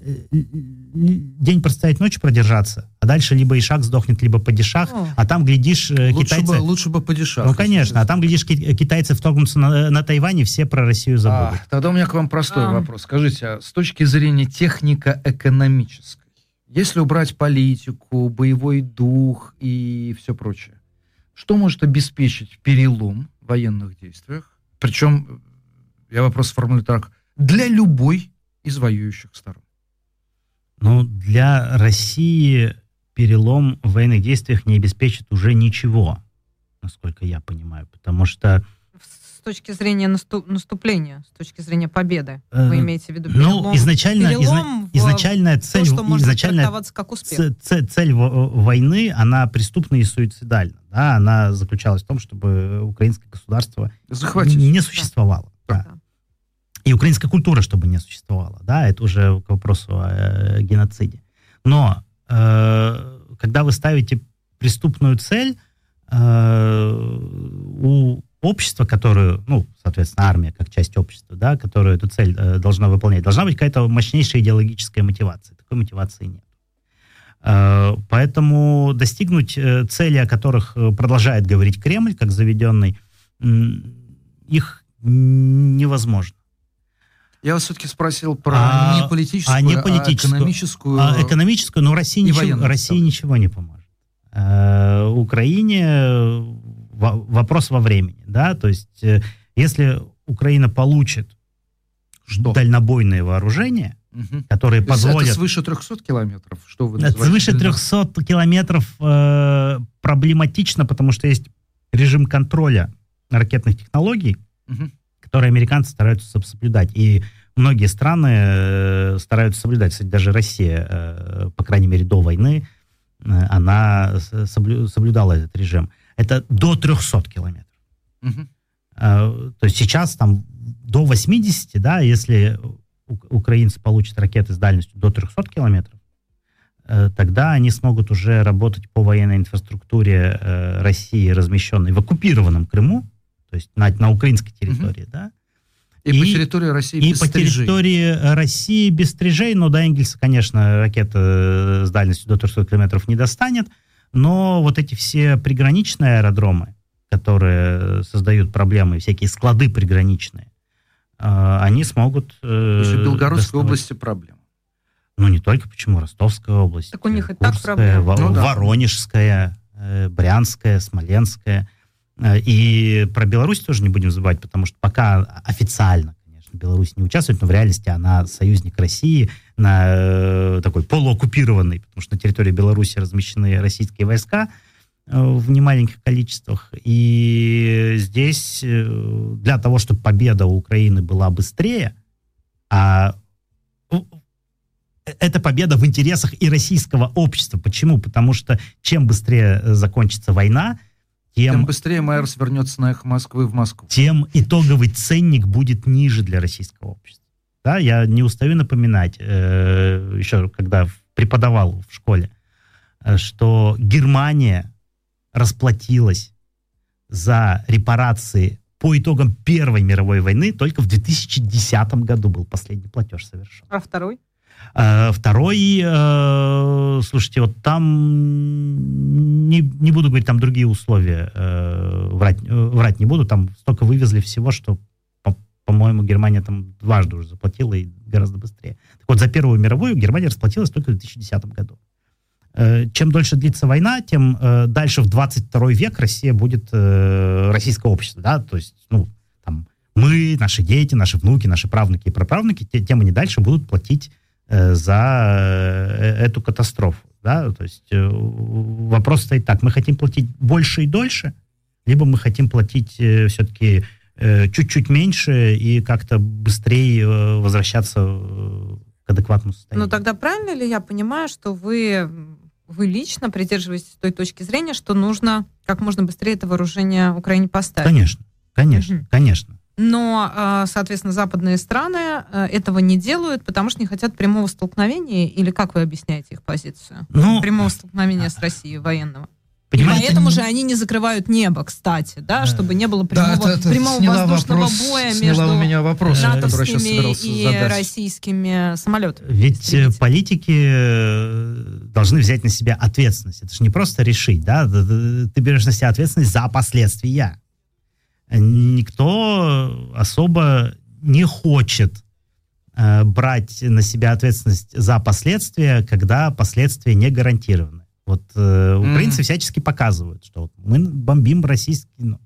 Speaker 6: день простоять, ночь продержаться, а дальше либо Ишак сдохнет, либо Падишах, О. а там, глядишь,
Speaker 3: лучше
Speaker 6: китайцы...
Speaker 3: Бы, лучше бы Падишах.
Speaker 6: Ну, конечно, а там, глядишь, китайцы вторгнутся на, на Тайвань, и все про Россию забудут.
Speaker 3: А, тогда у меня к вам простой а. вопрос. Скажите, а с точки зрения технико-экономической, если убрать политику, боевой дух и все прочее, что может обеспечить перелом в военных действиях? Причем, я вопрос сформулирую так, для любой из воюющих сторон.
Speaker 6: Ну, для России перелом в военных действиях не обеспечит уже ничего, насколько я понимаю, потому что...
Speaker 2: С точки зрения наступ, наступления, с точки зрения победы, вы э, имеете в виду
Speaker 6: перелом? Ну, изначально, изна, изначальная цель... То, что изначальная
Speaker 2: как успех.
Speaker 6: Цель, цель войны, она преступна и суицидальна. Да? Она заключалась в том, чтобы украинское государство Захватить. не существовало. Да. Да и украинская культура, чтобы не существовала, да, это уже к вопросу о э, геноциде. Но э, когда вы ставите преступную цель, э, у общества, которую, ну, соответственно, армия как часть общества, да, которую эту цель э, должна выполнять, должна быть какая-то мощнейшая идеологическая мотивация. Такой мотивации нет. Э, поэтому достигнуть э, цели, о которых э, продолжает говорить Кремль, как заведенный, их невозможно.
Speaker 3: Я вас все-таки спросил про а, не политическую, а, не политическую, а экономическую.
Speaker 6: А экономическую, но России, ничего, России ничего не поможет. Э, Украине вопрос во времени, да, то есть э, если Украина получит что? дальнобойное вооружение, угу. которые то позволят... Это
Speaker 3: свыше 300 километров? Что вы
Speaker 6: свыше 300 километров э, проблематично, потому что есть режим контроля ракетных технологий, угу которые американцы стараются соблюдать. И многие страны э, стараются соблюдать. Кстати, даже Россия, э, по крайней мере, до войны, э, она соблю, соблюдала этот режим. Это до 300 километров. Угу. То есть сейчас там до 80, да, если украинцы получат ракеты с дальностью до 300 километров, тогда они смогут уже работать по военной инфраструктуре России, размещенной в оккупированном Крыму, то есть на, на украинской территории, угу. да.
Speaker 3: И, и по территории России
Speaker 6: и без И по территории России без стрижей, но до Энгельса, конечно, ракета с дальностью до 300 километров не достанет, но вот эти все приграничные аэродромы, которые создают проблемы, всякие склады приграничные, э, они смогут...
Speaker 3: Э, То есть в Белгородской доставать. области проблемы.
Speaker 6: Ну, не только, почему? Ростовская область, так у них Курская, и так проблемы. ну, да. Воронежская, э, Брянская, Смоленская. Э, и про Беларусь тоже не будем забывать, потому что пока официально, Беларусь не участвует, но в реальности она союзник России на э, такой полуоккупированный, потому что на территории Беларуси размещены российские войска э, в немаленьких количествах. И здесь для того, чтобы победа у Украины была быстрее, а это победа в интересах и российского общества. Почему? Потому что чем быстрее закончится война,
Speaker 3: тем, тем быстрее Майерс вернется на их Москвы в Москву.
Speaker 6: Тем итоговый ценник будет ниже для российского общества. Да, я не устаю напоминать, э, еще когда преподавал в школе, э, что Германия расплатилась за репарации по итогам Первой мировой войны только в 2010 году был последний платеж совершен.
Speaker 2: А второй?
Speaker 6: Э, второй, э, слушайте, вот там, не, не буду говорить, там другие условия, э, врать, врать не буду, там столько вывезли всего, что, по- по-моему, Германия там дважды уже заплатила и гораздо быстрее. Так вот, за Первую мировую Германия расплатилась только в 2010 году. Чем дольше длится война, тем дальше в 22 век Россия будет российское общество, да, то есть, ну, там, мы, наши дети, наши внуки, наши правнуки и праправнуки, тем они дальше будут платить за эту катастрофу, да, то есть вопрос стоит так, мы хотим платить больше и дольше, либо мы хотим платить все-таки чуть-чуть меньше и как-то быстрее возвращаться к адекватному состоянию.
Speaker 2: Ну тогда правильно ли я понимаю, что вы вы лично придерживаетесь той точки зрения, что нужно как можно быстрее это вооружение Украине поставить?
Speaker 6: Конечно, конечно, угу. конечно.
Speaker 2: Но, а, соответственно, западные страны э, этого не делают, потому что не хотят прямого столкновения, или как вы объясняете их позицию? Ну, прямого столкновения с Россией военного. Понимаете? И поэтому же они не закрывают небо, кстати, да, чтобы не было прямого, да, это, это прямого воздушного вопрос, боя между у меня вопрос, натовскими и задать. российскими самолетами.
Speaker 6: Ведь э, политики э, должны взять на себя ответственность. Это же не просто решить, да, ты берешь на себя ответственность за последствия. Никто особо не хочет э, брать на себя ответственность за последствия, когда последствия не гарантированы. Вот э, украинцы mm. всячески показывают, что вот мы бомбим российский, ну,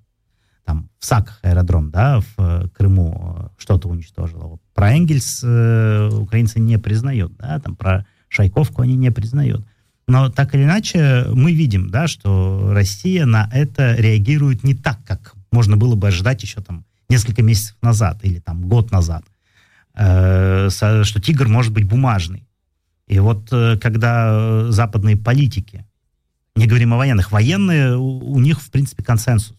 Speaker 6: там, в Саках аэродром, да, в э, Крыму э, что-то уничтожило. Вот про Энгельс э, украинцы не признают, да, там про Шайковку они не признают. Но так или иначе мы видим, да, что Россия на это реагирует не так, как можно было бы ожидать еще там несколько месяцев назад или там год назад, э, что тигр может быть бумажный. И вот э, когда э, западные политики, не говорим о военных, военные, у, у них, в принципе, консенсус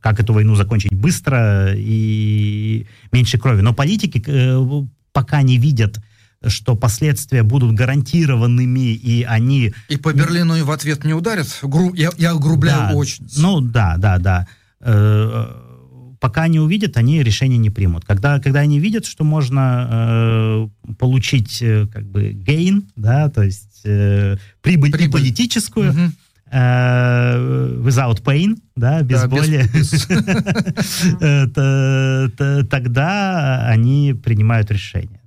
Speaker 6: как эту войну закончить быстро и меньше крови. Но политики э, пока не видят, что последствия будут гарантированными, и они...
Speaker 3: И по Берлину и в ответ не ударят? Гру... Я, я грубляю
Speaker 6: да,
Speaker 3: очень.
Speaker 6: Ну да, да, да. Э, пока они увидят, они решения не примут. Когда, когда они видят, что можно э, получить э, как бы gain, да, то есть э, прибыль, прибыль. политическую, угу. Uh, without pain, да, без да, боли. Э, тогда они принимают решение.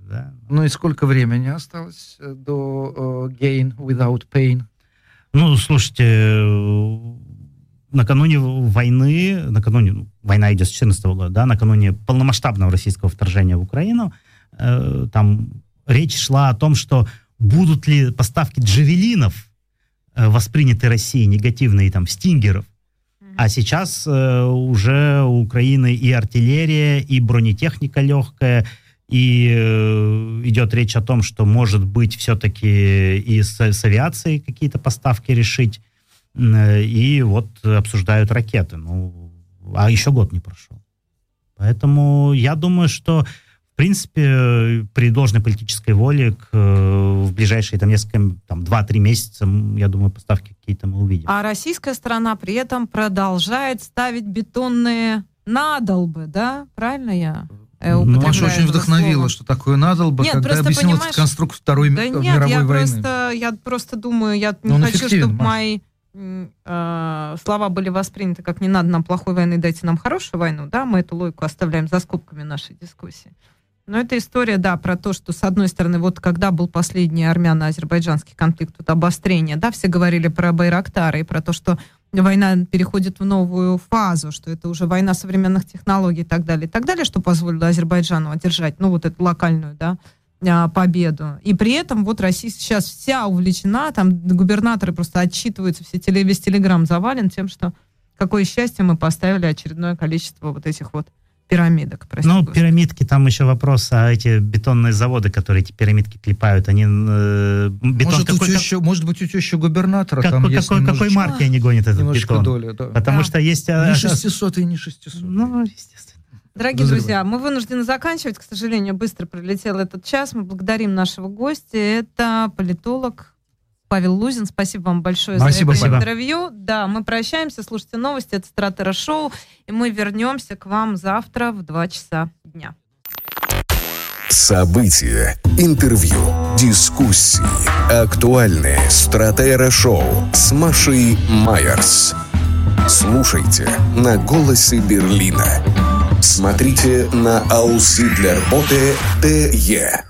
Speaker 3: Ну и сколько времени осталось до gain without pain?
Speaker 6: Ну, слушайте, накануне войны, накануне, ну, война идет с 14 года, да, накануне полномасштабного российского вторжения в Украину, э, там речь шла о том, что будут ли поставки джавелинов э, восприняты Россией негативные, там, стингеров, а сейчас э, уже у Украины и артиллерия, и бронетехника легкая, и э, идет речь о том, что, может быть, все-таки и с, с авиацией какие-то поставки решить. Э, и вот обсуждают ракеты. Ну, а еще год не прошел. Поэтому я думаю, что в принципе, при должной политической воле к, э, в ближайшие там, несколько, там, 2-3 месяца, я думаю, поставки какие-то мы увидим.
Speaker 2: А российская сторона при этом продолжает ставить бетонные надолбы, да? Правильно я?
Speaker 3: Ну, Маша очень вдохновила, слова. что такое надолба, нет, когда объяснила конструкт Второй да мировой нет,
Speaker 2: я
Speaker 3: войны.
Speaker 2: Просто, я просто думаю, я не хочу, чтобы мои э, слова были восприняты как не надо нам плохой войны, дайте нам хорошую войну, да, мы эту логику оставляем за скобками нашей дискуссии. Но это история, да, про то, что, с одной стороны, вот когда был последний армяно-азербайджанский конфликт, тут обострение, да, все говорили про Байрактары и про то, что война переходит в новую фазу, что это уже война современных технологий и так далее, и так далее, что позволило Азербайджану одержать, ну, вот эту локальную, да, а, победу. И при этом вот Россия сейчас вся увлечена, там губернаторы просто отчитываются, все теле, весь телеграм завален тем, что какое счастье мы поставили очередное количество вот этих вот пирамидок.
Speaker 6: Прости, ну, господи. пирамидки, там еще вопрос, а эти бетонные заводы, которые эти пирамидки клепают, они... Э,
Speaker 3: бетон может, какой, у тещи, как, может быть, у тещи губернатора как, там
Speaker 6: какой, есть немножечко, какой марки они гонят этот бетон? Доля, да. Потому да. что есть...
Speaker 3: Не а, 600 и не 600.
Speaker 6: Ну, естественно.
Speaker 2: Дорогие Разрывай. друзья, мы вынуждены заканчивать. К сожалению, быстро пролетел этот час. Мы благодарим нашего гостя. Это политолог Павел Лузин. Спасибо вам большое
Speaker 3: спасибо,
Speaker 2: за
Speaker 3: это
Speaker 2: интервью. Да, мы прощаемся. Слушайте новости. Это Стратера Шоу. И мы вернемся к вам завтра в 2 часа дня.
Speaker 1: События, интервью, дискуссии, актуальные Стратера Шоу с Машей Майерс. Слушайте на «Голосе Берлина». Смотрите на аусы для работы ТЕ.